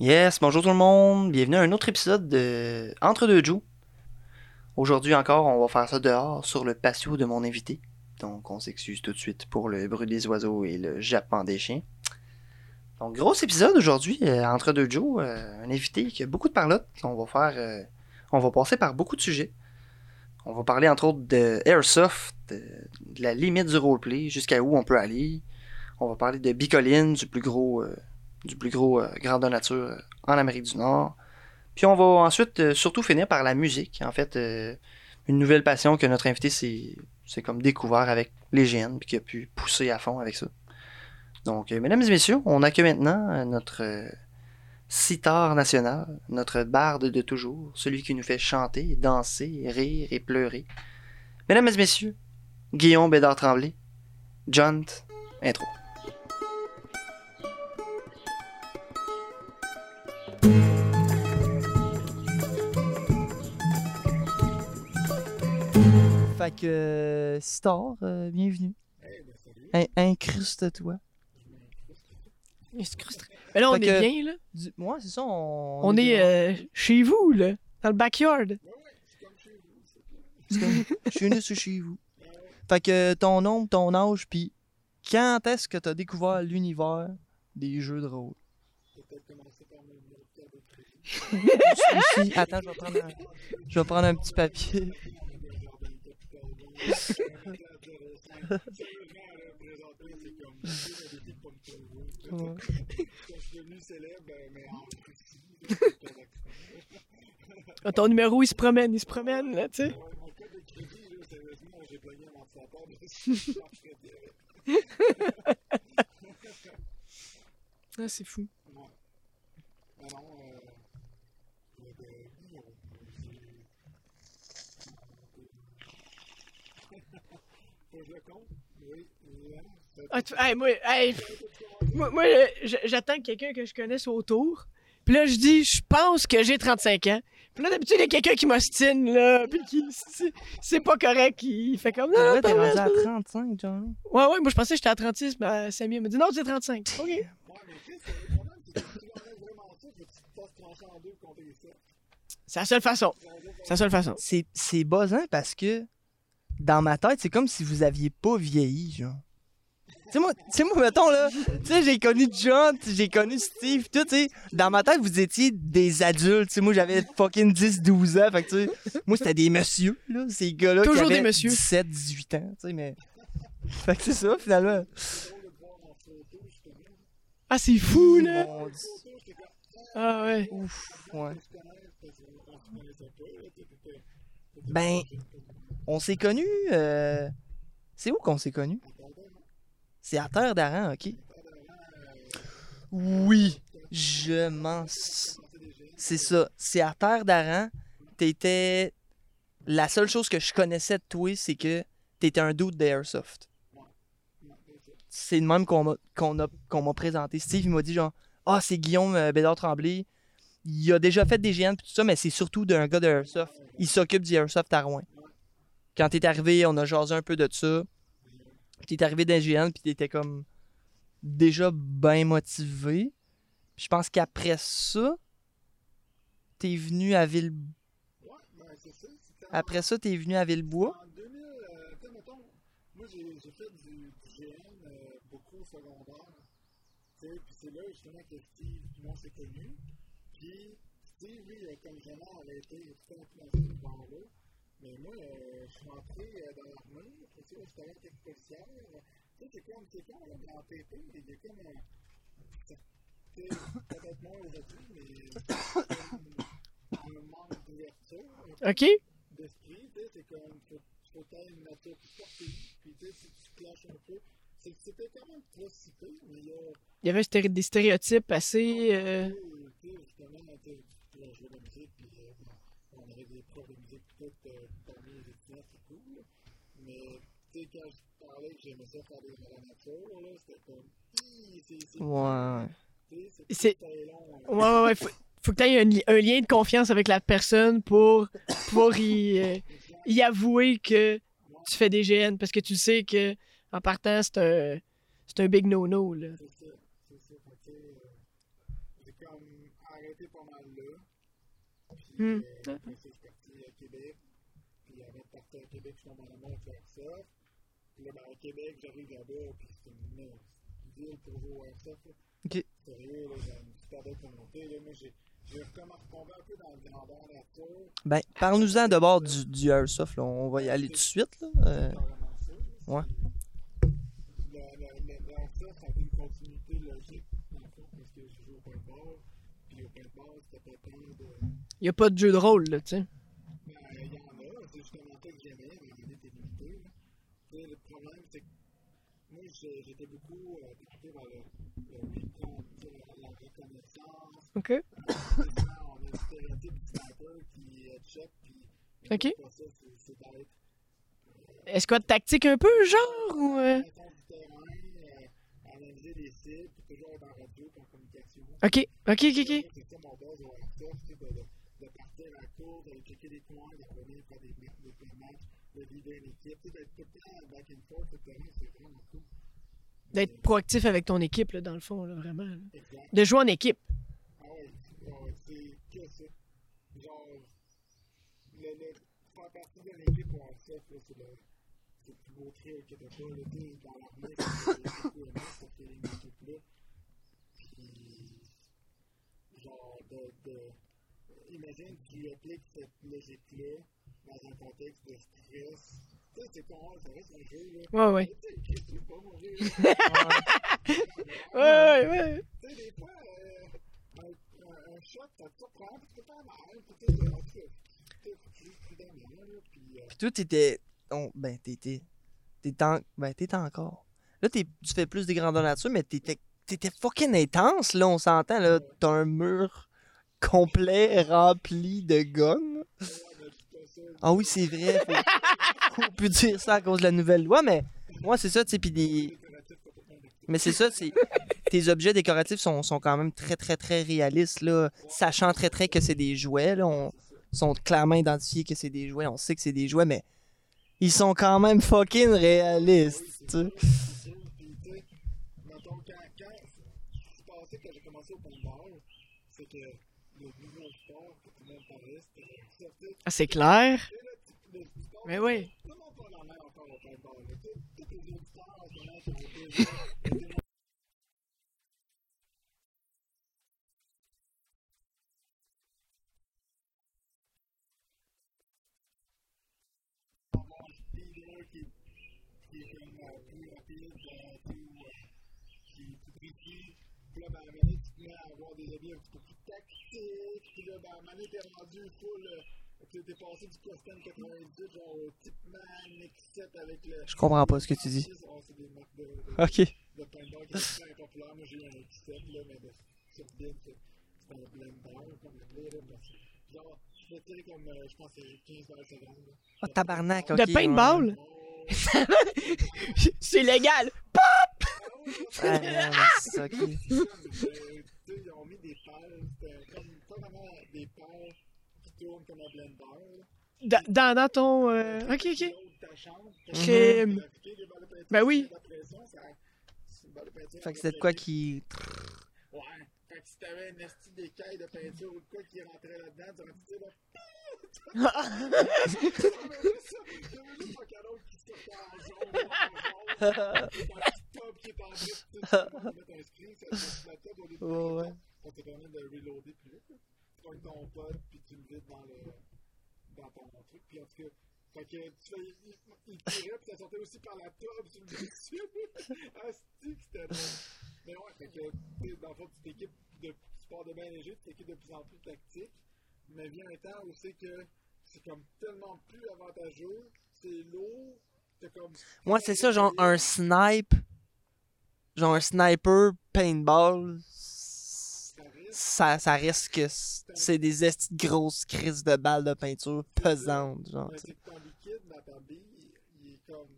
Yes, bonjour tout le monde, bienvenue à un autre épisode de Entre deux Joe. Aujourd'hui encore, on va faire ça dehors sur le patio de mon invité. Donc on s'excuse tout de suite pour le bruit des oiseaux et le jappement des chiens. Donc gros épisode aujourd'hui, euh, Entre deux Joe, euh, un invité qui a beaucoup de parlotte. On va faire, euh, on va passer par beaucoup de sujets. On va parler entre autres de Airsoft, de, de la limite du roleplay, jusqu'à où on peut aller. On va parler de Bicoline, du plus gros, du plus gros euh, grandeur nature euh, en Amérique du Nord. Puis on va ensuite euh, surtout finir par la musique. En fait, une nouvelle passion que notre invité s'est comme découvert avec les puis qui a pu pousser à fond avec ça. Donc, mesdames et messieurs, on accueille maintenant notre sitar national, notre barde de toujours, celui qui nous fait chanter, danser, rire et pleurer. Mesdames et messieurs, Guillaume Bédard-Tremblay, John, intro. Fait que, euh, Star, euh, bienvenue. In- Incruste-toi. Mais là, on Fait est que- bien, là. Du- Moi, c'est ça, on... On est euh, chez vous, là. Dans le backyard. Chez nous, c'est chez vous. Fait que ton nom, ton âge, puis quand est-ce que t'as découvert l'univers des jeux de rôle? Ici, attends, je vais prendre un, je vais prendre un petit papier. Ah, Ton numéro, il se promène, il se promène, là, tu sais. Ah, c'est fou. Ah, tu- hey, moi, hey, moi, j'attends que quelqu'un que je connaisse autour. Puis là, je dis, je pense que j'ai 35 ans. Puis là, d'habitude, il y a quelqu'un qui m'ostine, là. Puis qui, c'est- pas correct. Il fait comme, non, Là, t'es rendu à pas vrai. 35, Johnny. Ouais, ouais, moi, je pensais que j'étais à 36, mais euh, Samy m'a dit, non, c'est 35. OK. C'est la seule façon. C'est la seule façon. C'est, c'est buzzant parce que dans ma tête, c'est comme si vous aviez pas vieilli, genre. Tu sais, moi, moi, mettons, là, tu sais, j'ai connu John, j'ai connu Steve, tout, tu sais, dans ma tête, vous étiez des adultes, tu sais, moi, j'avais fucking 10, 12 ans, fait que, tu sais, moi, c'était des messieurs, là, ces gars-là qui Toujours avaient des messieurs. 17, 18 ans, tu sais, mais... Fait que c'est ça, finalement. Ah, c'est fou, là. Ah, ouais. Ouf, ouais. Ben, on s'est connus. euh, C'est où qu'on s'est connus? C'est à Terre d'Aran, ok? Oui, je m'en. C'est ça. C'est à Terre d'Aran. T'étais. La seule chose que je connaissais de toi, c'est que t'étais un doute d'Airsoft. C'est le même qu'on m'a présenté. Steve, il m'a dit genre, ah, c'est Guillaume euh, Bédard-Tremblay. Il a déjà fait des GN pis tout ça, mais c'est surtout d'un gars de Airsoft. Il s'occupe du Airsoft à Rouen. Quand t'es arrivé, on a jasé un peu de ça. T'es arrivé d'un GN puis t'étais comme déjà bien motivé. Puis je pense qu'après ça, t'es venu à Ville. Après ça, t'es venu à Villebois. En 2000, euh, mettons, moi j'ai fait du, du euh, beaucoup au secondaire. Puis c'est là justement que Steve, puis moi, s'est connu. Puis Steve, lui, comme homme, avait été tout influencé par là. Mais moi, euh, je suis rentré euh, dans l'armée, tu sais, j'étais avec policière. Tu sais, c'est comme, c'est comme dans TP, il y a comme un. Peut-être moins aujourd'hui, mais. un manque d'ouverture. OK? d'esprit, tu sais, c'est comme, faut, une nature plus sportive, puis tu sais, si tu clashes un peu, c'était quand même si pire, mais il y a, Il y avait des stéréotypes assez. euh, justement, la musique, puis euh, on avait des profs tout, euh, parmi les étudiants, c'est cool, mais tu sais, quand je parlais que j'aimais ça faire des, de la nature, là, c'était comme, c'est, Ouais. tu sais, C'est-. Ouais, ouais, ouais. Faut, faut que tu aies un, li- un lien de confiance avec la personne pour pouvoir y, euh, y avouer que tu fais des GN parce que tu sais que en partant, c'est un, c'est un big no-no. Là. C'est ça, c'est ça. Fait que, tu sais, euh, comme arrêté pas mal là. Puis, Hmm. euh, après je suis parti à Québec. Puis partir à Québec, je tombe en amour avec Airsoft. Puis là, ben, à Québec, j'arrive là-bas, puis c'est une ville pour jouer au Airsoft. là. Ok. Sérieux, là, j'ai une super belle communauté. Là. Moi, j'ai à tomber un peu dans le grandeur nature. Ben, parle-nous-en d'abord du, du Airsoft, là. On va y aller tout de suite, là. Euh, ça. ouais. L'Airsoft, ça a une continuité logique, parce que j'ai joué au paintball. Puis au paintball, c'était pas tant de. Y a pas de jeu de rôle, là, tu sais. Ben, il y en a, c'est justement ça que j'aimais, mais il était limité. là. Tu sais, le problème, c'est que moi, j'ai- j'étais beaucoup euh, vers le, la, reconnaissance. OK. on a le stéréotype du sniper qui headshot, puis. Ok. c'est d'être Est-ce qu'on tactique un peu, genre, ou... euh? connaissance du terrain, euh, analyser les cibles, puis toujours être en radio, puis en communication. OK, OK, OK, OK. C'est ça mon base au Airsoft, c'est de, de, de partir à la cour, d'aller checker les coins, de revenir faire des, ma- des pleins matchs, de leader une équipe, tu sais, d'être tout le temps back and forth sur le terrain, c'est vraiment cool. D'être proactif avec ton équipe, dans le fond, là, vraiment. là. De jouer en équipe. Ah ouais, c'est ça. Genre, le, le, faire partie d'une équipe au Airsoft, là, c'est le, le plus beau thrill que dans l'armée, c'est aimé, cette feeling d'équipe-là. Puis, genre, de, de, imagine que tu appliques cette logique-là dans un contexte de stress. C'est. Ouais, ouais. Pas. Ouais, ouais. Des fois, un, un, un shot, ça te surprend, parce que t'as mal, puis toi, t'étais. on- ben, t'étais. T'étais en- ben, t'étais encore. Là, t'es- tu fais plus des grandeurs nature, mais t'étais. T'étais fucking intense, là, on s'entend, là. T'as un mur complet rempli de guns. Ah oui, c'est vrai. Faut plus dire ça à cause de la nouvelle loi, mais moi, c'est ça, tu sais. Puis des. Mais c'est ça, c'est. Tes objets décoratifs sont, sont quand même très, très, très réalistes, là. Sachant très, très que c'est des jouets, là. On sont clairement identifiés que c'est des jouets. On sait que c'est des jouets, mais. Ils sont quand même fucking réalistes, tu c'est que le nouveau sport Ah, c'est clair. Mais oui. Le le est est précis. Puis là, ben, t'es rendu full. Euh, t'es passé du custom 98 genre au Tipman X7 avec le. Je comprends pas ce que tu dis. Oh, c'est des marques de, de, Ok. de paintball qui sont très populaires. Moi, j'ai eu un X7 là, mais de, sur c'est un blender comme le blé, Genre, je tirer comme, euh, je pense, que c'est 15 balles. Ah, tabarnak, ok. De paintball? Oh, c'est légal. ouais. Ah, non, c'est ok. euh, sais, ils ont mis des pales, c'était comme, pas vraiment des pales qui tournent comme un blender. là. Da- Dans, dans ton... euh, OK, OK. L'autre, ta chambre, t'as Crime. appliqué des balles de peinture, Ben oui. la pression, ça- c'est une balle de peinture Fait que de quoi qui. Ouais. Fait que si t'avais une esti d'écaille de peinture ou de quoi qui rentrait là-dedans, tu aurais dit, tu sais, là, T'avais juste un cadeau qui sortait en jaune, en jaune, un est en brut, tu mettre un screen, ça te la tête au début. Ouais, ouais. Ça te permet de reloader plus vite. Tu prends ton pod, puis tu le vides dans le dans ton truc, puis en tout cas, fait que tu fais, il, tirait, puis ça sortait aussi par la tube sur le dessus. c'est que c'était. Mais ouais, fait que, dans le fond, tu t'équipes de sport de bain léger, tu t'équipes de plus en plus tactique, mais vient un temps où c'est que c'est comme tellement plus avantageux, c'est lourd, t'as comme... Moi, c'est ça, genre un snipe. Genre un sniper paintball. Ça risque, Ça, risque que c'est des estis de grosses crises de balles de peinture pesantes, genre. mais tu sais. c'est que ton liquide dans ta bille, il, il est comme...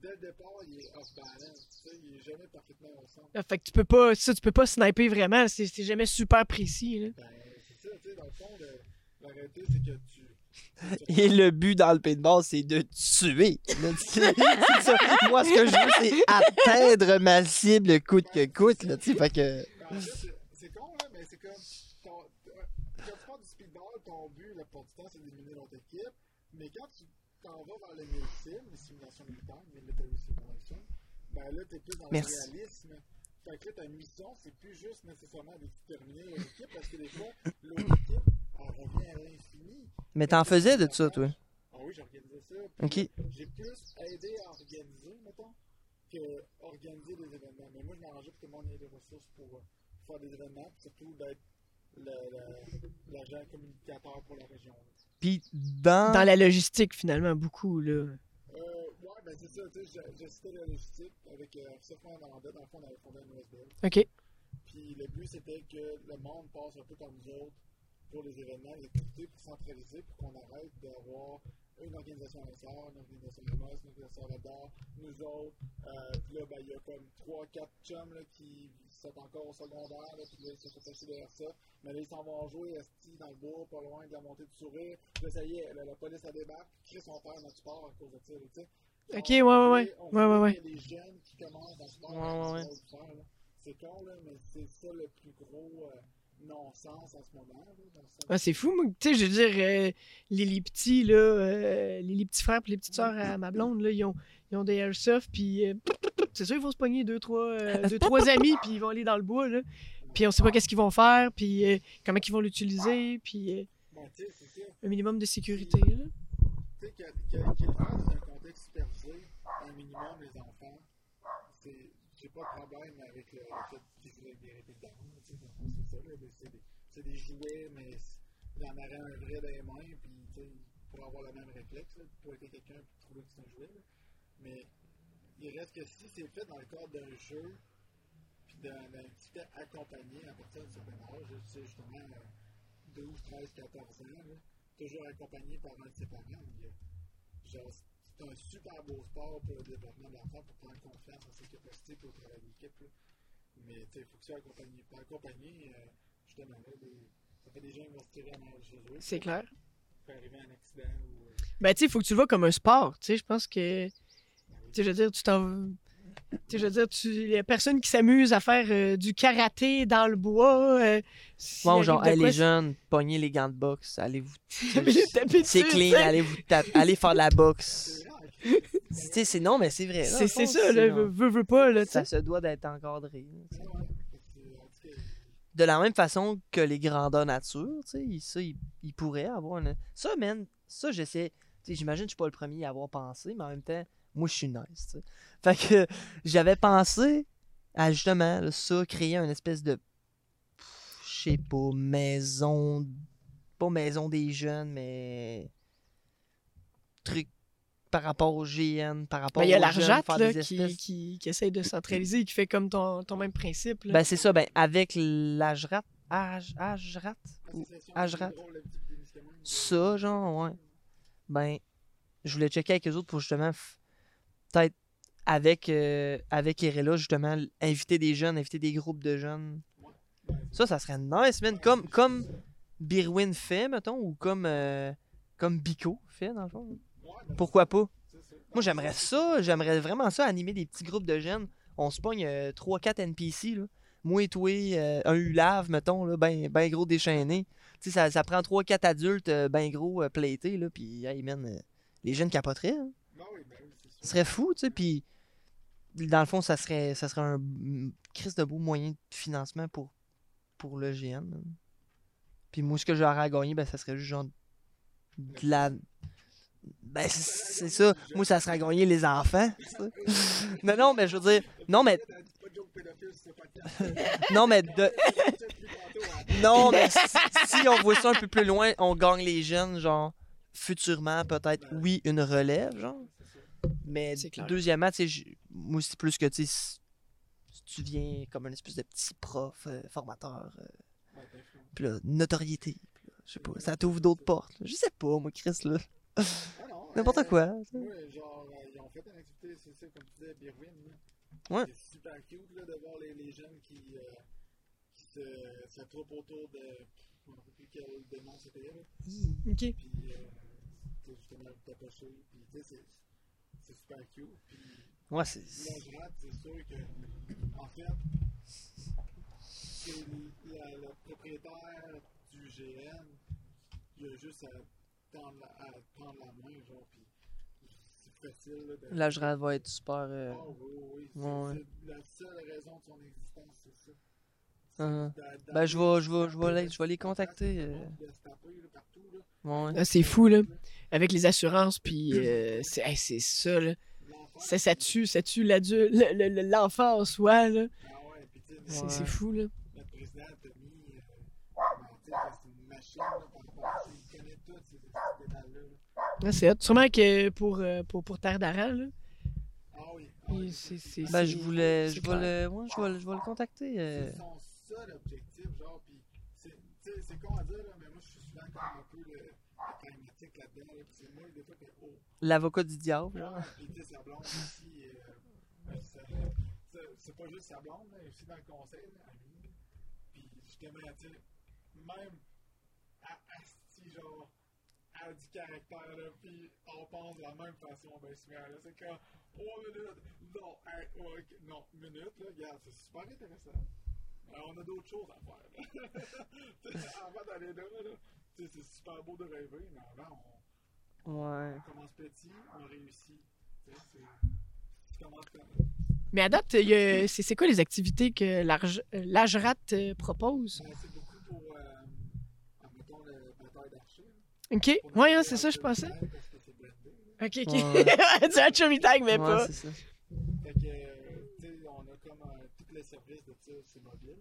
Dès le départ, il est off-balance, tu sais, il est jamais parfaitement au centre. Ah, Fait que tu peux pas... Ça, tu peux pas sniper vraiment. C'est c'est jamais super précis, là. Ben, c'est ça, tu sais, dans le fond, le- la réalité, c'est que tu... Et le but dans le paintball, c'est de tuer. ça. Moi, ce que je veux, c'est atteindre ma cible coûte que coûte. Là, fait que... C'est- con, là, mais c'est comme. Ton, quand tu pars du speedball, ton but, la plupart du temps, c'est d'éliminer l'autre équipe. Mais quand tu t'en vas vers le MILSIM, les simulations militaires, Military Simulation, ben là, t'es plus dans Merci. le réalisme. Fait que là, ta mission, c'est plus juste nécessairement d'exterminer l'autre équipe, parce que des fois, l'autre équipe, elle revient à l'infini. Mais t'en faisais de ça, toi. Ah oui, j'ai organisé ça. Ok. J'ai plus aidé à organiser, mettons, que organiser des événements. Mais moi, je m'arrangeais pour que tout le monde ait des ressources pour euh, faire des événements, puis surtout d'être l'agent communicateur pour la région. Puis dans. Dans la logistique, finalement, beaucoup, là. Euh, ouais, ben c'est ça, tu sais, cité la logistique avec euh, en Vendée. Dans le fond, on avait fondé un USBL. OK. Puis le but, c'était que le monde passe un peu comme nous autres pour les événements, les activités, pour centraliser, pour qu'on arrête d'avoir une organisation l'extérieur, une organisation l'ouest, une organisation là-dedans, nous autres. Euh, puis là, ben, il y a comme 3-4 chums là, qui sont encore au secondaire, là, puis là, ils se sont passés derrière ça. Mais là, ils s'en vont jouer esti dans le bois, pas loin de la montée du sourire. Là, ça y est, la, la police, elle débarque. Chris, on perd notre sport à cause de ça, là, tu sais. Ok, ouais, ouais, on ouais. on Ouais, ouais, a des jeunes qui commencent dans le sport. Ouais, ouais, ouais. là. C'est con, là, mais c'est ça le plus gros euh, non-sens en ce moment. Là, Ah, c'est fou, moi. Tu sais, je veux dire, euh, les, les petits, là, euh, les, les petits frères et les petites sœurs à ma blonde, là, ils ont, ils ont des airsoft, puis euh, c'est sûr, ils vont se pogner deux, trois, euh, deux, trois amis, puis ils vont aller dans le bois, là. Puis on sait pas qu'est-ce qu'ils vont faire, puis euh, comment ils vont l'utiliser, puis ça. un minimum de sécurité, là. Tu sais, que le faire dans un contexte supervisé, un minimum, les enfants, c'est. J'ai pas de problème avec le, fait qu'ils des répétants. tu C'est ça, C'est des, jouets, mais il en aurait un vrai dans les mains, puis tu sais, pour avoir le même réflexe, là, pour être quelqu'un et trouver que c'est un jouet. là. Mais il reste que si c'est fait dans le cadre d'un jeu, puis d'un petit accompagné à partir d'un certain âge, tu sais, justement, euh, 12, 13, 14 ans, toujours accompagné par un de ses parents. Genre, c'est un super beau sport pour le développement de l'enfant, pour prendre confiance en ses capacités pour travailler d'équipe. là. Mais tu sais, il faut que tu sois accompagné. Pas accompagné, euh, justement, là, des- ça fait des gens qui vont se tirer en arrière de chez eux. C'est clair. Ça peut arriver un accident ou. euh, Ben, tu sais, il faut que tu le vois comme un sport. Tu sais, je pense que. Tu sais, je veux dire, tu t'en. Tu sais, je veux dire, tu... il y a personne qui s'amuse à faire euh, du karaté dans le bois. Euh, Bon, genre, quoi, les jeunes, pognez les gants de boxe, allez vous. C'est clean, allez vous taper, allez faire de la boxe. C'est non, mais c'est vrai. C'est ça, là, veux, veux, pas, là, Ça se doit d'être encadré. De la même façon que les grandeurs nature, tu ça, ils, ils pourraient avoir une... Ça, man, ça, j'essaie... J'imagine que je suis pas le premier à avoir pensé, mais en même temps, moi, je suis nice, tu sais. Fait que j'avais pensé à, justement, là, ça, créer une espèce de... Je sais pas, maison... Pas maison des jeunes, mais... Truc par rapport au GN, par rapport Ben, il y a des qui, qui, qui essaye de centraliser et qui fait comme ton, ton même principe, là. Ben, c'est ça, ben, avec l'Ajrat... Aj- Ajrat? Ça, genre, ouais. Ben, je voulais checker avec eux autres pour justement, peut-être avec, euh, avec Erela, justement, inviter des jeunes, inviter des groupes de jeunes. Ça, ça serait nice, man. Comme, comme Birwin fait, mettons, ou comme, euh, comme Bico fait, dans le fond. Pourquoi pas? Moi, j'aimerais ça, j'aimerais vraiment ça, animer des petits groupes de jeunes. On se pogne 3-4 NPC, là. Moi et toi, euh, un Ulave, mettons, là, ben, ben gros déchaîné. Tu sais, ça, ça prend 3-4 adultes euh, ben gros euh, platés, là, puis, hey, man, euh, les jeunes capoteraient. hein. Ce serait fou, tu sais, puis dans le fond, ça serait, ça serait un crise de beau moyen de financement pour, pour le GN. là. Puis moi, ce que j'aurais à gagner, ben, ça serait juste genre de la... Ben, c'est ça. Moi, ça serait gagner les enfants. tu sais. non, non, mais je veux dire... Non, mais... Non, mais de... Non, mais si, on voit ça un peu plus loin, on gagne les jeunes, genre, futurement, peut-être, oui, une relève, genre. Mais deuxièmement, tu sais, moi, c'est plus que, tu sais, tu viens comme un espèce de petit prof, euh, formateur, euh, puis là, notoriété, puis là, je sais pas, ça t'ouvre d'autres portes. là. Je sais pas, moi, Chris, là. Non, N'importe quoi. Ouais, genre, ils ont fait une activité, c'est ça, comme tu disais, Birwin. Ouais. C'est super cute là, de voir les, les jeunes qui, euh, qui se, s'attroupent autour de. Je ne sais plus quel démon c'était. là. OK. Puis, euh, tu sais, justement, tapocher. Puis, tu sais, c'est, super cute. Puis, Ouais, c'est. c'est sûr que. En fait, c'est le propriétaire du GN, il a juste à tendre la, à prendre la main, genre, puis c'est facile, là, de... La Gerard va être super. euh, Ah oui, oui, oui. C'est, Ouais, la seule raison de son existence, c'est ça. uh-huh. D'a- Ben, je vais, je vais, je vais, les, je vais les contacter. euh, ouais. Ah, c'est fou, là. Avec les assurances, puis euh, c'est hey, c'est ça, là. L'enfant, Ça, ça tue, ça tue l'adu- le- le- le- l'enfant en soi, là. ah C'est Ouais. c'est fou, là. notre président, Tommy, euh, ben, c'est une machine, là, ces c'est hot. Sûrement que pour, euh, pour, pour Terre d'Aran, là. Ah oui, ah oui. il- c'est- c'est- Ben, c'est- je voulais. c'est Je clair. vais le. Ouais, je vais, le- je vais le contacter. euh, C'est son seul objectif, genre, pis c'est, con à dire, là, mais moi, je suis souvent comme un peu le, le pragmatique là-dedans, là, pis c'est moi, des fois, que, oh, L'avocat du diable. ouais, genre. pis tu sais, sa blonde aussi, euh, ben, ça- c'est- c'est pas juste sa blonde, est aussi dans le conseil, là, à lui, pis justement, tu sais, même, à, asti, genre, a du caractère, là, pis on pense de la même façon, ben souvent, là, c'est quand, oh, minute, non, non, minute, là, regarde, c'est super intéressant. Euh, on a d'autres choses à faire, là. Avant d'aller là, c'est super beau de rêver, mais avant, on, Ouais. on commence petit, on réussit. Tu sais, c'est. Comme. Mais à date, il y a- c'est c'est quoi les activités que euh, l'Agerat euh, propose? Ben, c'est beaucoup pour, euh, admettons, le bataille d'archer. OK. Ouais, hein, c'est ça, je pensais. OK, OK. Ouais. c'est un chummy tag, mais Ouais, pas. c'est ça. Fait que, tu sais, on a comme euh, tous les services de tir, c'est mobile.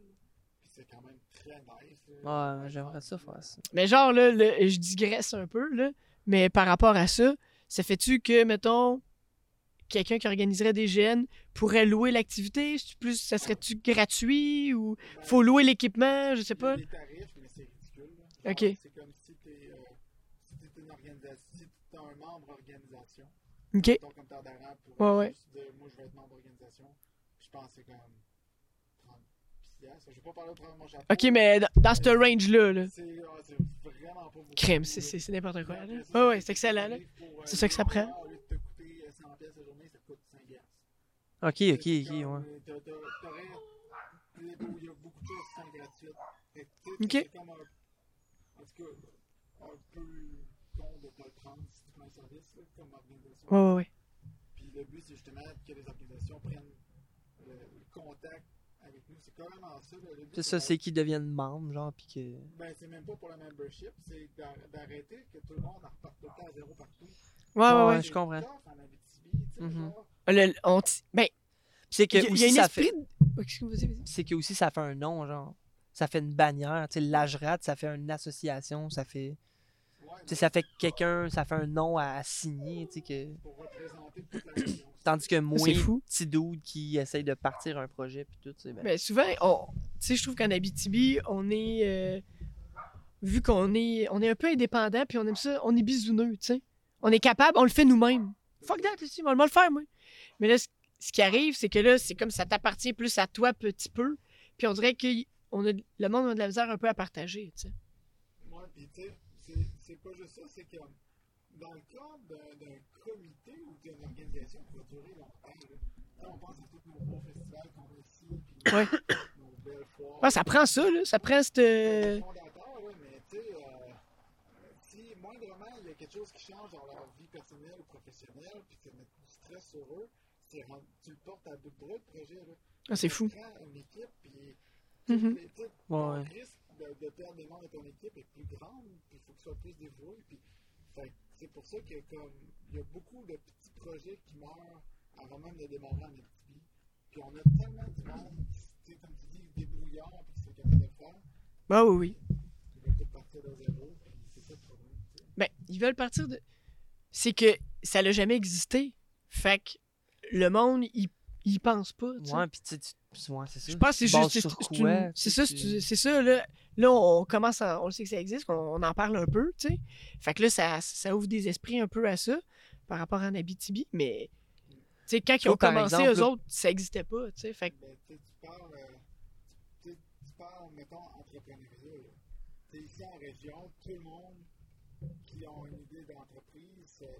Puis c'est quand même très nice. là. Ouais, j'aimerais ça faire ça. Mais genre, là, le- je digresse un peu, là. Mais par rapport à ça, ça fait-tu que, mettons, quelqu'un qui organiserait des GN pourrait louer l'activité? C'est-tu Plus, ça serait-tu gratuit ou faut louer l'équipement? Je sais pas. Les tarifs, mais c'est ridicule. là. Ok. Genre, C'est comme si t'es euh, si t'es une un membre organisation. OK. Mettons comme pour Ouais, ouais. moi je veux être membre organisation. Je pense que c'est comme 30 piastres. Je vais pas parler de mon chapeau. OK, mais dans, dans ce range-là, là. C'est c'est vraiment pas beaucoup. Crème, c'est- c'est c'est n'importe quoi, là. Ouais, ouais, c'est excellent, là. pour, euh, C'est ça que ça prend. Au lieu de te coûter euh, 100 pièces la journée, ça te coûte 5 piastres. Ok, ok, ok, ouais. t'as- t'as- t'aurais- Il y a beaucoup de choses qui sont gratuites. Fait que, tu sais, Ok. C'est comme un, en tout cas, un peu con de pas le prendre service là, comme organisation. Ouais, ouais, ouais. Puis le but, c'est justement que les organisations prennent le, le contact avec nous. C'est quand même en ça. là, le but, C'est ça, c'est qu'ils deviennent membres, genre, pis que. Ben, c'est même pas pour le membership, c'est d'ar- d'arrêter que tout le monde en reparte tout le temps à zéro partout. Ouais, ouais, ouais. Je comprends. Mhm. on t- ben, C'est que aussi une ça fait. Oh. C'est que aussi ça fait un nom, genre. Ça fait une bannière. Tu sais, l'Agerat, ça fait une association, ça fait. Ouais, Tu sais, ça fait quelqu'un, ça fait un nom à, à signer, tu sais, que. pour représenter toute la région. Tandis que moi, C'est fou. petit dude qui essaye de partir un projet, puis tout, tu sais, ben. Ben, souvent, on... je trouve qu'en Abitibi, on est... euh, Vu qu'on est... On est un peu indépendant, puis on aime ça, on est bisouneux, tu sais. On est capable, on le fait nous-mêmes. Fuck that, aussi, on va le faire, moi. Mais là, ce qui arrive, c'est que là, c'est comme ça t'appartient plus à toi petit peu, puis on dirait que on a... le monde a de la misère un peu à partager, tu sais. Ouais, pis tu sais, c'est- pas juste ça, c'est que dans le cadre d'un comité ou d'une organisation qui va durer longtemps, on pense à tous nos beaux festivals qu'on a ici, puis Ouais. nos belles foires. Ouais, ça prend ça, là. Ça prend cette... Les fondateurs, là, mais tu sais, euh, si moindrement il y a quelque chose qui change dans leur vie personnelle ou professionnelle, puis ça met du stress sur eux, tu le portes à bout de bras, le projet. Là. Ah, c'est fou. Tu prends une équipe, puis tu sais, ton Ouais. risque de, de perdre des membres de ton équipe est plus grand, faut que tu sois plus dévoué. Puis, c'est pour ça que comme il y a beaucoup de petits projets qui meurent avant même de démarrer en Abitibi. Puis on a tellement du monde, tu sais, comme tu dis, débrouillard, puis qui sont capables de faire. Ah oui, oui. Ils veulent partir de zéro, puis c'est ça le problème. Ben, ils veulent partir de. C'est que ça n'a jamais existé. Fait que le monde, il, il pense pas. tu sais. Ouais, puis tu sais, tu- ouais, c'est ça. Je pense que c'est juste. c'est- ça, tu- c'est ça, là. Là, on commence à. On le sait que ça existe, on, on en parle un peu, tu sais. Fait que là, ça, ça ouvre des esprits un peu à ça par rapport à Abitibi, mais. Tu sais, quand ils ont par commencé, exemple, eux là- autres, ça existait pas, tu sais. Fait que. Ben, tu parles, euh, tu, parles, mettons, entrepreneuriat. là. Tu sais, ici en région, tout le monde qui ont une idée d'entreprise, euh,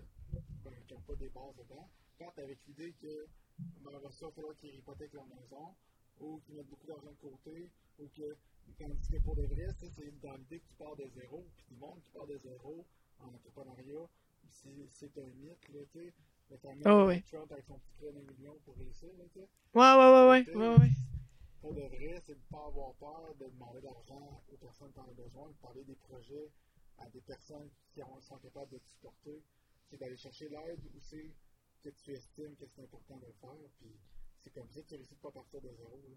ben, qui n'ont pas des bases dedans, partent avec l'idée que, ben, après ça, il va falloir qu'ils hypothèquent leur maison, ou qui mettent beaucoup d'argent de côté, ou que, tandis que pour de vrai, ça, c'est dans l'idée que tu pars de zéro, puis du monde qui part de zéro en entrepreneuriat, c'est un mythe, là, tu sais. Notamment Ah ouais. Trump avec son petit prêt d'un million pour réussir, là, tu sais. Ouais, ouais, ouais, ouais, ouais, ouais. Pour de vrai, c'est de ne pas avoir peur de demander de l'argent aux personnes qui en ont besoin, de parler des projets à des personnes qui ont- sont capables de te supporter. C'est d'aller chercher l'aide c'est que tu estimes que c'est important de le faire. Puis c'est comme ça que tu réussis de pas partir de zéro. là.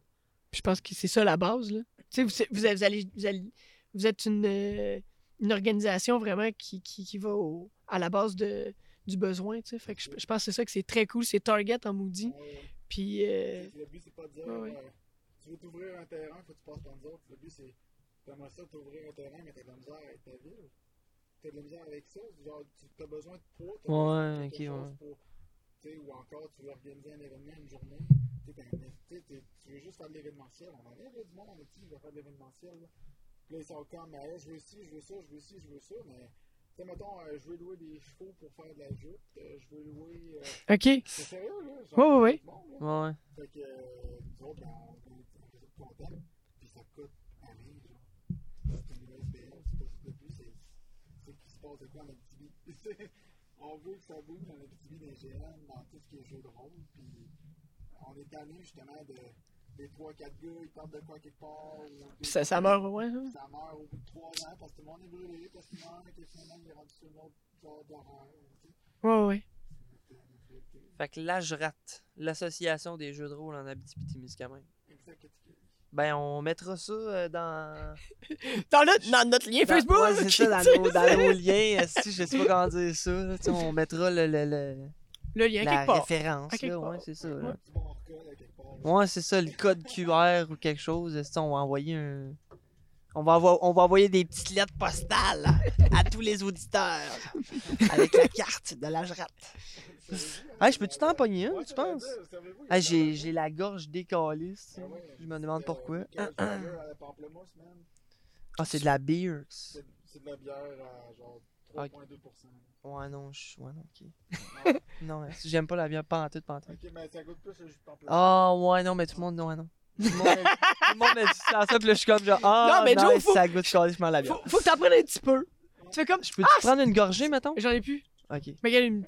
Puis je pense que c'est ça la base. Là. Tu sais, vous, vous, vous allez, vous, allez- vous êtes une, euh, une organisation vraiment qui, qui, qui va au- à la base de, du besoin. tu sais. Fait que je, je pense que c'est ça que c'est très cool. C'est Target en. Ouais, Puis, euh, Le but, c'est pas de dire ouais, ouais. euh, tu veux t'ouvrir un terrain, faut que tu passes par nous autres. Le but, c'est t'aimerais ça t'ouvrir un terrain, mais t'as de la misère avec ta ville. T'as de la misère avec ça. Genre, tu as besoin de poids. de Ouais, ok, ouais. pour- ou encore, tu veux organiser un événement une journée. Tu t'es- tu veux juste faire de l'événementiel. On en est là, du monde, on est dit, je vais faire de l'événementiel. là. Puis là, ils sont comme, mais hey, je veux ci, je veux ça, je veux ci, je veux ça. Mais, tu sais, mettons, euh, je veux louer des chevaux pour faire de la jute. euh, je veux louer. euh, OK. c'est sérieux, là? Genre, Ouais, ouais, ouais. du monde, là. Ouais. Fait que, euh, nous autres, ben, on est on est contents, puis ça coûte rien, genre. C'est une SBL, c'est pas le but, c'est c'est qu'il se passe de quoi en Abitibi. on veut que ça bouge en Abitibi des GN, dans tout ce qui est jeu de rôle, puis on est tanné justement de des 3-4 gars, ils partent de quoi quelque part, Puis ça, ça meurt, ouais. hein? ça meurt au bout de 3 ans parce que tout le monde est brûlé, parce qu'il meurt, que finalement il est rendu sur un autre genre d'horreur. tu sais. Ouais, ouais. Fait que là, je rate l'association des jeux de rôle en Abitibi-Témiscamingue. Exact. Ben, on mettra ça euh, dans. Dans, notre- dans notre lien dans- Facebook! Ouais, c'est ça, dans nos, dans nos liens. je sais pas comment dire ça. là, on mettra le, le, le- Le lien la quelque référence. Là, ouais, c'est ça. Ouais. là. C'est ça, le code QR ou quelque chose. on va envoyer un. On va, on va envoyer des petites lettres postales à, tous les auditeurs avec la carte de la rate. Hey, je peux-tu t'en pogner un, tu penses? vrai, savez-vous, il y a Hey, quand j'ai, la gorge. Ah ouais, Je me demande pourquoi. Pamplemousse, man. Ah, c'est de la beer. C'est de la bière à genre Ah, 3,2%. Ouais, non, je... Ouais, non, ok. non, j'aime pas la bière pantoute, pantoute. Ok, mais ça goûte plus le jus de pamplemousse. Ah, ouais, non, mais tout le monde, non, ouais, non. Tout le monde, a dit ça, ça, puis là, je suis comme genre, ah, Non, ça goûte calissement la bière. Faut, faut que t'en prennes un petit peu. Tu fais comme. Je peux-tu prendre une gorgée, mettons? J'en ai plus. Ok. Mais une.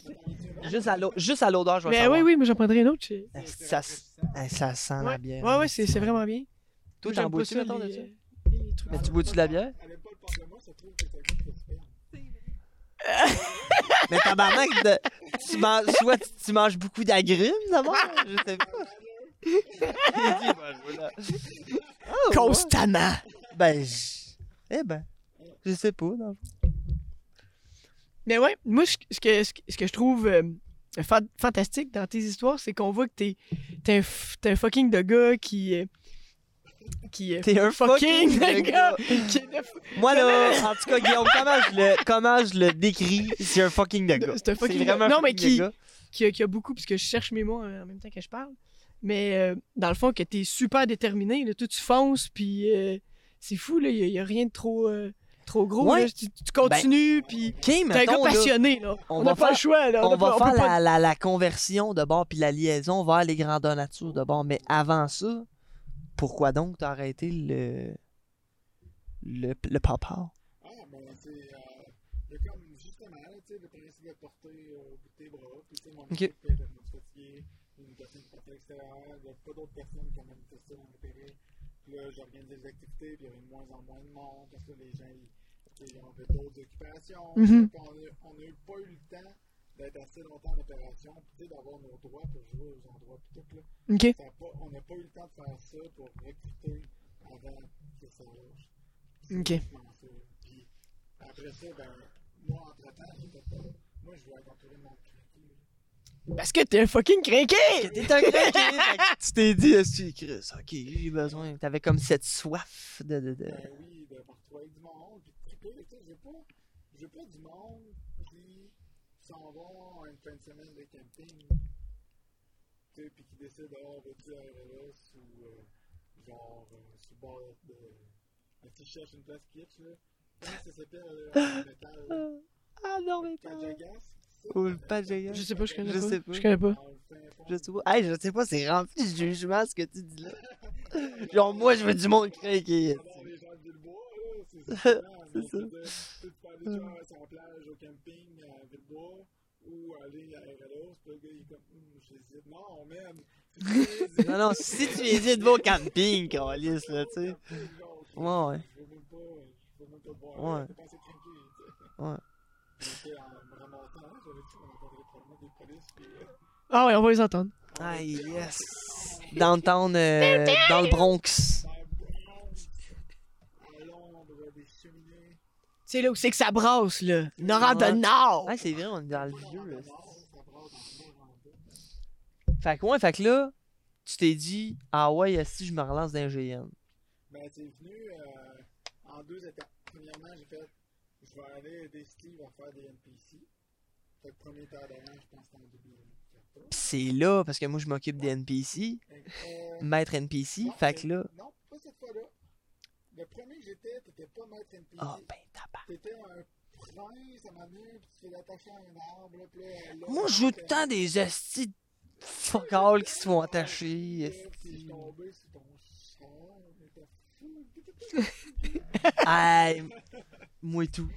Juste à l'o- juste à l'odeur, je vais Mais savoir. oui, oui, mais j'en prendrai une autre. je- Ça, s- eh, ça sent la Ouais, bière. ouais, ouais, c'est c'est vraiment bien. Toi, Moi, t'en bois-tu, pas mettons, de les, ça? euh, les trucs. Mais tu bois-tu de la bière? Le le. Mais tabarnak, de... tu manges, soit tu, tu manges beaucoup d'agrumes d'abord, je sais pas. Il dit, ben, voilà. Ouais. Constamment. Ben, je- eh ben, je sais pas. Non. Mais ouais, moi, ce que, ce que, je trouve euh, fa- fantastique dans tes histoires, c'est qu'on voit que t'es t'es un, fucking de gars qui. euh, qui est T'es un fucking de gars. qui de Moi là, en tout cas, Guillaume, comment je le, comment je le décris, c'est un fucking de gars. C'est un fucking gars. Non, mais qui- de qui, a, qui a beaucoup, puisque je cherche mes mots euh, en même temps que je parle. Mais euh, dans le fond, que t'es super déterminé, là, toi, tu fonces, puis euh, c'est fou, là, il n'y a, rien de trop, euh, trop gros. Ouais. là. tu, tu continues, puis Ok, t'es un gars mettons, là, passionné. Là. on On va n'a pas faire- le choix. Là. on va pas- on faire pas- la, la, conversion de bord puis la liaison vers les grandeurs nature de bord. Mais avant ça, pourquoi donc t'as arrêté le le, le papa? Ah, ben, c'est. Euh, il y a comme, justement, là, tu sais, le principe de porter au bout de tes bras. Puis, tu sais, mon Ok. équipe était vraiment fatiguée. Une personne qui partait à l'extérieur. Il n'y a pas d'autres personnes qui ont manifesté dans le péril. Puis là, j'organisais des activités. Puis il y avait de moins en moins de monde. Parce que les gens, ils, tu sais, ils ont fait d'autres occupations. Mhm. Puis on n'a pas eu le temps d'être assez longtemps en opération. Puis, tu sais, d'avoir nos droits pour jouer aux endroits. Puis tout, là. OK. Ça a pas- on n'a pas eu le temps de faire ça pour recruter avant que ça lâche. Ok. Puis après ça, ben, moi, entre-temps, fait pas. Moi, je voulais entourer mon craqué. Parce que t'es un fucking craqué! T'es un craqué! tu t'es dit, est-ce que Chris, ok, j'ai besoin. T'avais comme cette soif de. de, de... Ben oui, de me retrouver du monde. Sais, j'ai pas, j'ai pas du monde qui s'en vont à une fin de semaine de camping. Tu sais, puis qui décident, ah, veux-tu à RLS ou euh, genre euh, sur le bord de. Un petit cherche une place kitsch, là. Comment ça s'appelle, euh, métal? Ah non, mais pas. Pajagas? ça? Ou le Pajagas. Je sais pas, je connais Je pas. sais pas. Je connais pas. Je sais pas. Hey, je sais pas, c'est rempli de jugement ce que tu dis là. Genre, moi, je veux du monde craqué. C'est ça. Tu peux faire des gens sur la plage au camping à Villebois ou aller à RLO, puis le gars il est comme, hum, j'hésite. Non, man. Hésites, Non, non, si tu hésites, va au camping, Calis, là, tu sais. Ouais, ouais. Je veux même pas, je veux même pas te voir. Ouais. Ah ouais, on va les entendre. Ah, yes. Downtown, euh, dans le Bronx. À l'ombre des cheminées. C'est là où c'est que ça brasse, là? Nord de Ouais. Nord. Ah, c'est vrai, on est dans le vieux, là. Ça brasse dans le Nord. Fait que, ouais, fait que là, tu t'es dit, ah ouais, si je me relance dans un GN. Ben, c'est venu euh, en deux étapes. Premièrement, j'ai fait, je vais aller des Steve à faire des NPC. Fait que premier terre d'avant, je pense que c'était en 2014. Pis c'est là, parce que moi, je m'occupe des NPC, Euh, maître NPC, non, fait que là. Non, pas cette fois-là. Le premier que j'étais, t'étais pas maître NPC. Ah, ben, tabac. T'étais un prince à donné, puis tu t'es attaché à un arbre, puis là, là, Moi, je joue tout le temps des de fuck all qui se font attacher. Aïe, moi et tout.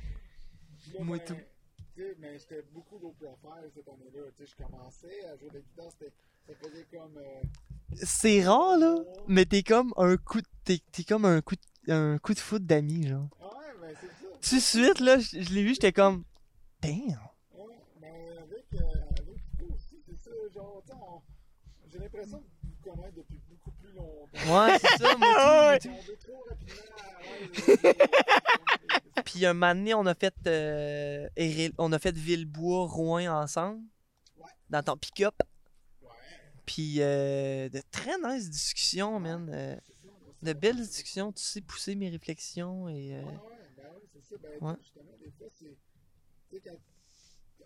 Moi ben, tout. mais j'étais beaucoup d'autres affaires cette année-là. Je commençais à jouer de la guitare, ça faisait comme. euh, C'est rare, là, mais t'es comme un coup de, t'es, t'es comme un coup de, un coup de foot d'amis, genre. Ouais, mais c'est ça. Tout de suite, là, je, je l'ai vu, j'étais comme, damn. Ouais, mais avec, euh, avec aussi, c'est ça. Genre, on- j'ai l'impression de vous connaître depuis beaucoup plus longtemps. Ouais, c'est ça, moi. On veut trop rapidement. ouais, Puis un moment donné, on a fait, euh, on a fait Villebois, Rouen ensemble. Ouais. Dans ton pick-up. ouais, Puis euh, de très nice discussions, man. De belles discussions, tu sais pousser mes réflexions et... euh, Ouais, ouais, ben oui, c'est ça. Ben, Ouais. justement, des fois, c'est. Tu sais, quand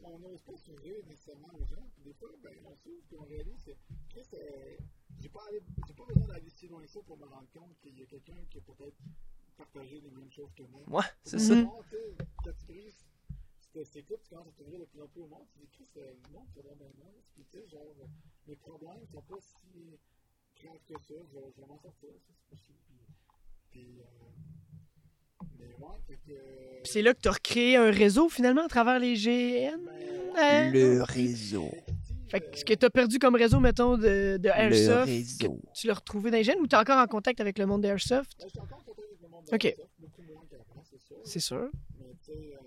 on n'ose pas s'ouvrir nécessairement aux gens, puis des fois, ben, on s'ouvre, puis on réalise que, Chris, j'ai pas, allé- j'ai pas besoin d'aller si loin que ça pour me rendre compte qu'il y a quelqu'un qui a peut-être partagé les mêmes choses que moi. Ouais, c'est Mhm. ça. Tu sais, quand tu brises, tu t'écoutes, tu commences à t'ouvrir de plus en plus au monde, tu dis, Chris, euh, le monde, c'est vraiment nice, puis tu sais, genre, mes problèmes sont pas si graves que ça, je, je vais m'en sortir, ça, c'est possible. Puis, puis euh, mais ouais, fait que. euh, Puis c'est là que t'as recréé un réseau, finalement, à travers les GN. hein? Le réseau. Fait que ce que t'as perdu comme réseau, mettons, de, Airsoft, tu l'as retrouvé dans les gènes ou t'es encore en contact avec le monde d'Airsoft? Je suis encore content avec le monde de Ok. Microsoft, beaucoup moins qu'avant, c'est sûr. C'est sûr. Mais tu sais, euh,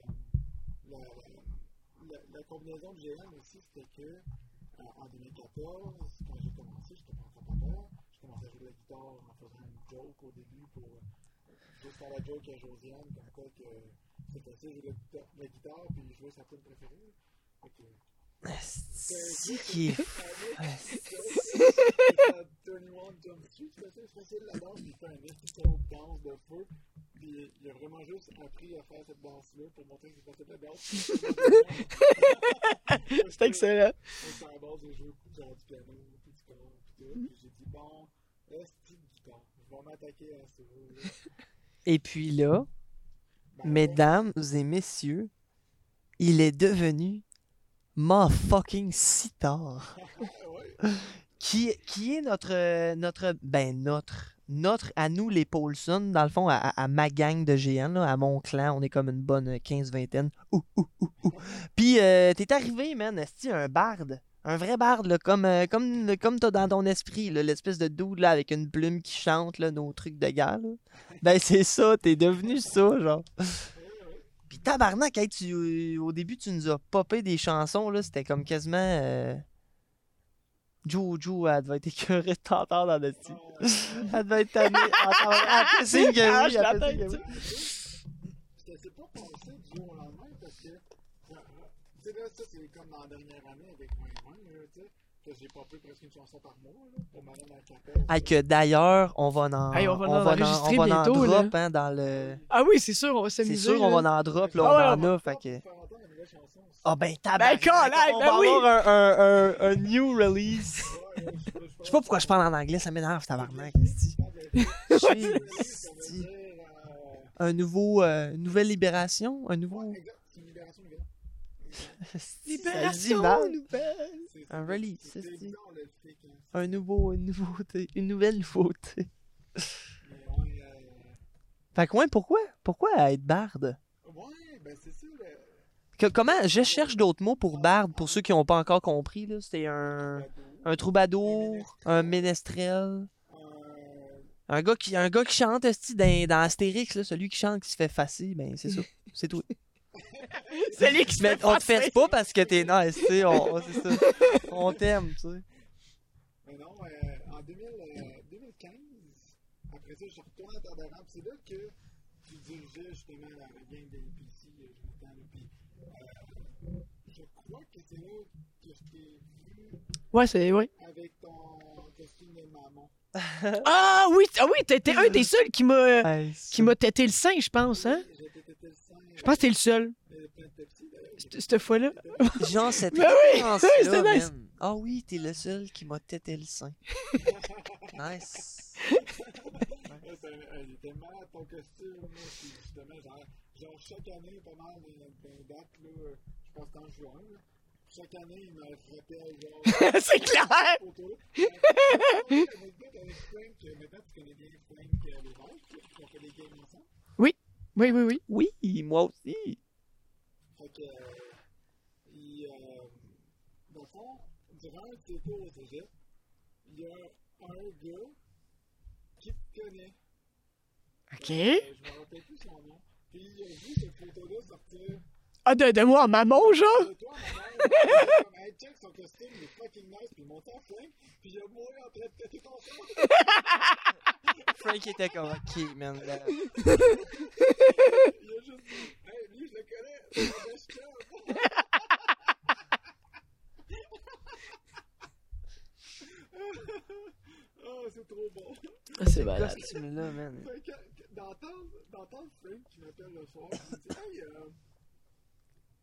la, la, la combinaison de GM aussi, c'était que euh, en 2014, quand j'ai commencé, j'étais Je commençais à jouer de la guitare en faisant une joke au début pour euh, juste faire la joke à Josiane, comme quoi que c'était de jouer de la guitare, puis jouer sa tune préférée. Fait que, C'est qui est C'était 21 Jump Street, c'est assez facile la danse, puis il fait un petit solo de danse de feu. Puis il a vraiment juste appris à faire cette danse-là pour montrer qu'il faisait de la danse. C'est excellent. C'est à la base du piano, du puis tout. Puis j'ai dit, bon, est-ce que guitare? Je vais m'attaquer à ça. là. Et puis là, Ben, mesdames et messieurs, il est devenu motherfucking sitar. ouais. Qui, qui est notre, notre, ben notre, notre, à nous les Paulson, dans le fond, à, ma gang de GN, là, à mon clan, on est comme une bonne 15-vingtaine. Ouh, ouh, ouh, ouh. Puis euh, t'es arrivé, man, esti, un barde? Un vrai barde, là, comme, euh, comme, comme t'as dans ton esprit, là, l'espèce de dude là, avec une plume qui chante là, nos trucs de gars. là. Ben c'est ça, t'es devenu ça, genre. Puis tabarnak, hey, tu, euh, au début, tu nous as popé des chansons, là, c'était comme quasiment... euh, Joe, elle devait être écœurée de t'entendre dans le style. Elle devait être tannée. Ah, tête, oui. Je sais pas passé du jour au lendemain parce que, tu sais, là, ça, c'est comme dans la dernière année avec 2020, là, tu sais, que j'ai popé presque une chanson par mois, là, pour m'aller dans la capelle. Hey, que d'ailleurs, on va en, Hey, on va en on enregistrer on va en bientôt, là. drop hein, dans le. Ah oui, c'est sûr, on va C'est s'amuser. sûr, on va en drop, là, on Ah ouais, en on a, fait que. Ah ben tabarnak, colac, on ben va oui. avoir un, un, un, un new release. Je- sais pas pourquoi je parle en anglais, ça m'énerve, tabarnak. euh, Un nouveau, euh, nouvelle libération, un nouveau. ouais, exact, c'est une libération nouvelle. Ça se dit Libération nouvelle. C'est- Un release, c'est hein. Un nouveau, une nouveauté, une nouvelle nouveauté. Mais ouais, euh, Fait que, ouais, pourquoi? Pourquoi être barde? ouais, ben c'est ça. Le... Que- comment? Je cherche d'autres mots pour barde, pour ceux qui n'ont pas encore compris, là? C'était un... Un troubadour, un ménestrel, un gars qui, un gars qui chante, dans, dans Astérix, là, celui qui chante, qui se fait fasser, ben c'est ça, c'est tout. C'est lui qui se fait on te fesse pas parce que t'es nice, tu sais, on, on- c'est ça. On t'aime, tu sais. Mais non, euh, en 2000, euh, 2015, après ça, je suis retourné à Terre c'est là que tu dirigeais justement la, gang des euh, Jonathan, puis euh, je crois que c'est là que je t'ai vu Ouais, c'est. Ouais. avec ton costume de maman. Ah oui, ah oui, t'étais un des seuls qui m'a Hey, qui m'a tété le sein, je pense, hein? J'ai été le sein, Je pense que t'es le seul, cette fois-là. Genre cette Ben oui, oui, c'est nice. Ah oui, t'es le seul qui m'a tété le sein. Nice. Il était malade ton costume, justement, genre, genre chaque année, pas mal d'un d'un date, là, je pense en juin, là. Chaque année, il me rappelle, genre, c'est clair! photo. Euh, anecdote avec Frank, maintenant tu connais bien Frank Lévesque, qui ont fait des games ensemble. Oui, oui, oui. Oui, moi aussi. Fait que, euh, il, euh, dans le fond, durant tes tours au cégep, il y a un gars qui te connaît. OK. Euh, je me rappelle plus son nom. Puis il a vu cette photo-là sortir. Ah, de, de moi en maman, genre? De toi, ma mère, comme, hey, check son costume, il est fucking nice. Puis il montait en flingue. Puis il a mouru en train de péter ton sang. Frank était comme, ok, man. là. Il a juste dit, hey, lui, je le connais. C'est mon best chum. Ah, c'est trop bon. Ah, c'est Ce malade. d'entendre Frank qui m'appelle le soir, il me dit Hey, euh,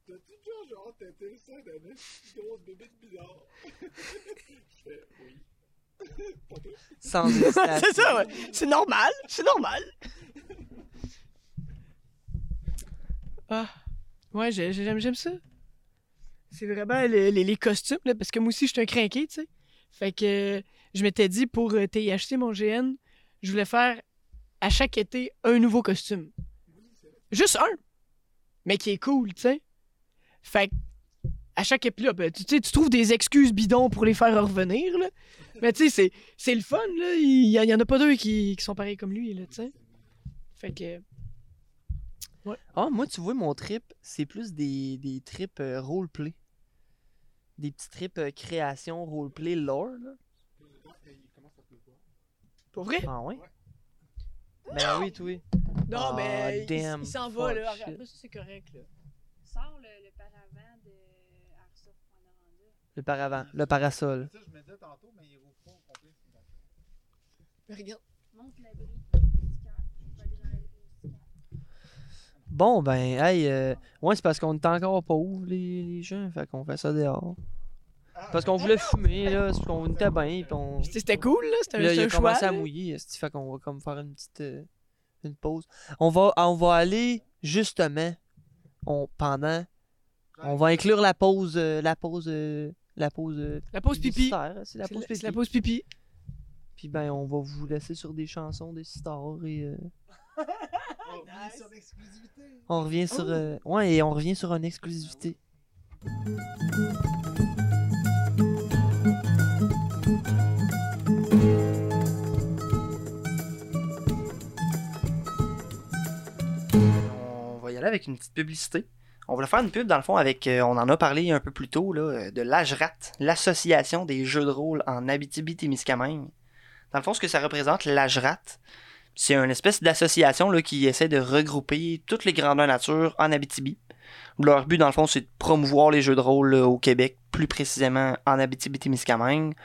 t'as-tu déjà genre têté le sein d'un grosse bébé de bizarre Je fais Oui. Sans hésitation. c'est ça, ouais. C'est normal, c'est normal. Ah, ouais, j'ai- j'aime, j'aime ça. C'est vraiment les, les- les costumes, là, parce que moi aussi, je suis un crinqué, tu sais. Fait que je m'étais dit, pour euh, TIHC, mon GN, je voulais faire à chaque été un nouveau costume. Juste un, mais qui est cool, tu sais. Fait que à chaque épisode, ben, tu, tu trouves des excuses bidons pour les faire revenir, là. Mais tu sais, c'est, le fun, là. Il y, en- il a pas deux qui, qui sont pareils comme lui, là. Fait que. Ah, moi, tu vois, mon trip, c'est plus des, des trips euh, roleplay. Des petits trips euh, création, roleplay, lore, là. Pour vrai? Ah ouais? Ben oui, toi. Non, Ah, mais il- damn, il, s'en va, là. Regarde, ça, c'est correct, là. Sors le, le. Le paravent, le parasol. Ça, je me disais tantôt, mais il rouvre pas au complet. c'est bon. Mais regarde. Monte l'abri. Bon, ben, hey, euh, ouais, c'est parce qu'on est encore pas ouvre, les, les gens, fait qu'on fait ça dehors. Parce qu'on voulait fumer, là, c'est parce qu'on était bien, puis on... C'était cool, là. C'était un, un choix. commencé à mouiller, fait qu'on va comme faire une petite euh, une pause? On va, on va aller, justement, on, pendant, on va inclure la pause, euh, la pause, euh, la pause... euh, La pause pipi. C'est la pause pipi. la pause pipi. Puis ben, on va vous laisser sur des chansons de Star et... euh, On revient sur l'exclusivité. on revient sur... euh, ouais, et on revient sur une exclusivité. On va y aller avec une petite publicité. On voulait faire une pub, dans le fond, avec, euh, on en a parlé un peu plus tôt, là, euh, de l'AGRAT, l'Association des jeux de rôle en Abitibi-Témiscamingue. Dans le fond, ce que ça représente, l'AGRAT, c'est une espèce d'association là, qui essaie de regrouper toutes les grandeurs nature en Abitibi. Leur but, dans le fond, c'est de promouvoir les jeux de rôle au Québec, plus précisément en Abitibi-Témiscamingue,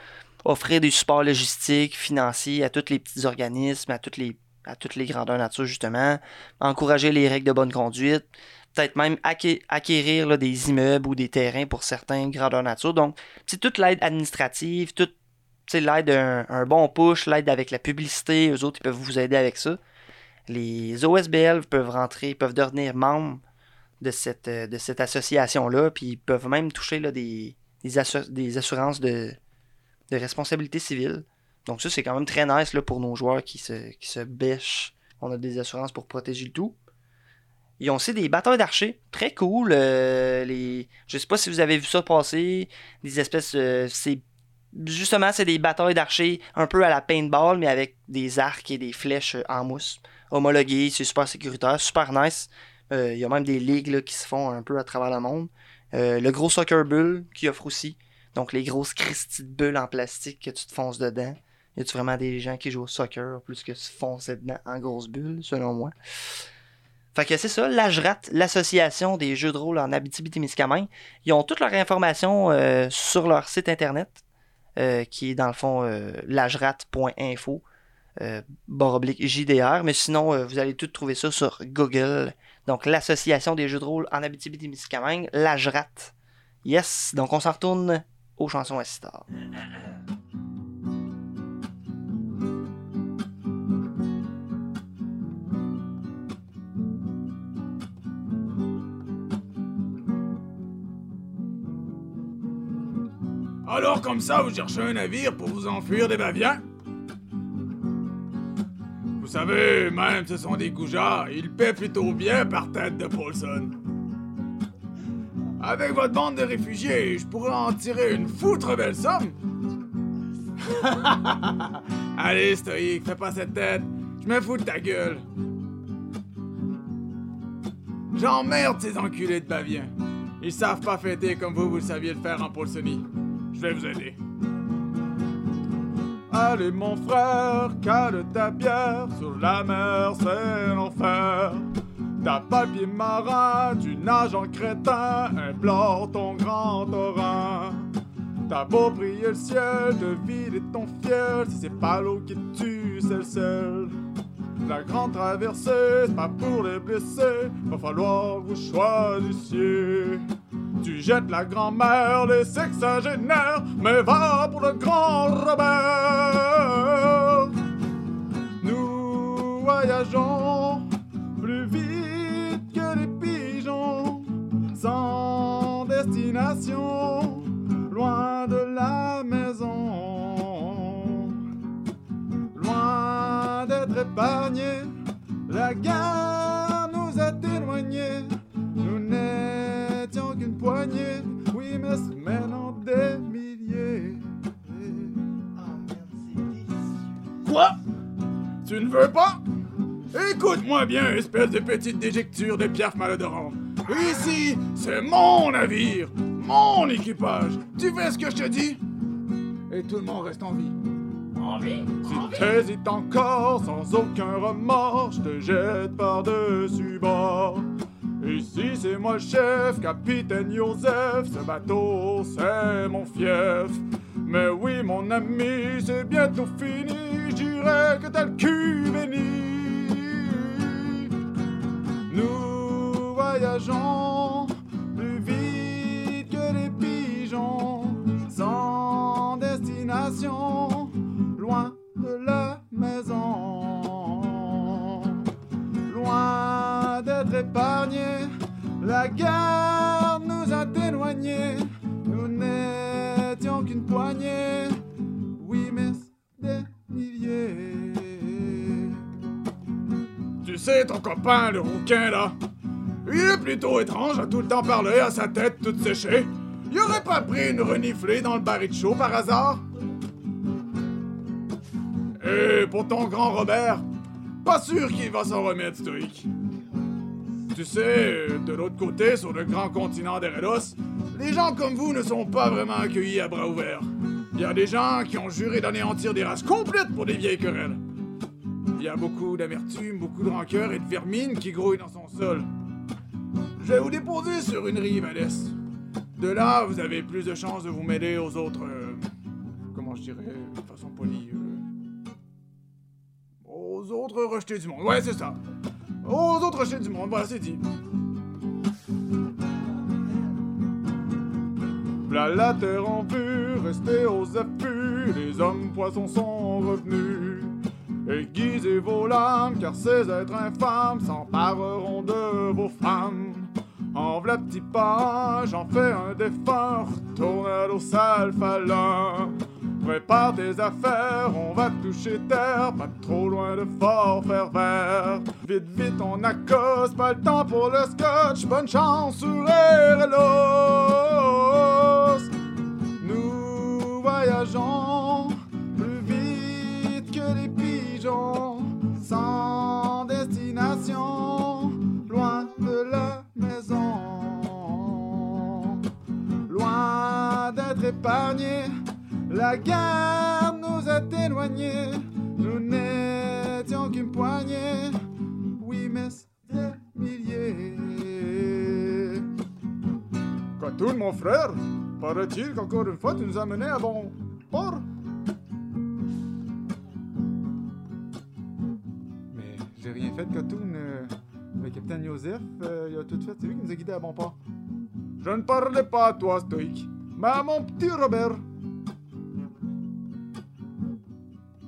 offrir des supports logistiques, financiers à tous les petits organismes, à toutes les, à toutes les grandeurs nature, justement, encourager les règles de bonne conduite, peut-être même acqué- acquérir des immeubles ou des terrains pour certains grandeurs nature. Donc, c'est toute l'aide administrative, toute l'aide un, un bon push, l'aide avec la publicité, eux autres, ils peuvent vous aider avec ça. Les OSBL peuvent rentrer, peuvent devenir membres de cette, euh, de cette association-là, puis ils peuvent même toucher des, des, assu- des assurances de, de responsabilité civile. Donc ça, c'est quand même très nice là, pour nos joueurs qui se, qui se bêchent. On a des assurances pour protéger le tout. Ils ont aussi des batailles d'archers. Très cool. euh, les... Je sais pas si vous avez vu ça passer. Des espèces... euh, c'est... Justement, c'est des batailles d'archers un peu à la paintball, mais avec des arcs et des flèches euh, en mousse. Homologués, c'est super sécuritaire, super nice. Euh, Il y a même des ligues là, qui se font un peu à travers le monde. Euh, le gros soccer bull qui offre aussi. Donc les grosses Christie de bulles en plastique que tu te fonces dedans. Y a-tu vraiment des gens qui jouent au soccer plus que se foncer dedans en grosses bulles, selon moi? Fait que c'est ça, l'AJRAT, l'association des jeux de rôle en Abitibi-Témiscamingue. Ils ont toutes leurs informations euh, sur leur site internet, euh, qui est dans le fond euh, lajrat.info, euh, JDR. Mais sinon, vous allez tout trouver ça sur Google. Donc, l'association des jeux de rôle en Abitibi-Témiscamingue, l'AJRAT. Yes, donc on s'en retourne aux chansons à Sitar. Alors comme ça, vous cherchez un navire pour vous enfuir des baviens? Vous savez, même ce sont des goujats, ils paient plutôt bien par tête de Paulson. Avec votre bande de réfugiés, je pourrais en tirer une foutre belle somme. Allez, stoïque, fais pas cette tête. Je me fous de ta gueule. J'emmerde ces enculés de baviens. Ils savent pas fêter comme vous, vous saviez le faire en Paulsonie. Je vais vous aider. Allez mon frère, cale ta bière, sur la mer c'est l'enfer. T'as pied marin, tu nages en crétin, implore ton grand torrent. T'as beau prier le ciel, de vider ton fiel, si c'est pas l'eau qui tue, c'est le. La grande traversée, c'est pas pour les blessés, va falloir vous choisissiez. Tu jettes la grand-mère, les sexagénaires, mais va pour le grand Robert. Nous voyageons plus vite que les pigeons, sans destination, loin de la maison. Loin d'être épargnés, la guerre nous a éloignés. Poignée, oui, mais c'est maintenant des milliers. Quoi? Tu ne veux pas? Écoute-moi bien, espèce de petite déjecture de piaf malodorante. Ici, c'est mon navire, mon équipage. Tu fais ce que je te dis? Et tout le monde reste en vie. Si t'hésites encore, sans aucun remords, je te jette par-dessus bord. Ici c'est moi chef, capitaine Joseph, ce bateau c'est mon fief. Mais oui mon ami, c'est bientôt fini, je dirais que le cul béni. Nous voyageons ton copain, le rouquin, là, il est plutôt étrange à tout le temps parler à sa tête toute séchée. Il aurait pas pris une reniflée dans le baril de chaud par hasard? Et pour ton grand Robert, pas sûr qu'il va s'en remettre, stoïque. Tu sais, de l'autre côté, sur le grand continent d'Eredos, les gens comme vous ne sont pas vraiment accueillis à bras ouverts. Il y a des gens qui ont juré d'anéantir des races complètes pour des vieilles querelles. Il y a beaucoup d'amertume, beaucoup de rancœur et de vermine qui grouillent dans son sol. Je vais vous déposer sur une rive à l'est. De là, vous avez plus de chances de vous mêler aux autres. euh, comment je dirais, de façon polie. euh, aux autres rejetés du monde. Ouais, c'est ça. Aux autres rejetés du monde, voilà, c'est dit. Là, la terre en vue, restez aux affûts, les hommes poissons sont revenus. Aiguisez vos lames, car ces êtres infâmes s'empareront de vos femmes. En v'là petit pas, j'en fais un défunt, retourne à l'eau sale. Prépare tes affaires, on va toucher terre, pas trop loin de fort faire vert. Vite, vite, on accoste, pas le temps pour le scotch. Bonne chance sur Erelos. Nous voyageons sans destination, loin de la maison. Loin d'être épargnés, la guerre nous a éloignés. Nous n'étions qu'une poignée, oui, mais des milliers. Catoun, mon frère, paraît-il qu'encore une fois tu nous as menés à bon port. J'ai rien fait, Catoun. euh, le capitaine Joseph, euh, il a tout fait. C'est lui qui nous a guidés à bon port. Je ne parlais pas à toi, Stoïque, mais à mon petit Robert.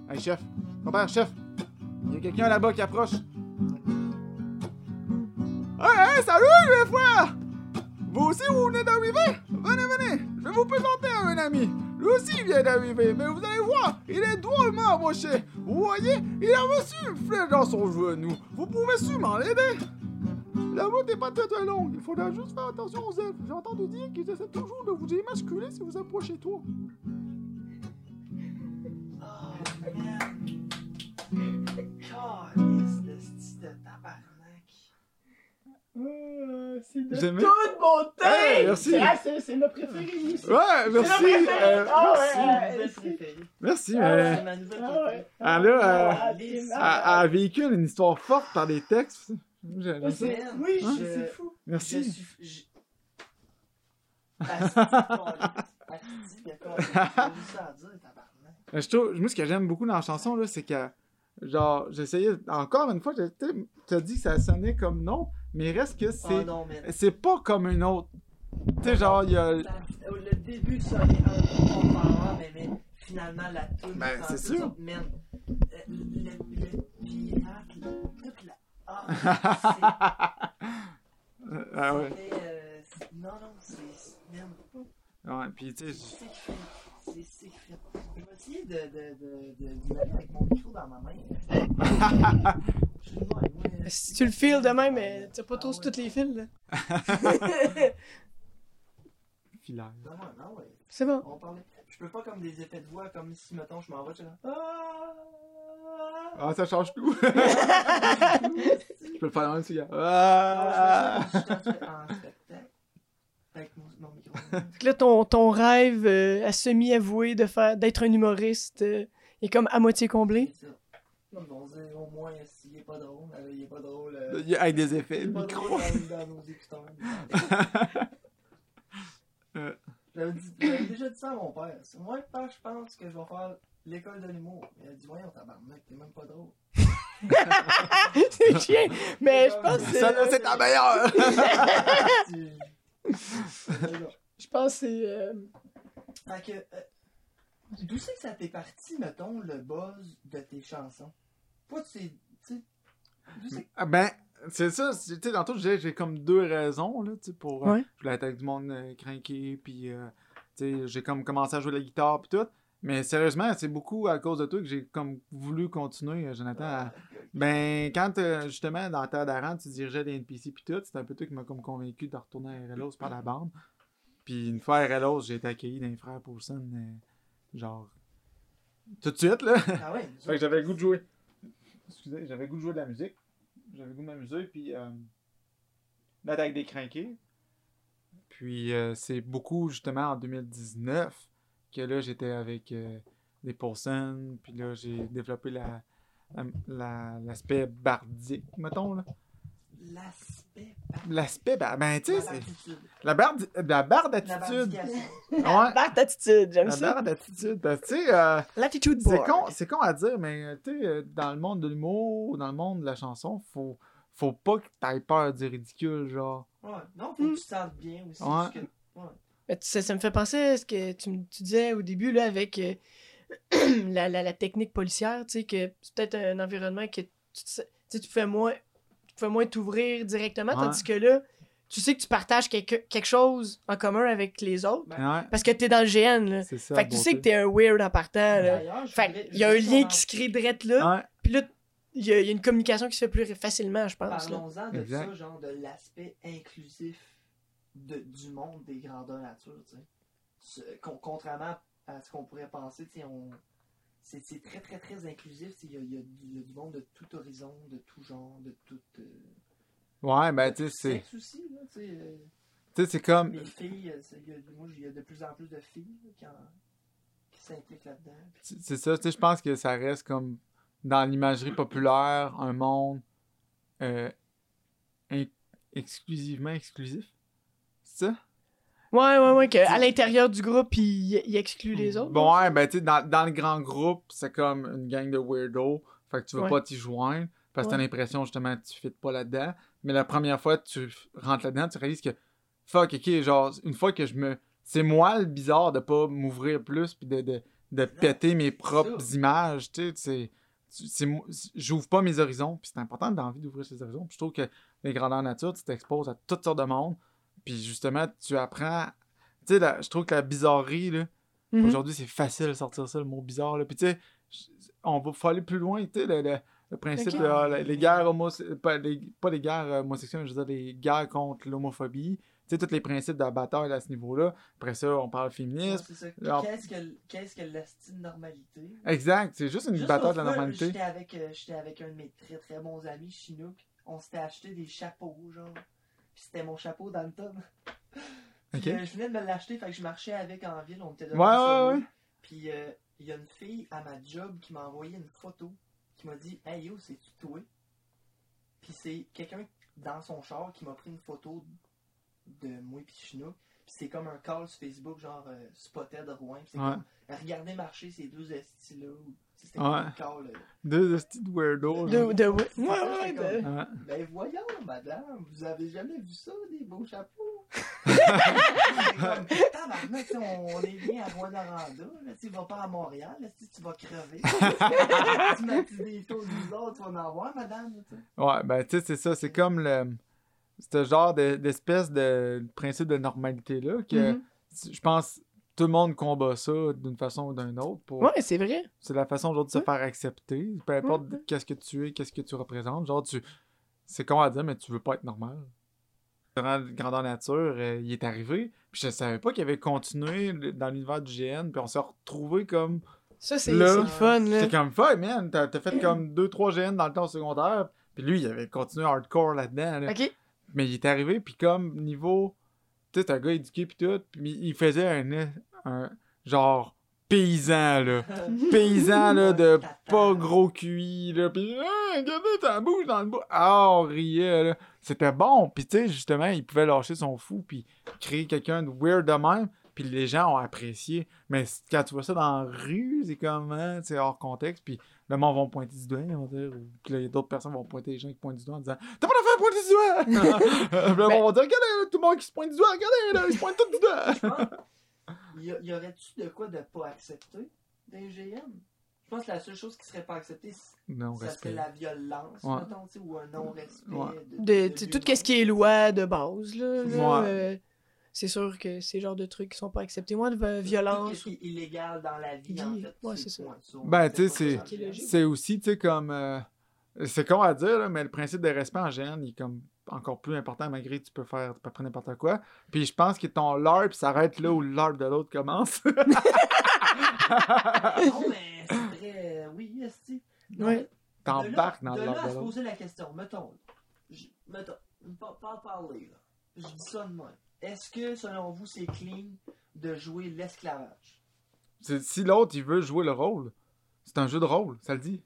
Hey, chef. Robert, chef. Il y a quelqu'un là-bas qui approche. Hey, hey, salut, les frères! Vous aussi, vous venez d'arriver? Venez, venez, je vais vous présenter à un ami. Lui aussi vient d'arriver, mais vous allez voir, il est drôlement amoché. Vous voyez, il a reçu une flèche dans son genou. Vous pouvez sûrement l'aider. La route n'est pas très très longue, il faudra juste faire attention aux elfes. J'ai entendu dire qu'ils essaient toujours de vous émasculer si vous approchez trop. C'est de toute beauté! Hey, merci. Ah, c'est, c'est ma préférée. Ouais, merci. Euh, Ah, merci. ouais. Merci, mais. nouvelle Ah, là, euh, Elle, véhicule une histoire forte par des textes. Oui, Hein? je- c'est fou. Je Merci. suis. Je trouve, moi, ce que j'aime beaucoup dans la chanson, là, c'est que, genre, j'essayais, encore une fois, tu as dit que ça sonnait comme non, mais il reste que Oh c'est, non, man. c'est pas comme une autre. Tu sais, genre, il y a. Ça- Le début sonnait un peu confondant, mais, mais finalement, la tune Ben, c'est sûr. Man, euh, le, le, le pirate, toute la. Ah, Euh, ah ouais. c'est- euh, c'est- Non, non, c'est. Man, Ouais, puis tu sais, c'est fait. C'est c'est fait. Je vais essayer de, de, de, de, aller avec mon micro dans ma main. Si tu le files de même, mais tu sais pas trop sur toutes les fils. Là. filaire. Non, non, ouais. C'est bon. On parlait. Je peux pas comme des effets de voix, comme si, mettons, je m'en vais, suis là. Ah! Ça change tout. je peux le faire dans Ah! je en spectacle. Avec mon, mon micro. Là, ton, ton rêve euh, à semi-avoué de faire d'être un humoriste euh, est comme à moitié comblé? C'est ça. Ils vont dire au moins s'il est pas drôle, euh, il est pas drôle. euh, a avec des effets, le micro. dans, dans nos écouteurs. Euh. J'avais dit- déjà dit ça à mon père. C'est Moi, père, je pense que je vais faire l'école de l'humour. Il a dit, voyons, tabarnak, t'es même pas drôle. c'est chiant. Mais je pense que Ça, c'est. là, c'est ta meilleure! Je pense que c'est. euh, Fait que, euh, d'où c'est que ça t'est parti, mettons, le buzz de tes chansons? Ces. Tu sais. C'est. Ah ben, c'est ça. c'est- Tu sais, tantôt, je disais, j'ai comme deux raisons, là, tu sais, pour... euh, je voulais être avec du monde euh, craqué, puis, euh, tu sais, j'ai comme commencé à jouer la guitare, puis tout. Mais sérieusement, c'est beaucoup à cause de toi que j'ai comme voulu continuer, euh, Jonathan. à- Ben, quand, euh, justement, dans Terre d'Aran, tu dirigeais des NPC, puis tout, c'était un peu toi qui m'a comme convaincu de retourner à RLOS par la bande. Puis une fois à RLOS, j'ai été accueilli d'un frère Poulsen, euh, genre... Tout de suite, là. Ah ouais, Fait que j'avais le goût de jouer. Excusez, j'avais goût de jouer de la musique. J'avais goût de m'amuser, puis euh, avec des crinqués. Puis euh, c'est beaucoup justement en 2019 que là j'étais avec euh, des Paulsen, puis là j'ai développé la- l'aspect bardique, mettons là. L'aspect. L'aspect, ben, ben tu sais, la barde, la barde La attitude. bardication. Ouais, Barre d'attitude, j'aime la ça. barde attitude. Parce que, tu sais, euh, L'attitude C'est con, c'est con à dire, mais euh, tu sais, euh, dans le monde de l'humour, dans le monde de la chanson, faut, faut pas que t'aies peur du ridicule, genre. Ouais, non, faut que tu te sentes bien aussi. Ouais. Mais tu sais, ça me fait penser à ce que tu, me- tu disais au début là, avec euh, la, la- la technique policière, tu sais, que c'est peut-être un environnement que tu, tu fais moins tu fais moins t'ouvrir directement, Ouais. tandis que là, tu sais que tu partages quelque, quelque chose en commun avec les autres. Ben, Ouais, Parce que t'es dans le GN, là. c'est ça. Fait que tu sais que t'es un weird en partant, là. Fait qu'il y a un lien qui se crée direct là. Ouais. Puis là, il y, a il y a une communication qui se fait plus facilement, je en- pense. là. Parlons-en de Exact. ça, genre de l'aspect inclusif de, du monde des grandeurs nature, Contrairement à ce qu'on pourrait penser, tu sais, on... C'est très, très, très inclusif. Il y a, il y a du- il y a du monde de tout horizon, de tout genre, de tout... euh, Ouais, ben, tu sais, tout c'est. sexe aussi, là, tu sais. euh, Tu sais, c'est comme. Les filles, euh, il y a- moi, il y a de plus en plus de filles qui, en- qui s'impliquent là-dedans. Puis- C'est ça, tu sais, je pense que ça reste comme dans l'imagerie populaire, un monde euh, exclusivement exclusif. C'est ça? Ouais, ouais, ouais, qu'à l'intérieur du groupe, il, il exclut les autres. Bon, ouais, ben, tu sais, dans, dans le grand groupe, c'est comme une gang de weirdos. Fait que tu veux Ouais. pas t'y joindre parce que t'as l'impression, justement, que tu fites pas là-dedans. Mais la première fois que tu rentres là-dedans, tu réalises que, fuck, ok, genre, une fois que je me. C'est moi le bizarre de pas m'ouvrir plus puis de, de, de péter mes propres ça. images, tu sais, c'est. c'est mo- J'ouvre pas mes horizons, puis c'est important d'envie d'ouvrir ses horizons. Puis je trouve que les grandeurs nature, tu t'exposes à toutes sortes de monde, puis justement, tu apprends. Tu sais, la- je trouve que la bizarrerie, là, Mhm. Aujourd'hui, c'est facile de sortir ça, le mot bizarre. Là. Puis tu sais, on va faut aller plus loin, tu sais, le, le- le principe ah, les guerres homosexuelles, pas les, pas les guerres homosexuelles, mais je veux dire les guerres contre l'homophobie. Tu sais, tous les principes de la bataille à ce niveau-là. Après ça, on parle Ouais, féminisme. c'est ça. Alors- Qu'est-ce que, qu'est-ce que l'estime de normalité? Exact, c'est juste une Juste bataille de la normalité. J'étais avec, euh, j'étais avec un de mes très très bons amis, Chinook. On s'était acheté des chapeaux, genre. Puis c'était mon chapeau Danton. Puis, Ok. euh, je venais de me l'acheter, fait que je marchais avec en ville. On était Ouais, ouais, ouais. Puis euh, il y a une fille à ma job qui m'a envoyé une photo. Qui m'a dit Hey yo, c'est-tu toi? Puis c'est quelqu'un dans son char qui m'a pris une photo de moi et Chinook. Puis c'est comme un call sur Facebook, genre euh, Spotted Rouen. Puis c'est Ouais. comme Regardez marcher ces deux estis-là. C'était Ouais. Deux petites weirdos. De, de, ouais, ouais, de- Ouais. Ben voyons, madame, vous avez jamais vu ça, des beaux chapeaux? Comme, tabarnak, on, on est bien à Rwanda, là, tu vas pas à Montréal, là, tu vas crever? tu m'as dit des choses bizarres, tu vas en avoir, madame. Ouais, ben tu sais, c'est ça, c'est comme le. Ce genre de- d'espèce de, principe de normalité-là que Mhm. je pense tout le monde combat ça d'une façon ou d'une autre. Pour... Ouais, c'est vrai. C'est la façon aujourd'hui de se Ouais. faire accepter. Peu importe Ouais. qu'est-ce que tu es, qu'est-ce que tu représentes. Genre, tu. C'est con à dire, mais tu veux pas être normal. Durant Grandeur Nature, euh, il est arrivé. Puis je savais pas qu'il avait continué dans l'univers du GN. Puis on s'est retrouvé comme. Ça, c'est le fun, là. C'est comme fuck, man. T'as t'as fait comme 2-3 GN dans le temps secondaire. Puis lui, il avait continué hardcore là-dedans. là. Ok. Mais il est arrivé, puis comme niveau. Tu sais, un gars éduqué, puis tout. Puis il faisait un, un genre paysan, là. Paysan, là, de pas gros cuit, là. Puis, ah, regardez, ta bouche dans le bout. Ah, on riait, là. C'était bon. Puis, tu sais, justement, il pouvait lâcher son fou, puis créer quelqu'un de weird de même. Puis les gens ont apprécié. Mais quand tu vois ça dans la rue, c'est comme, hein, c'est hors contexte. Puis le monde va pointer du doigt, ils vont dire. Ou puis là, d'autres personnes vont pointer les gens qui pointent du doigt en disant T'as pas pointer du doigt Puis là, Ben- on va dire Regardez, tout le monde qui se pointe du doigt, regardez, là, ils se pointent tous du doigt y, aurait-tu de quoi de pas accepter des GM? Je pense que la seule chose qui serait pas acceptée, Non, ça serait la violence, Ouais. mettons, tu sais, ou un non-respect. Ouais. De, tu sais, tout ce qui est loi de base, là. là, Ouais. euh, c'est sûr que c'est le genre de trucs qui sont pas acceptés. Moi, de euh, Tout violence. ce qui est illégal dans la vie, en fait. ouais, c'est ça. Ben, tu sais. C'est aussi, tu sais, comme. euh, c'est con à dire, là, mais le principe de respect en GN, il est comme encore plus important malgré que tu peux faire à peu près n'importe quoi. Puis je pense que ton LARP s'arrête là où le LARP de l'autre commence. non, mais c'est très. Oui, esti. Non, Ouais. mais T'embarques de dans là, le de là LARP à de se l'autre. poser la question, mettons, je- mettons, pas, pas parler, là. Je dis ça de même. Est-ce que, selon vous, c'est clean de jouer l'esclavage? C'est- Si l'autre, il veut jouer le rôle, c'est un jeu de rôle, ça le dit.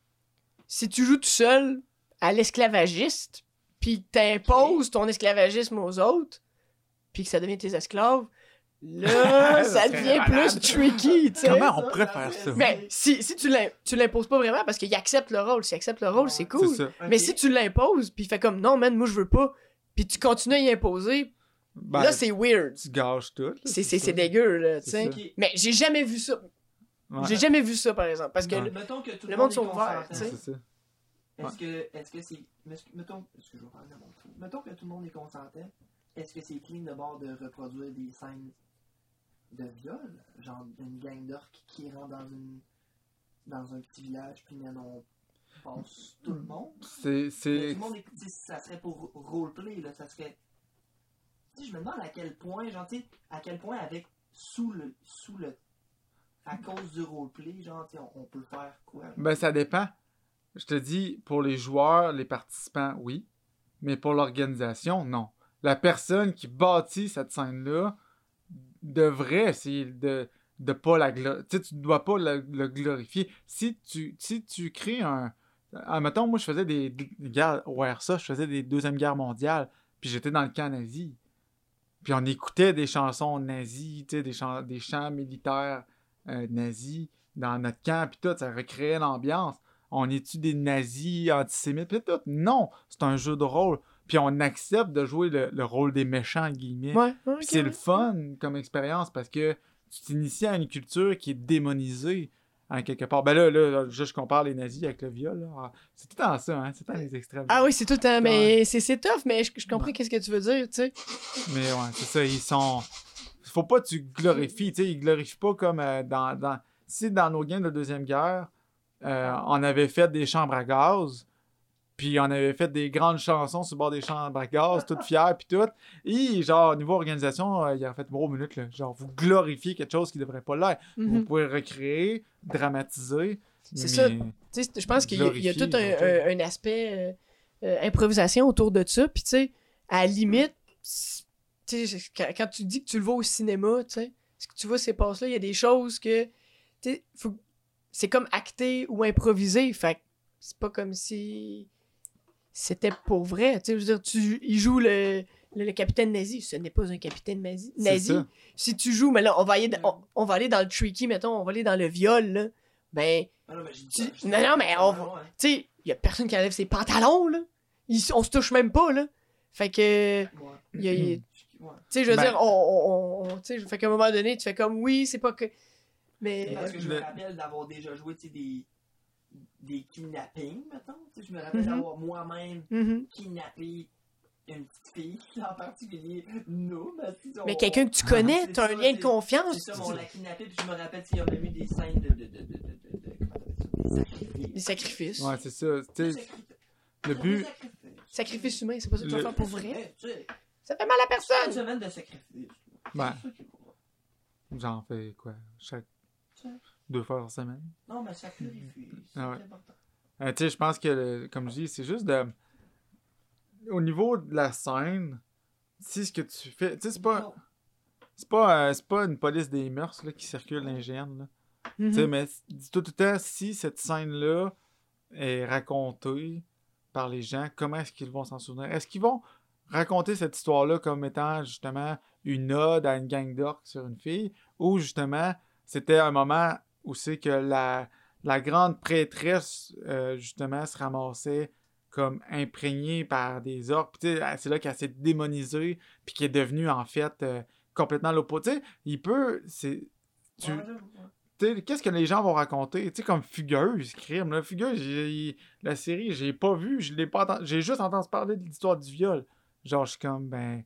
Si tu joues tout seul à l'esclavagiste, puis t'imposes ton esclavagisme aux autres, puis que ça devient tes esclaves, là, ça devient plus tricky, tu sais. Comment on pourrait ça faire fait- ça? Mais si, si tu l'im- tu l'imposes pas vraiment parce qu'il accepte le rôle, s'il accepte le rôle, c'est cool. Mais si tu l'imposes, puis il fait comme non, man, moi je veux pas, puis tu continues à y imposer, Ben, là c'est weird. tu gâches tout. C'est c'est- ça. c'est dégueu, là, tu sais. Mais j'ai jamais vu ça. Ouais. J'ai jamais vu ça, par exemple. Parce que Ouais. le- Mettons que tout Le monde monde est sont ouverts, tu sais. Est-ce que, est-ce que c'est, mettons, est-ce que je vais parler de mon? Mettons que tout le monde est consentant. est-ce que c'est clean de bord de reproduire des scènes de viol? Genre une gang d'orques qui rentre dans une dans un petit village, puis là, on passe tout le monde? C'est. Tout le monde, est- ça serait pour roleplay, là, ça serait... Tu sais, je me demande à quel point, genre, tu sais, à quel point avec, sous le, sous le, à cause du roleplay, genre, on, on peut faire quoi? Ben, ça dépend. Je te dis, pour les joueurs, les participants, oui. Mais pour l'organisation, non. La personne qui bâtit cette scène-là devrait essayer de de pas la glorifier. Tu tu dois pas le, glorifier. Si tu, si tu crées un... Admettons, moi, je faisais des, guerres... Ouais, ça, je faisais des Deuxième Guerre mondiale. Puis j'étais dans le camp nazi. Puis on écoutait des chansons nazies, des, des chants militaires euh, nazis dans notre camp, puis tout, ça recréait l'ambiance. On est-tu des nazis antisémites, puis tout? Non, c'est un jeu de rôle. Puis on accepte de jouer le, le rôle des méchants, guillemets. Ouais, c'est le fun comme expérience parce que tu t'inities à une culture qui est démonisée en quelque part. Ben là, là, là, juste je compare les nazis avec le viol. Ah, C'est tout temps ça, hein? C'est temps les extrêmes. Ah oui, c'est tout temps, mais c'est tough, mais je, je comprends qu'est-ce que tu veux dire, tu sais. Mais ouais, c'est ça, ils sont. Faut pas que tu glorifies, tu sais, ils glorifient pas comme euh, dans, dans. Si dans nos games de Deuxième Guerre, euh, on avait fait des chambres à gaz, puis on avait fait des grandes chansons sur le bord des chambres à gaz, toutes fières, puis tout. Et genre, niveau organisation, euh, il a fait gros minute, là. Genre, vous glorifiez quelque chose qui devrait pas l'être. Vous Mhm. pouvez recréer, dramatiser. C'est ça. Tu sais, je pense qu'il y, a- il y a tout un, un- un aspect euh, improvisation autour de ça. Puis, tu sais, à la limite, quand, quand tu dis que tu le vois au cinéma, tu sais, ce que tu vois ces passes-là, il y a des choses que, tu sais, faut- c'est comme acté ou improvisé. Fait que c'est pas comme si c'était pour vrai. Tu sais, je veux dire, tu, il joue le, le, le capitaine nazi. Ce n'est pas un capitaine nazi. C'est nazi. ça. Si tu joues, mais là, on va, aller, on, on va aller dans le tricky, mettons, on va aller dans le viol, là. Ben, Ah non, Tu- je- non, non, mais on va- tu sais, il y a personne qui enlève ses pantalons, là. Ils- on se touche même pas, là. Fait que, Ouais. il y a- il y a- tu sais, je veux Ben- dire, on, on, on- tu sais, fait qu'à un moment donné, tu fais comme, oui, c'est pas que... Mais, Parce que je me rappelle d'avoir déjà joué, tu sais, des, des kidnappings, mettons. Tu sais, je me rappelle Mhm. d'avoir moi-même Mhm. kidnappé une petite fille, en particulier nous. si on- mais quelqu'un que tu connais, c'est t'as ça, un lien de confiance. C'est ça, mais on l'a kidnappé, puis je me rappelle s'il y avait eu des scènes de. de, de, de, de? Des Des sacrifices. sacrifices. Ouais, c'est ça. Tu Des le Des but. sacrifices. Sacrifice humain, c'est pas ça que tu vas faire pour vrai? Ça fait mal à Une personne. semaine de. C'est qui va. J'en fais quoi? Chaque. Deux fois par semaine? Non, mais ça purifie. C'est Ah ouais. important. Euh, tu sais, je pense que, le- comme je dis, c'est juste de. Au niveau de la scène, si ce que tu fais. Tu sais, c'est pas. C'est pas, euh, c'est pas une police des mœurs là, qui circule là. Mhm. Tu sais, mais dis-toi tout le temps, si cette scène-là est racontée par les gens, comment est-ce qu'ils vont s'en souvenir? Est-ce qu'ils vont raconter cette histoire-là comme étant justement une ode à une gang d'orques sur une fille, ou justement c'était un moment où c'est que la, la grande prêtresse, euh, justement, se ramassait comme imprégnée par des orques. C'est là qu'elle s'est démonisée, puis qui est devenue en fait euh, complètement l'opposé. Il peut. C'est, tu, qu'est-ce que les gens vont raconter? Tu sais, comme Fugueuse, crime. Là, Fugueuse, la série, j'ai pas vu, je l'ai pas entendu, j'ai juste entendu parler de l'histoire du viol. Genre, je suis comme, ben,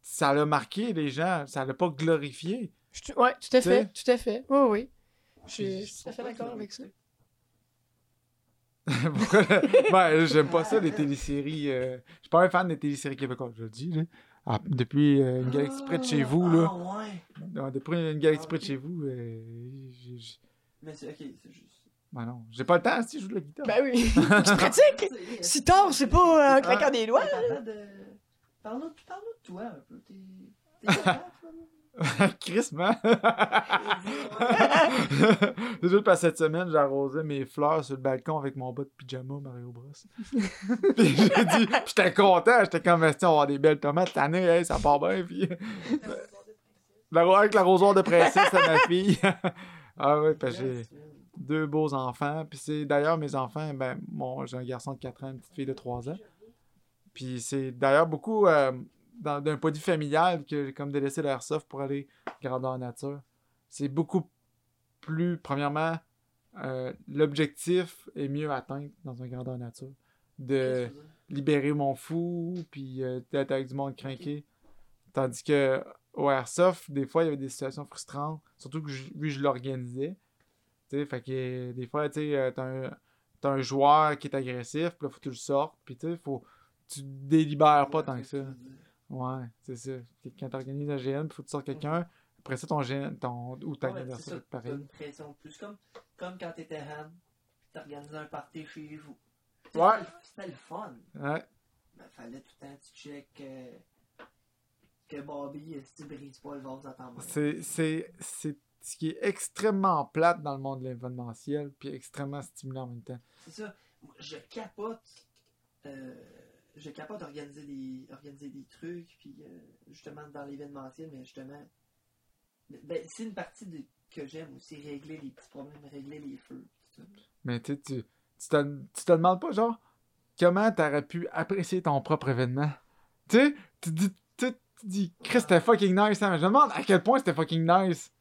ça l'a marqué les gens, ça l'a pas glorifié. Je- Ouais, tout à fait, tout à fait. Oui, oui. Je suis- Puis- je suis tout à fait d'accord avec ça. Pourquoi? ben, j'aime pas ça, les téléséries. euh, Je suis pas un fan des téléséries québécoises, je le dis, là. Ah, depuis euh, une galaxie près de chez vous, là. Ah, ouais. Ouais, depuis une galaxie près de chez vous, euh, j'ai- j'ai- Mais c'est ok, c'est juste. Ben non, j'ai pas le temps si je joue de la guitare. Ben oui. tu pratiques. Si tard, c'est pas en claquant des doigts. Parle-nous de... Parle-nous parle-nous de toi un peu. T'es t'es capable, là? Chris, man! C'est juste parce que cette semaine, j'ai arrosé mes fleurs sur le balcon avec mon bas de pyjama Mario Bros. puis j'ai dit, puis j'étais content, j'étais comme, on va avoir des belles tomates cette année, hey, ça part bien, puis... La- avec l'arrosoir de princesse à ma fille. ah ouais, parce que j'ai deux beaux enfants, puis c'est d'ailleurs mes enfants, ben, j'ai un garçon de 4 ans, une petite fille de 3 ans. Puis c'est d'ailleurs beaucoup euh, d'un point de vue familial que j'ai comme délaissé l'airsoft pour aller grandeur nature. C'est beaucoup plus, premièrement, euh, l'objectif est mieux atteint dans un grandeur nature. De libérer mon fou, puis euh, d'être avec du monde craqué. Tandis que au Airsoft, des fois, il y avait des situations frustrantes, surtout que je, vu je l'organisais. Fait que des fois, tu sais, euh, t'as un, joueur qui est agressif, puis là, faut que tu le sortes, puis tu faut. Tu délibères pas tant que ça. Ouais, c'est ça. Quand t'organises un GN, il faut que tu sortes quelqu'un. Après ça, ton GN, ton, ou ta Ouais, adversaire, ça, pareil. une pression plus comme, comme quand t'étais Han, t'organisais un party chez vous. Ouais. C'était- le fun. Ouais. Ben, fallait tout le temps que tu check euh, que Bobby, euh, si tu brises pas le vase à ta main. C'est ce qui est extrêmement plate dans le monde de l'événementiel, puis extrêmement stimulant en même temps. C'est ça. Je capote. euh, je capote organiser des, organiser des trucs, puis euh, justement dans l'événementiel, mais justement. Ben, c'est une partie de, que j'aime aussi, régler les petits problèmes, régler les feux. tout ça. Mais tu tu, te, tu te demandes pas, genre, comment t'aurais pu apprécier ton propre événement? Tu sais, tu dis, tu, tu dis, Chris, c'était fucking nice, hein? Je me demande à quel point c'était fucking nice.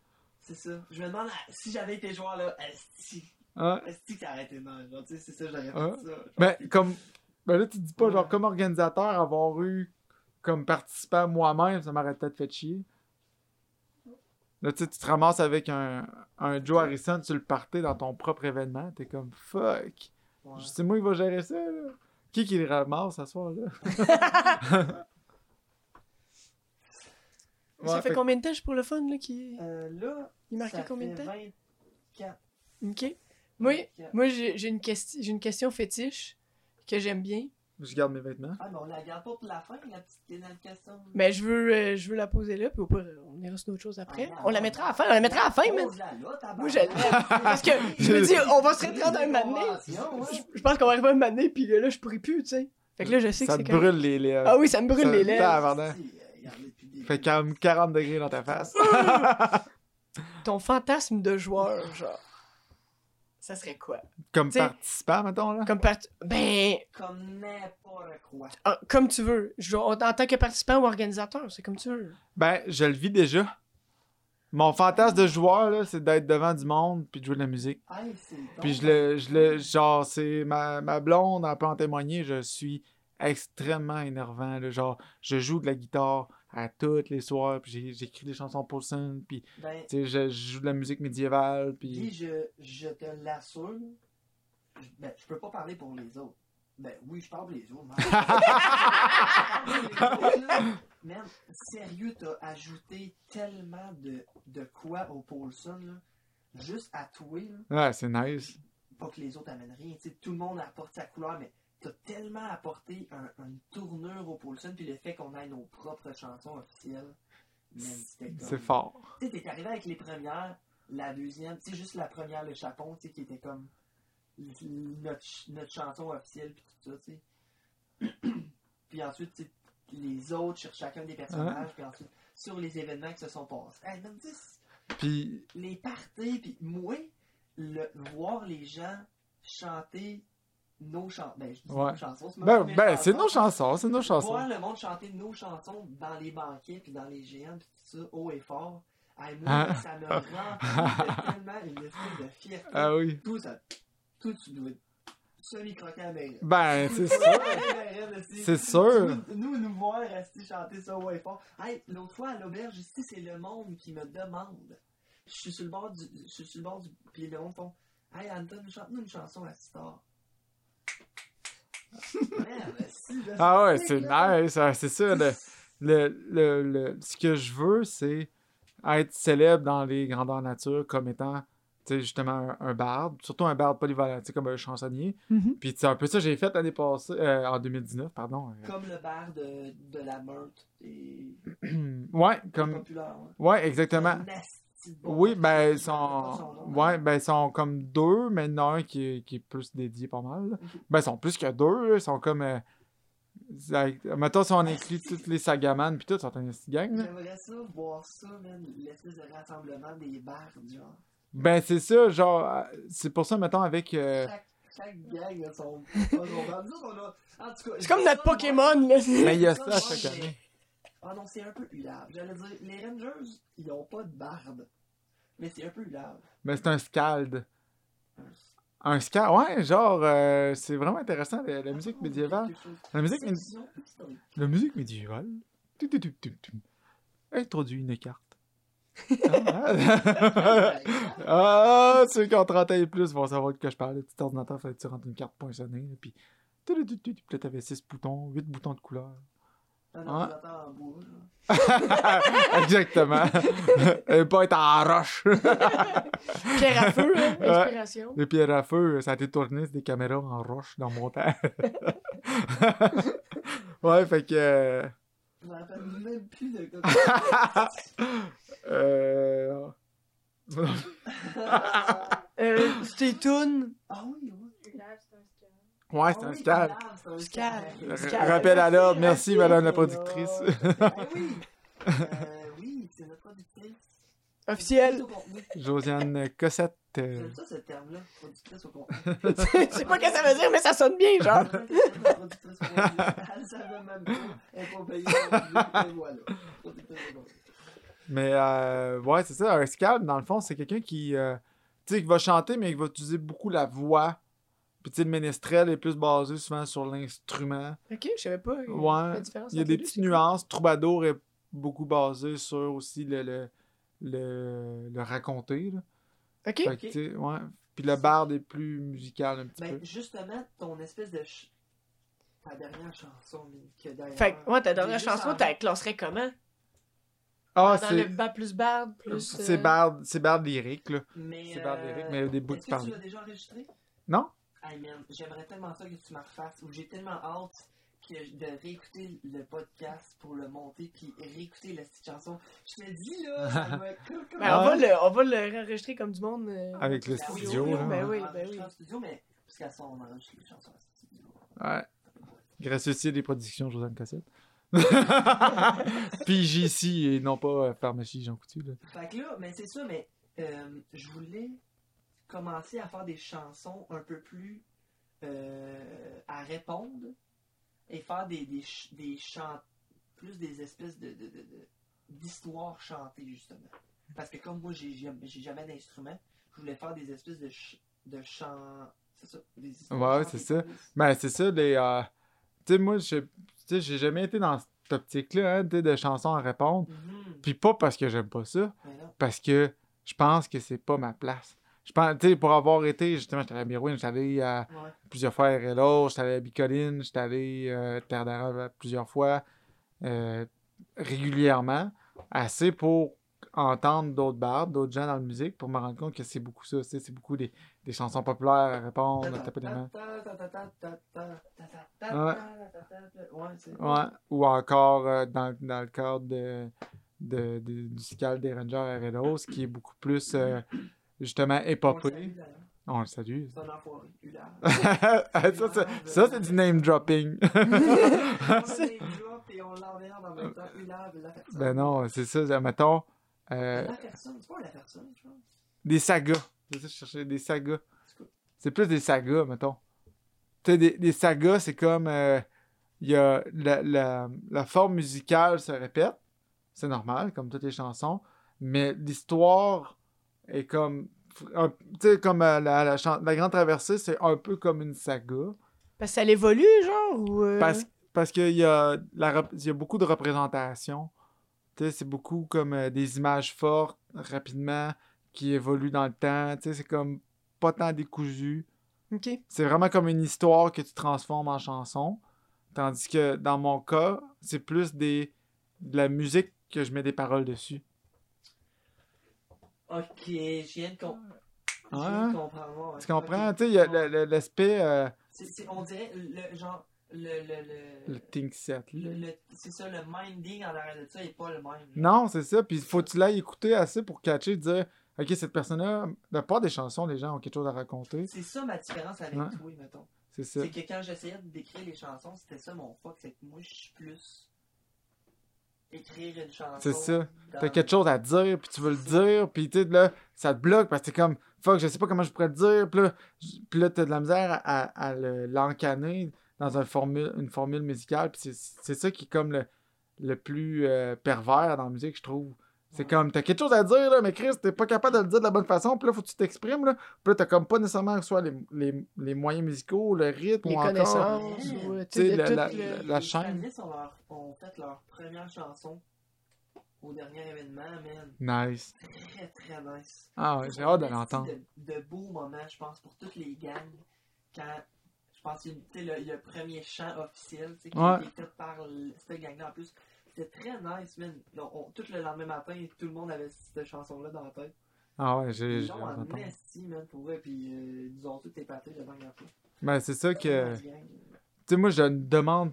C'est ça. Je me demande ah, si j'avais été joueur là, est-ce Hein? que ça aurait été nice? Genre, tu sais, c'est ça, j'aurais fait Ah. ça. Genre, Ben, comme, ben là, tu dis pas, genre, comme organisateur, avoir eu comme participant moi-même, ça m'aurait peut-être fait chier. Là, tu tu te ramasses avec un, un Joe Harrison sur le party dans ton propre événement. T'es comme, fuck. Ouais. C'est moi qui va gérer ça, là. Qui qui le ramasse ce soir, là? ça Ouais, fait fait- combien de temps, je pour le fun, là, qui... Euh, là, Il marquait ça combien de temps? 24. OK. Moi, 24. moi j'ai une, question j'ai une question fétiche que j'aime bien. Je garde mes vêtements. Ah, mais on la garde pas pour la fin, la petite question. Mais je veux, euh, je veux la poser là, puis au pire, on ira sur d'autres choses après. Ah, on la mettra à la fin, on la mettra à la fin, mais... Moi, je. Parce que je me dis, on va se reprendre un moment donné. Je, je pense qu'on va arriver à un moment donné, puis là, je pourrais plus, tu sais. Fait que là, je sais que Ça c'est te quand brûle les lèvres. Ah oui, ça me brûle Ça- les lèvres. Fait comme 40 degrés dans ta face. Ton fantasme de joueur, genre. Ça serait quoi? comme T'sais- participant, mettons, là? Comme part... Ben, Comme n'importe quoi. ah, comme tu veux. Je- en tant que participant ou organisateur, c'est comme tu veux. Ben, je le vis déjà. Mon fantasme de joueur, là, c'est d'être devant du monde puis de jouer de la musique. Donc- Puis je le, je le, genre, c'est ma, ma blonde, elle peut en témoigner, je suis extrêmement énervant, là, genre, je joue de la guitare à tous les soirs, puis j'écris des chansons pour son, puis, Ben, je, je joue de la musique médiévale, Puis je, je te l'assure, je, ben, je peux pas parler pour les autres. Ben oui, je parle pour les autres. man. Man, sérieux, t'as ajouté tellement de, de quoi au Paulson, là. Juste à toi, là. Ouais, c'est nice. Pas que les autres amènent rien. tu sais, tout le monde apporte sa couleur, mais t'as tellement apporté un, une tournure au Paulson, puis le fait qu'on ait nos propres chansons officielles. C'est fort. tu sais, t'es arrivé avec les premières, la deuxième, tu sais, juste la première, le Chapon, tu sais, qui était comme notre, notre chanson officielle, puis tout ça, tu sais. puis ensuite, tu les autres sur chacun des personnages, puis ensuite, sur les événements qui se sont passés. Hey, Puis, les parties, puis moi, le, voir les gens chanter nos chansons, ben, je dis Ouais. nos chansons, c'est ben, ben c'est nos chansons, c'est nos Voir chansons. le monde chanter nos chansons dans les banquets puis dans les géants puis tout ça, haut et fort. Moi, Ah. ça me de tellement une espèce de fierté. Ah oui. Tout ça, tout tu dois semi-croquer à main. Ben, c'est ça. C'est sûr. Nous, nous, nous voir rester chanter ça haut et fort. Hey, l'autre fois à l'auberge, ici, c'est le monde qui me demande. Je suis sur le bord du. Je suis sur le bord du. Puis le monde font Hey, Anton, chante-nous une chanson à Star. Ah ouais, c'est nice. C'est ça, le, le, le, le- ce que je veux, c'est être célèbre dans les grandeurs nature comme étant, tu sais, justement, un, un barde, surtout un barde polyvalent, tu sais, comme un chansonnier. Puis c'est un peu ça que j'ai fait l'année passée, euh, en 2019, pardon. euh. Comme le bar de, de la meute et ouais, comme, populaire. ouais, exactement. Un Oui, ben, ils sont, son nom, ouais, ben, ils sont comme deux, mais il y en a un qui est, qui est plus dédié pas mal. là. Ok. Ben, ils sont plus que deux, ils sont comme, euh, mettons, si on inclut toutes les Sagaman puis tout, ils sont une petite gang. J'aimerais ça voir ça, man, l'espèce de rassemblement des bars, genre. Ben, c'est ça, genre, euh, c'est pour ça, mettons, avec. euh, Chaque, chaque gang a son. son bar. Nous autres, on a- En tout cas, C'est comme notre ça, Pokémon, là. Ben, il y a ça, ça chaque mais- année. Ah non, c'est un peu hulave. J'allais dire, les Rangers, ils ont pas de barbe. Mais c'est un peu hulave. Ben, c'est un scald. Un scald, ouais, genre, euh, c'est vraiment intéressant, la, la musique médiévale. La musique, la musique médiévale. Tu, tu, tu, tu, tu. Introduis une carte. ah, ah, ceux qui ont 30 ans et plus vont savoir de quoi je parle. Le petit ordinateur, fallait que tu rentres une carte poinçonnée. Puis, là, t'avais 6 boutons, 8 boutons de couleur. Un Ouais. ordinateur en bois, là. Exactement. Et pas être en roche. Pierre à feu, hein, Ouais. inspiration. Les pierres à feu, ça a été tourné des caméras en roche dans mon temps. ouais, fait que. euh, Je me rappelle même plus de quoi. euh, Euh, Stay tuned. Ah oui, oui. Là, c'est un scam. Ouais, c'est Ah un oui. Scam. Rappel à l'ordre, merci madame la Oh, productrice. Ah oui. Euh, oui, c'est notre productrice. Officiel. Au contenu. Josiane Cossette. euh, J'aime ça ce terme-là, productrice au contenu. Je sais pas ce que ça veut dire, mais ça sonne bien, genre. Productrice au contenu. Elle savait même pas. Elle est pas payée. Et voilà. Productrice au contenu. Mais euh, ouais, c'est ça. Un scam, dans le fond, c'est quelqu'un qui, euh, tu sais, qui va chanter, mais qui va utiliser beaucoup la voix. Puis tu sais, le ménestrel est plus basé souvent sur l'instrument. Ok, je savais pas. euh, Ouais, la différence Il y a des petites nuances. Troubadour est beaucoup basé sur aussi le, le, le, le raconter. Là. Ok. Fait que, ouais. Puis le barde est plus musical un petit Ben, peu. justement, ton espèce de. ch- Ta dernière chanson, que d'ailleurs. Fait que, ouais, ta dernière chanson, tu la classerais comment? Ah, Dans le c'est. bas plus barde, plus. C'est euh, barde, c'est barde lyrique, là. Mais. C'est barde euh, lyrique, mais il y a des bouts Est-ce qui que tu l'as déjà enregistré? Non? Hey man, j'aimerais tellement ça que tu me refasses, ou j'ai tellement hâte que je- de réécouter le podcast pour le monter, puis réécouter la petite chanson. Je te dis là, ça va être cool comme Ben, on, va le, on va le réenregistrer comme du monde. euh, Avec le Ben oui, studio, oui, là. Ben oui, ben oui. en studio, mais parce qu'à ça, on enregistre les chansons en studio. Ouais. Grâce aussi à des productions Josiane Cossette. Puis JC et non pas euh, Pharmacie Jean Coutu, là. Fait que là, mais c'est ça, mais euh, je voulais commencer à faire des chansons un peu plus euh, à répondre et faire des, des, des chants, plus des espèces de, de, de- de- d'histoires chantées, justement. Parce que comme moi, j'ai, j'ai jamais d'instrument, je voulais faire des espèces de, ch- de chants. C'est ça, des histoires Ouais, c'est ça. plus. Ben, c'est ça, les. euh, Tu sais, moi, je- j'ai jamais été dans cette optique-là, hein, de chansons à répondre. Mhm. Puis pas parce que j'aime pas ça, Mais non. parce que je pense que c'est pas ma place. Je pense, tu sais, pour avoir été, justement, j'étais à Mirouine, j'étais allé à Ouais. plusieurs fois à RLO, j'étais allé à Bicoline, j'étais allé euh, Terre d'Arabe plusieurs fois, euh, régulièrement, assez pour entendre d'autres bardes, d'autres gens dans la musique, pour me rendre compte que c'est beaucoup ça, c'est beaucoup des, des chansons populaires à répondre, à taper des mains. Ouais. Ouais, ou encore euh, dans, dans le cadre de, de, de- du cycle des Rangers à Redos, qui est beaucoup plus euh, justement épopée. On le salue. Ça, c'est- ça, c'est du name dropping. On les drop et on l'emmerde en même temps. La personne. ben non, c'est ça, mettons. euh, La personne, c'est pas la personne, je pense. des sagas. C'est ça, je cherchais des sagas. C'est plus des sagas, mettons. Tu sais, des, des sagas, c'est comme. euh, Il y a la, la, la forme musicale se répète. C'est normal, comme toutes les chansons. Mais l'histoire est comme. Tu sais, comme euh, la, la, la Grande Traversée, c'est un peu comme une saga. Parce que ça évolue, genre, ou. euh, Parce, parce qu'il y a, la y a beaucoup de représentations. Tu sais, c'est beaucoup comme euh, des images fortes, rapidement, qui évoluent dans le temps. Tu sais, c'est comme pas tant décousu. Ok. C'est vraiment comme une histoire que tu transformes en chanson. Tandis que dans mon cas, c'est plus des, de la musique que je mets des paroles dessus. Ok, je viens de, Ouais. comprendre. Tu comprends? Tu sais, l'aspect. euh, on dirait le genre. Le. Le. le le, think set. c'est ça, le minding en arrière de ça est pas le même. Non, c'est ça. Puis faut que tu l'ailles écouter assez pour catcher, dire Ok, cette personne-là, la part des chansons, les gens ont quelque chose à raconter. C'est ça ma différence avec Ouais. toi, mettons. C'est ça. C'est que quand j'essayais de décrire les chansons, c'était ça mon fuck, c'est que moi je suis plus écrire une chanson. C'est ça. T'as quelque chose à dire, puis tu veux le dire, puis tu sais, là, ça te bloque parce que t'es comme, fuck, je sais pas comment je pourrais le dire, puis là, puis là t'as de la misère à, à- à le- l'encanner dans une formule, une formule musicale, puis c'est c'est ça qui est comme le, le plus euh, pervers dans la musique, je trouve. C'est comme, t'as quelque chose à dire, là, mais Chris, t'es pas capable de le dire de la bonne façon, puis là, faut que tu t'exprimes, là, puis là, t'as comme pas nécessairement soit les, les, les moyens musicaux, le rythme, Les ou encore... tu sais, de la- la- le- la- la Les chaîne. Ont, leur- ont fait leur première chanson au dernier événement, man. Nice. Très, très nice. Ah ouais, j'ai hâte de l'entendre. De, de beaux moments, je pense, pour toutes les gangs. Quand, je pense, qu'il y a une- tu sais, le, le premier chant officiel, tu sais, qui Ouais. fait par cette gang-là en plus. C'était très nice, man. On- on- tout le lendemain matin, tout le monde avait cette chanson-là dans la tête. Ah ouais, j'ai Ils en d'entendre. esti, man, pour vrai, puis euh, ils nous ont tous épatés la dernière fois. Ben, c'est ça que. Tu sais, moi, je ne demande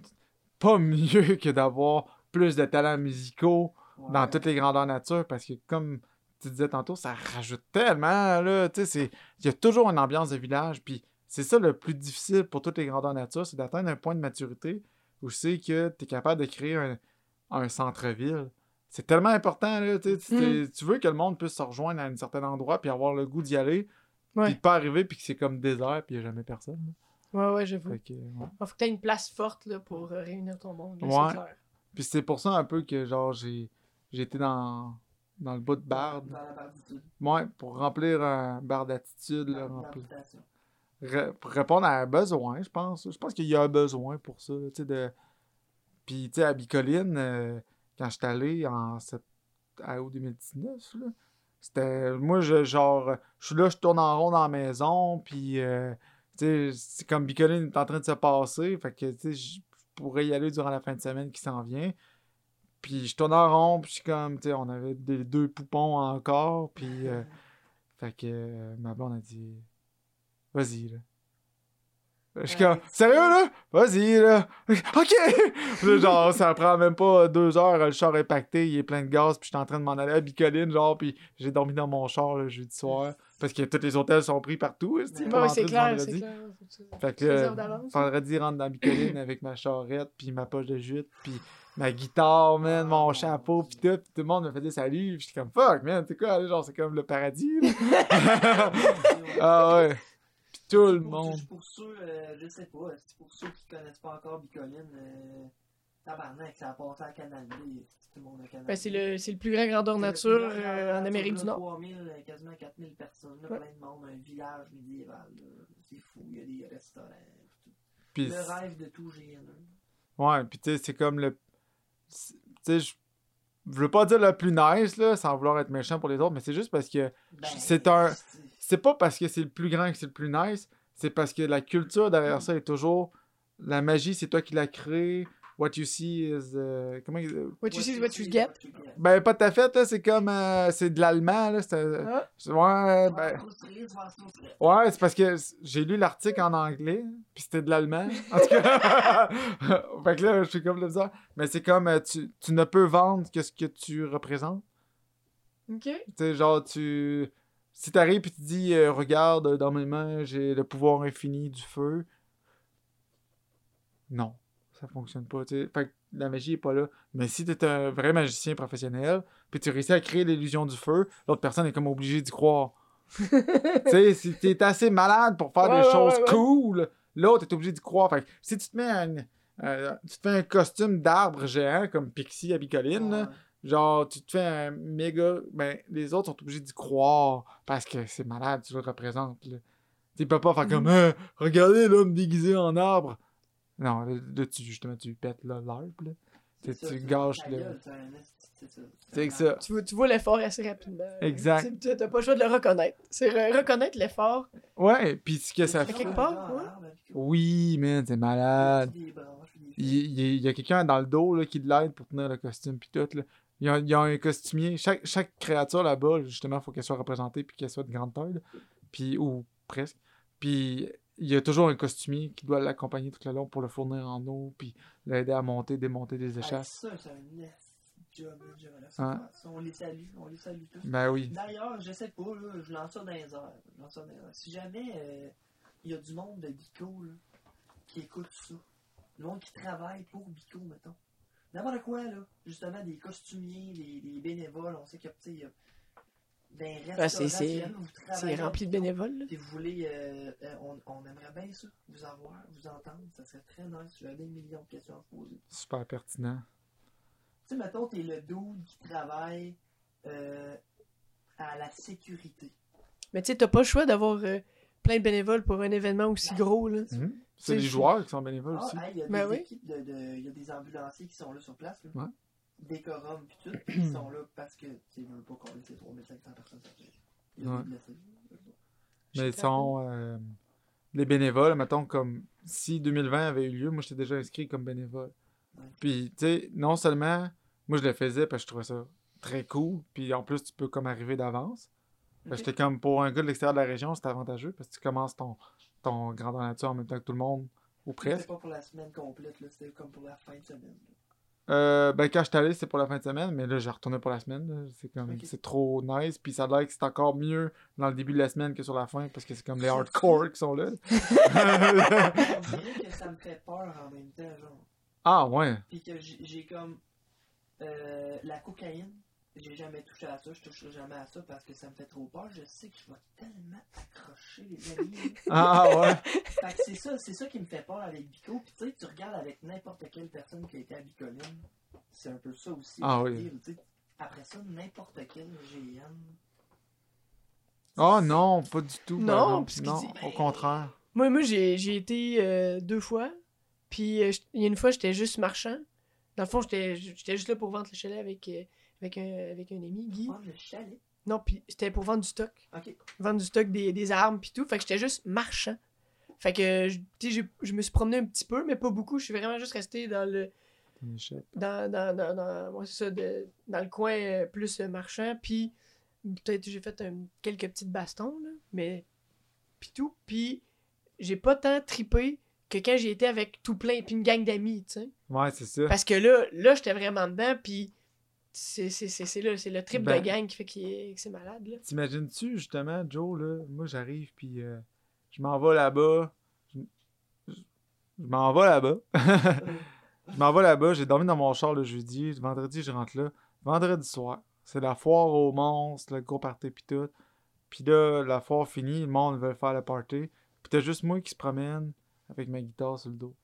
pas mieux que d'avoir plus de talents musicaux dans toutes les grandeurs nature parce que, comme tu disais tantôt, ça rajoute tellement, là. Tu sais, c'est- il y a toujours une ambiance de village, puis c'est ça le plus difficile pour toutes les grandeurs nature, c'est d'atteindre un point de maturité où sais que tu es capable de créer un, un centre-ville. C'est tellement important, là. Tu sais, tu- tu veux que le monde puisse se rejoindre à un certain endroit puis avoir le goût d'y aller, Ouais. puis pas arriver puis que c'est comme désert puis il n'y a jamais personne. là. Ouais, ouais, j'avoue. Que, ouais. Faut que t'aies une place forte là, pour euh, réunir ton monde. là, Ouais. c'est clair. Puis c'est pour ça un peu que genre j'ai j'ai été dans dans le bout de barde. Dans la. Ouais, pour remplir un bar d'attitude, là, remplir-. Ré- pour répondre à un besoin, je pense. Je pense qu'il y a un besoin pour ça, tu sais, de... Puis, tu sais, à Bicoline, euh, quand j'étais allé en sept... à août 2019, là, c'était... Moi, je, genre, je suis là, je tourne en rond dans la maison, puis, euh, tu sais, c'est comme Bicoline est en train de se passer, fait que, tu sais, je pourrais y aller durant la fin de semaine qui s'en vient. Puis, je tourne en rond, puis comme, tu sais, on avait des deux poupons encore, puis... euh, fait que euh, ma blonde a dit Vas-y là. Je suis comme Sérieux là? Vas-y là! Ok! Là, genre, ça prend même pas deux heures, le char est pacté, il est plein de gaz, puis je suis en train de m'en aller à Bicoline, genre, puis j'ai dormi dans mon char le jeudi soir. Parce que tous les hôtels sont pris partout, esti, Ouais, c'est clair, c'est clair. Fait que d'avance. vendredi, rentre dans Bicoline avec ma charrette, puis ma poche de jute, puis ma guitare, man, mon chapeau, puis tout, puis tout le monde me faisait salut, puis j'étais comme fuck, man, c'est quoi, genre, c'est comme le paradis, ah ouais. Tout le monde. Pour ceux, euh, je sais pas, pour ceux qui connaissent pas encore Bicoline, euh, tabarnak, ça a passé à Canal B, tout le monde a Canal Ben, c'est B. le, c'est le plus grand grandeur nature euh, grandeur en Amérique du Nord. 3000, euh, quasiment 4000 personnes, là, Ouais. plein de monde, un village médiéval, c'est fou, il y a des restaurants, tout. Le rêve de tout GNE. ouais, puis tu sais, c'est comme le. Tu sais, je. Je veux pas dire le plus nice, là, sans vouloir être méchant pour les autres, mais c'est juste parce que Ben, C'est un- c'est- c'est pas parce que c'est le plus grand que c'est le plus nice, c'est parce que la culture derrière ça est toujours la magie, c'est toi qui l'as créée. What you see is euh, comment il- What you see is what you get. ben pas tout à fait là, c'est comme euh, c'est de l'allemand là, c'est Ah, ouais ben ouais, c'est parce que j'ai lu l'article en anglais, puis c'était de l'allemand. En tout cas, fait que là, je suis comme le bizarre, mais c'est comme euh, tu, tu ne peux vendre que ce que tu représentes. ok. Tu sais, genre, tu. Si t'arrives et tu dis, euh, regarde, dans mes mains, j'ai le pouvoir infini du feu. Non, ça fonctionne pas. tu sais. Fait que la magie est pas là. Mais si t'es un vrai magicien professionnel, puis tu réussis à créer l'illusion du feu, l'autre personne est comme obligée d'y croire. tu sais, si t'es assez malade pour faire Ouais, des ouais, choses ouais, cool, l'autre est obligé d'y croire. Fait que si tu te mets un. euh, tu te fais un costume d'arbre géant comme Pixie à Bicoline. Genre, tu te fais un méga. Ben, les autres sont obligés d'y croire parce que c'est malade, tu le représentes. Là. Tu peux pas faire comme Hein, regardez l'homme déguisé en arbre. Non, là, là, tu, justement, tu pètes là, l'arbre. là. Tu, C'est ça, tu c'est gâches le. c'est ça. C'est que ça. Tu vois, tu vois l'effort assez rapidement. Exact. Tu T'as pas le choix de le reconnaître. C'est re- reconnaître l'effort. Ouais, puis ce que ça fait. quelque part, ouais. Oui, man, c'est malade. Il, il- il y a quelqu'un dans le dos là, qui l'aide pour tenir le costume puis tout. Là. Il, y a, il y a un costumier. Chaque, chaque créature là-bas, justement, il faut qu'elle soit représentée puis qu'elle soit de grande taille. Puis, ou presque. Puis il y a toujours un costumier qui doit l'accompagner tout le long pour le fournir en eau puis l'aider à monter, démonter des échasses. Ça, c'est un esti job, Hein? On les salue, on les salue tous. Ben oui. D'ailleurs, je sais pas, là, je lance ça dans les airs. je lance ça dans les airs. Si jamais euh, il y a du monde de Bico là, qui écoute ça, le monde qui travaille pour Bico, mettons. N'importe quoi, là. Justement, des costumiers, des, des bénévoles, on sait qu'il y a. Ben, c'est- si rempli de bénévoles. là. et vous voulez, euh, euh, on, on aimerait bien ça, vous avoir, vous entendre, ça serait très nice. J'avais des millions de questions à poser. Super pertinent. Tu sais, mettons, t'es le dude qui travaille euh, à la sécurité. Mais tu sais, t'as pas le choix d'avoir euh, plein de bénévoles pour un événement aussi gros. Là. C'est C'est les joueurs qui sont bénévoles Ah, aussi. il y a Ben des oui. équipes de, de- il y a des ambulanciers qui sont là sur place. là. Ouais. décorum pis tout, ils sont là parce que, ils veulent pas qu'on laisse 3500 personnes. Il y a Ouais. des blessés. Mais ils sont. euh, les bénévoles, mettons, comme si 2020 avait eu lieu, moi j'étais déjà inscrit comme bénévole. Ouais. Puis, tu sais, non seulement, moi je le faisais parce que je trouvais ça très cool, puis en plus tu peux comme arriver d'avance. J'étais comme pour un gars de l'extérieur de la région, c'était avantageux parce que tu commences ton, ton grandeur nature en même temps que tout le monde, ou C'était presque. pas pour la semaine complète, là, c'était comme pour la fin de semaine. Euh, ben, quand j'étais allé, c'était pour la fin de semaine, mais là, j'ai retourné pour la semaine. C'est comme, c'est trop nice. Puis ça a l'air que c'est encore mieux dans le début de la semaine que sur la fin, parce que c'est comme les hardcore qui sont là. On dirait que ça me fait peur en même temps, genre. ah, ouais. Puis que j'ai j'ai comme euh, la cocaïne, j'ai jamais touché à ça, je toucherai jamais à ça parce que ça me fait trop peur. Je sais que je vais tellement accrocher les amis. Ah, ouais. fait que c'est ça, c'est ça qui me fait peur avec Bico. Puis tu sais, tu regardes avec n'importe quelle personne qui a été à Bicoline, c'est un peu ça aussi. Ah oui. sais. Après ça, n'importe quel GN. Oh non, pas du tout. Non, parce non dit- au contraire. Moi, moi j'ai j'ai été euh, deux fois. Puis euh, il y a une fois, j'étais juste marchand. Dans le fond, j'étais j'étais juste là pour vendre le chalet avec, euh, avec, un, avec un ami, Guy. Oh, le chalet. Non, puis c'était pour vendre du stock. Ok. Vendre du stock, des, des armes, puis tout. Fait que j'étais juste marchand. Fait que, je- tu sais, j'ai- je me suis promené un petit peu, mais pas beaucoup. Je suis vraiment juste resté dans le, dans, dans, dans, dans, ouais, c'est ça, de- dans le coin euh, plus euh, marchand. Puis peut-être j'ai fait un- quelques petites bastons, là, mais puis tout. Puis j'ai pas tant tripé que quand j'ai été avec tout plein, puis une gang d'amis, tu sais. Ouais, c'est ça. Parce que là, là j'étais vraiment dedans, puis c'est c'est le trip Ben- de gang qui fait est- que c'est malade, là. T'imagines-tu, justement, Joe, là, moi j'arrive, puis euh, je m'en vais là-bas. Je, je- je m'en vais là-bas. je m'en vais là-bas, j'ai dormi dans mon char le jeudi. Vendredi, je rentre là. Vendredi soir, c'est la foire aux monstres, le gros party, puis tout. Puis là, la foire finie, le monde veut faire le party. Puis t'as juste moi qui se promène avec ma guitare sur le dos.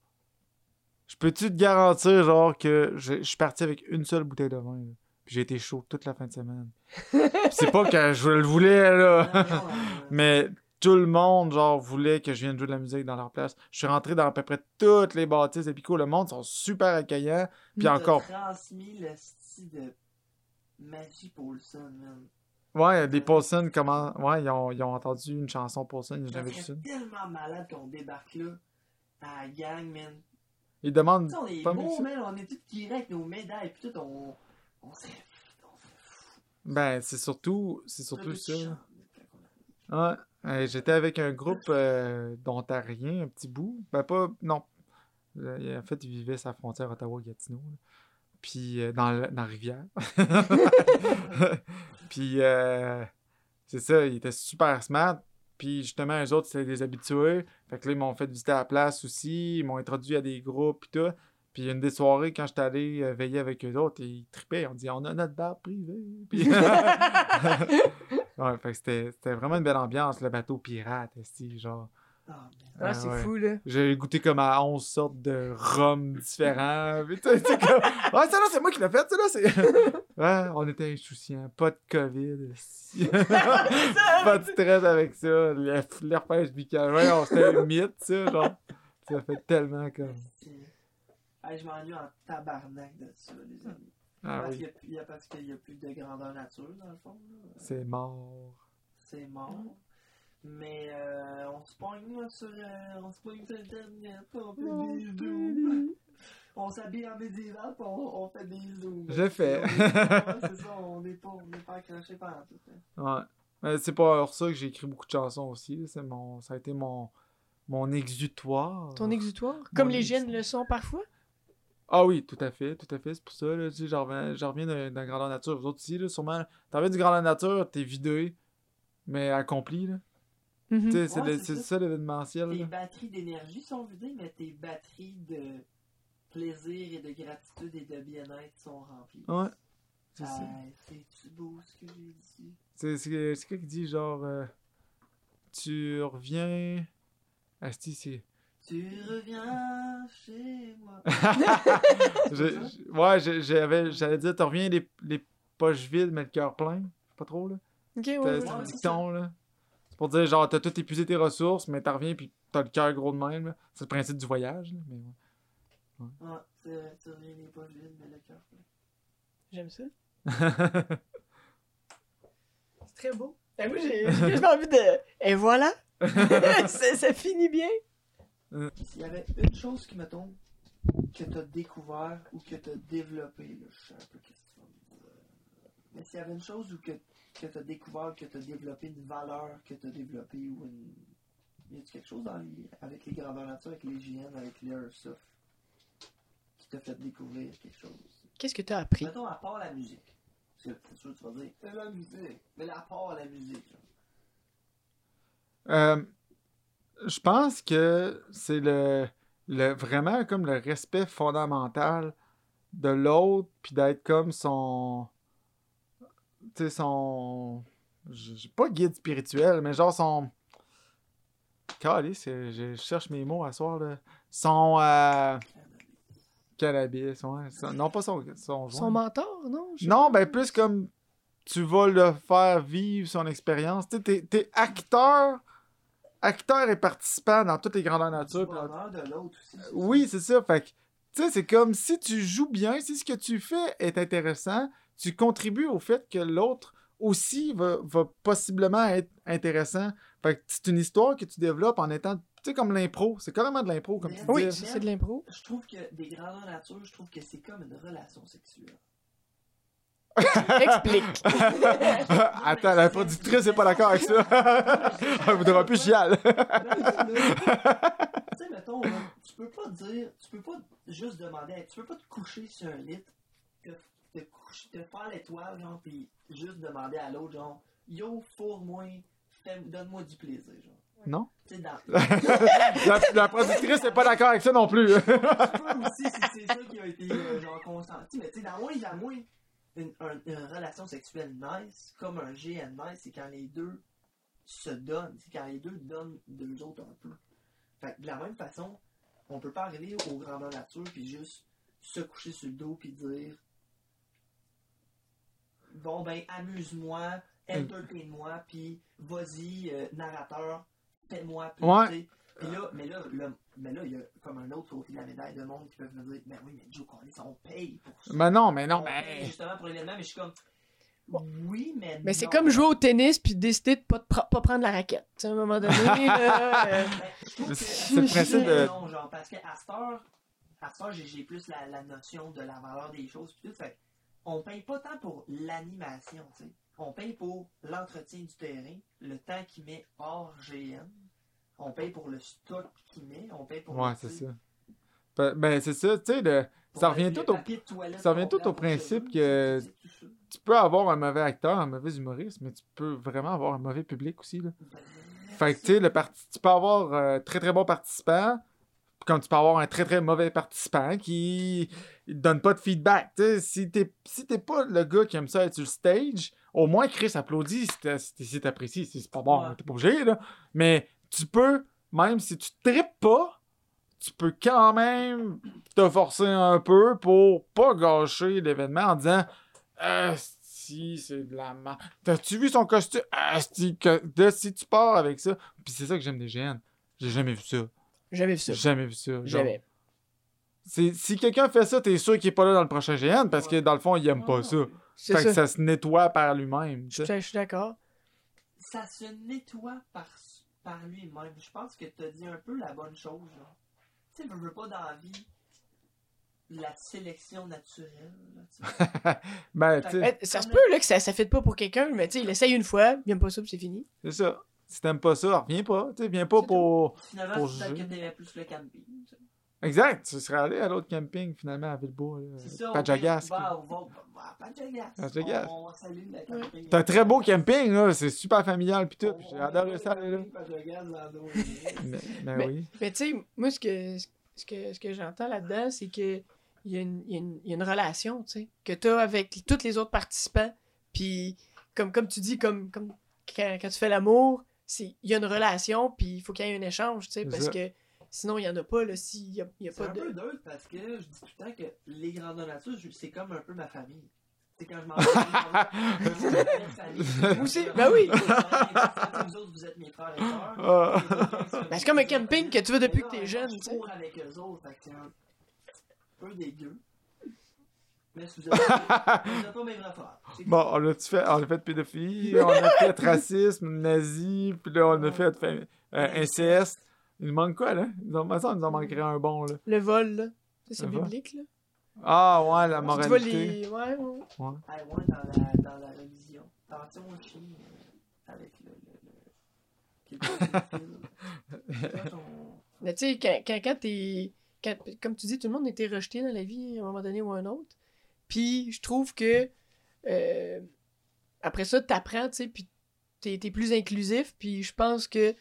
Je peux-tu te garantir, genre, que je, je suis parti avec une seule bouteille de vin, là? Puis j'ai été chaud toute la fin de semaine. Puis c'est pas que je le voulais, là. Mais tout le monde, genre, voulait que je vienne jouer de la musique dans leur place. Je suis rentré dans à peu près toutes les bâtisses de Pico. Le monde sont super accueillants. Puis encore, transmis le style de Magie Paulson, man. ouais, des Paulson, comment. Ouais, ils ont, ils ont entendu une chanson Paulson, ils Ça n'avaient vu tellement malade qu'on débarque là, à la gang, man. Ils demandent. Tu sais, on est beaux, man, on est tous tirés avec nos médailles, pis tout, on, on. Ben, c'est surtout, c'est surtout Tout ça. Euh, J'étais avec un groupe euh, d'Ontariens, un petit bout. Ben, pas. Non. Euh, En fait, ils vivaient sa frontière Ottawa-Gatineau. Puis, dans, la- dans la rivière. Puis, euh, c'est ça, ils étaient super smart. Puis, justement, eux autres, c'était des habitués. Fait que là, ils m'ont fait visiter à la place aussi. Ils m'ont introduit à des groupes, puis tout. Puis, une des soirées, quand j'étais allé euh, veiller avec eux autres, ils trippaient. On dit, on a notre bar privé. Puis... ouais, fait que c'était c'était vraiment une belle ambiance, le bateau pirate, esti, genre. Ah, c'est ouais. fou, là. J'ai goûté comme à 11 sortes de rhum différents. Puis comme... Ouais, ça là, c'est moi qui l'ai fait, ça là, c'est... ouais, on était insouciants. Pas de COVID. pas de stress avec ça. L'herpès buccal. Ouais, on c'était un mythe, ça, genre. Ça fait tellement comme... Hey, je m'ennuie en tabarnak de ça, les amis. Ah parce oui, qu'il y a plus- il y a- n'y a plus de grandeur nature, dans le fond. là. c'est mort. C'est mort. Mais euh, on se pogne sur, euh, on se pogne sur Internet, on fait des zooms. On s'habille en médiéval, on, on fait des zooms. Je fais. Est c'est ça, on n'est pas, on n'est pas accroché par tout. hein. Ouais. Mais c'est pas pour ça que j'ai écrit beaucoup de chansons aussi. mon... Ça a été mon, mon exutoire. Ton exutoire? Comme les gènes le sont parfois? Ah oui, tout à fait, tout à fait. C'est pour ça, là, tu sais, j'en reviens, d'un grandeur nature. Vous autres aussi, là, sûrement, t'en reviens du grandeur nature, t'es vidé, mais accompli, là. Tu sais, c'est Ouais, ça. ça l'événementiel, Tes là. batteries d'énergie sont vidées, mais tes batteries de plaisir et de gratitude et de bien-être sont remplies. Ouais, c'est C'est-tu beau ce que j'ai dit? C'est quoi qui dit, genre, euh, tu reviens... Asti, c'est... Tu reviens chez moi. Je- je- ouais, j'avais- j'allais dire, tu reviens les, les poches vides, mais le cœur plein. Pas trop, là. Ok, ouais, ouais. c'est là. C'est pour dire, genre, t'as tout épuisé tes ressources, mais t'en reviens, puis t'as le cœur gros de même, là. C'est le principe du voyage, là, mais ouais. Ouais, c'est vrai, tu reviens les poches vides, mais le cœur plein. J'aime ça. C'est très beau. Et moi, j'ai j'ai envie de. Et voilà! ça, ça finit bien. S'il y avait une chose qui, mettons, que t'as découvert ou que t'as développé, là, je sais un peu qu'est-ce que tu vas me dire. Mais s'il y avait une chose ou que, que t'as découvert, que t'as développé, une valeur que t'as développée ou une. Y a quelque chose dans les- avec les graveurs nature, avec les GN, avec l'airsoft qui t'a fait découvrir quelque chose? Qu'est-ce que t'as appris? Mettons, à part la musique. Parce que c'est sûr que tu vas dire, c'est la musique. Mais à part la musique, genre. Euh, je pense que c'est le, le vraiment comme le respect fondamental de l'autre, puis d'être comme son. Tu sais, son. J'ai pas guide spirituel, mais genre son. Euh, je cherche mes mots à soir, là. Son. euh, Cannabis, ouais. Son- non, pas son. Son, Son mentor, non? Non, ben plus comme tu vas le faire vivre son expérience. Tu sais, t'es, t'es acteur, acteur et participant dans toutes les grandeurs nature. De l'autre aussi. Oui, c'est ça. Fait que, tu sais, c'est comme si tu joues bien, si ce que tu fais est intéressant, tu contribues au fait que l'autre aussi va, va possiblement être intéressant. Fait que c'est une histoire que tu développes en étant, tu sais, comme l'impro. C'est carrément de l'impro, comme tu Oui, dis. c'est de l'impro. Je trouve que des grandeurs nature, je trouve que c'est comme une relation sexuelle. Explique. Attends, la productrice n'est pas d'accord avec ça. Elle voudra plus chial. tu sais, mettons, là, tu peux pas dire, tu peux pas juste demander, tu peux pas te coucher sur un lit, te, te, coucher, te faire l'étoile, genre, pis juste demander à l'autre, genre, yo, fourre-moi, donne-moi du plaisir, genre. Non? Dans. la, la productrice n'est pas d'accord avec ça non plus. tu peux aussi, si c'est ça qui a été, euh, genre, consenti, mais tu sais, dans moins à moins, une, un- une relation sexuelle nice, comme un GN nice, c'est quand les deux se donnent, c'est quand les deux donnent d'eux autres un peu. Fait que de la même façon, on peut pas arriver au grandeur nature puis juste se coucher sur le dos puis dire bon ben amuse-moi, entertain-moi puis vas-y euh, narrateur, fais-moi Ouais. Puis là, mais là, le- mais là, il y a comme un autre côté de la médaille de monde qui peuvent me dire ben oui, mais Joe Collins, on paye pour ça. mais non, mais non, On paye mais. justement pour l'événement, mais je suis comme oui, mais Mais c'est comme jouer au tennis puis décider de pas, te pas prendre la raquette. Tu sais, à un moment donné, là, euh, Ben, je trouve que- C'est le principe de- Non, genre, parce qu'à cette heure, à cette heure, j'ai j'ai plus la, la notion de la valeur des choses. Puis tout, fait, on paye pas tant pour l'animation, tu sais. On paye pour l'entretien du terrain, le temps qu'il met hors GM. On paye pour le stock qu'il met. On paye pour. Ouais, le- c'est ça. Ben, Ben, c'est ça, tu sais, le- ça revient tout au. ça revient tout au principe que-. Tu peux avoir un mauvais acteur, un mauvais humoriste, mais tu peux vraiment avoir un mauvais public aussi, là. Fait que, tu sais, le parti- tu peux avoir un très très bon participant, comme tu peux avoir un très très mauvais participant qui te donne pas de feedback. Tu sais, si t'es si t'es pas le gars qui aime ça être sur le stage, au moins Chris applaudit si t'apprécies. Si c'est pas bon, Ouais. t'es pas obligé, là. Mais tu peux, même si tu tripes pas, tu peux quand même te forcer un peu pour pas gâcher l'événement en disant si c'est de la merde. T'as-tu vu son costume? Que de, si tu pars avec ça. Puis c'est ça que j'aime des GN. J'ai jamais vu ça. J'avais vu ça. Jamais vu ça. Genre, c'est- si quelqu'un fait ça, t'es sûr qu'il est pas là dans le prochain GN parce que dans le fond, il aime pas ça. Fait que ça. ça se nettoie par lui-même. je suis d'accord. ça se nettoie par, par lui-même. Je pense que tu as dit un peu la bonne chose. là. Tu sais, je veux pas dans la vie la sélection naturelle. là. Ben, Eh, ça se peut là, que ça ne fait pas pour quelqu'un, mais tu sais, il essaye une fois, il pas ça, puis c'est fini. c'est ça. Si t'aimes pas ça, reviens pas. Tu sais, viens pas C'est pour. Finalement, Pour c'est peut-être que juger. t'aimais plus le camping. Exact. Tu serais allé à l'autre camping finalement à Villebois. C'est ça. Pajagas. Pajagas. Camping. T'as un très beau camping, là. C'est super familial pis tout. J'ai adoré ça, aller là. Mais, Mais- oui. Mais tu sais, moi, ce que, ce que, ce que j'entends là-dedans, c'est que il y, a une- il y a une- il y a une relation, tu sais, que tu as avec tous les autres participants. Puis, comme, comme tu dis, comme, comme quand, quand tu fais l'amour, c'est- il y a une relation, puis il faut qu'il y ait un échange, tu sais, parce ça. que sinon, il n'y en a pas, là, s'il n'y a, il y a C'est pas un peu de... dur parce que je dis tout le temps que les grandes nature, c'est comme un peu ma famille. C'est quand je m'en vais. c'est ma famille. Moi aussi, ben oui. Vous autres, vous êtes mes frères et sœurs. Ah. Ben, c'est comme un camping que tu vas depuis que t'es jeune, Je tu sais. cours avec eux autres, fait que c'est un peu dégueu. Mais si vous avez, vous avez pas mes vrais frères. C'est Bon, on a, fait, on a fait pédophilie, on a fait racisme, nazi, puis là, on a fait fait, euh, inceste. Il nous manque quoi, là? Il nous en, nous manquerait un bon, là. Le vol, là. C'est biblique, là. Ah, ouais, la Tu vois moralité. les. Ouais, ouais. Ah, ouais, dans la, dans la moi, je suis euh, avec le. le, le... ton- Mais tu sais, quand, quand, quand t'es. quand- comme tu dis, tout le monde était rejeté dans la vie à un moment donné ou à un autre. Puis je trouve que. euh, après ça, t'apprends, tu sais, puis t'es t'es plus inclusif. Puis je pense que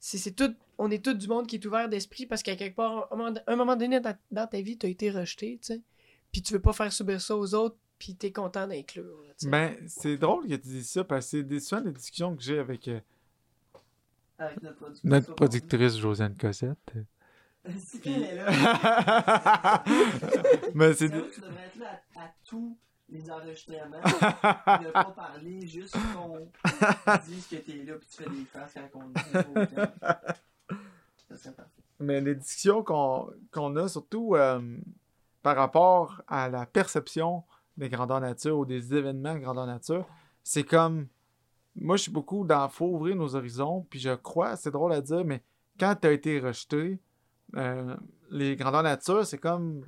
c'est c'est tout. On est tout du monde qui est ouvert d'esprit parce qu'à quelque part, à un moment, un moment donné dans, dans ta vie, t'as été rejeté, tu sais. Puis tu veux pas faire subir ça aux autres, puis t'es content d'inclure. tu. Ben, c'est drôle que tu dises ça, parce que c'est des- souvent des discussions que j'ai avec euh, Avec notre productrice. notre productrice Josiane Cossette. Si elle est là. Mais c'est... J'avoue que Tu devrais être là à, à tous les enregistrements. ne pas parler, juste qu'on dise que t'es là puis tu fais des faces quand on dit autant. Ça serait parfait. Mais les discussions qu'on qu'on a, surtout euh, par rapport à la perception des grandeurs nature ou des événements de grandeur nature, c'est comme. Moi, je suis beaucoup dans. faut ouvrir nos horizons, puis je crois, c'est drôle à dire, mais quand tu as été rejeté, euh, les grandeurs nature, c'est comme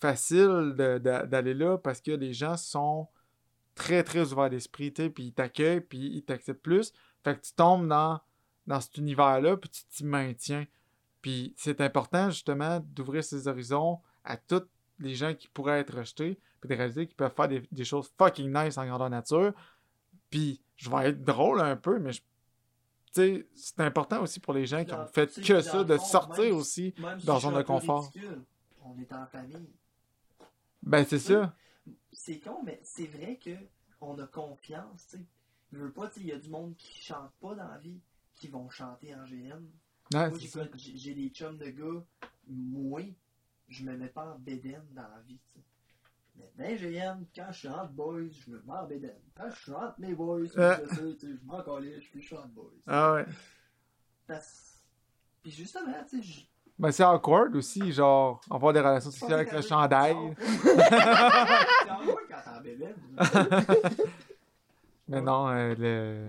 facile d'aller là parce que les gens sont très, très ouverts d'esprit, tu sais, puis ils t'accueillent, puis ils t'acceptent plus. Fait que tu tombes dans, dans cet univers-là, puis tu t'y maintiens. Puis c'est important justement d'ouvrir ses horizons à tous les gens qui pourraient être rejetés, puis de réaliser qu'ils peuvent faire des, des choses fucking nice en grandeur nature. Puis je vais être drôle un peu, mais je- tu sais, c'est important aussi pour les gens qui ont fait que ça, de sortir aussi. Dans zone de confort. ridicule, On est en famille. Ben c'est ça. C'est con, mais c'est vrai que on a confiance, tu sais. Je veux pas, il y a du monde qui chante pas dans la vie, qui vont chanter en GN. Ouais, Moi, j'ai des chums de gars, moi, je me mets pas en bédaine dans la vie, tu sais. Mais dans GN, quand je suis entre boys, je me mets en bédaine. Quand je suis entre mes boys, Euh. je sais, tu sais, je m'en calais, je suis entre boys. Ah ouais. Parce- Puis justement, tu sais, je- Ben c'est awkward aussi, genre, avoir des relations sexuelles avec le chandail. Bédaine. Mais non, euh, le...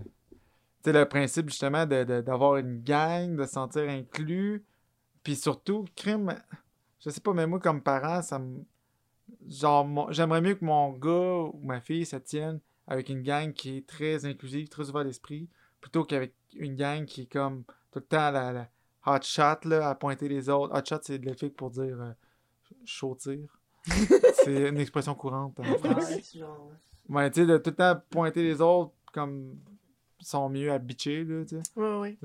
Tu sais, le principe justement de- de- d'avoir une gang, de se sentir inclus, puis surtout, crime, je sais pas, mais moi comme parent, ça me... Genre, mon- j'aimerais mieux que mon gars ou ma fille se tienne avec une gang qui est très inclusive, très ouverte d'esprit, plutôt qu'avec une gang qui est comme tout le temps la, la hot shot, là, à pointer les autres. Hot shot, c'est de l'effic pour dire euh, chaud tir. c'est une expression courante en France. Ouais, tu sais, de tout le temps pointer les autres comme ils sont mieux à bitcher, là, tu sais. Ouais, ouais.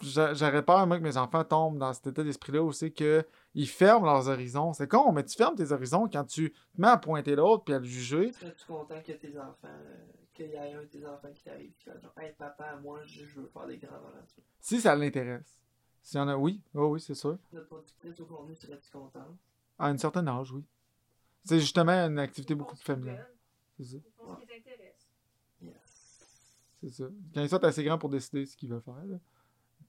J'aurais peur, moi, que mes enfants tombent dans cet état d'esprit-là où c'est que ils ferment leurs horizons. C'est con, mais tu fermes tes horizons quand tu te mets à pointer l'autre puis à le juger. Serais-tu content que tes enfants, euh, qu'il y ait un de tes enfants qui t'arrive qui fait genre, hey papa, moi je veux faire des grandes aventures. Si ça l'intéresse. S'il y en a, oui. Oh, oui, c'est sûr. Serais-tu content? À un certain âge, oui. C'est justement une activité beaucoup plus familiale. C'est ça. Pour ce qui t'intéresse. Yes. C'est ça. Quand ils sont assez grands pour décider ce qu'ils veulent faire. là.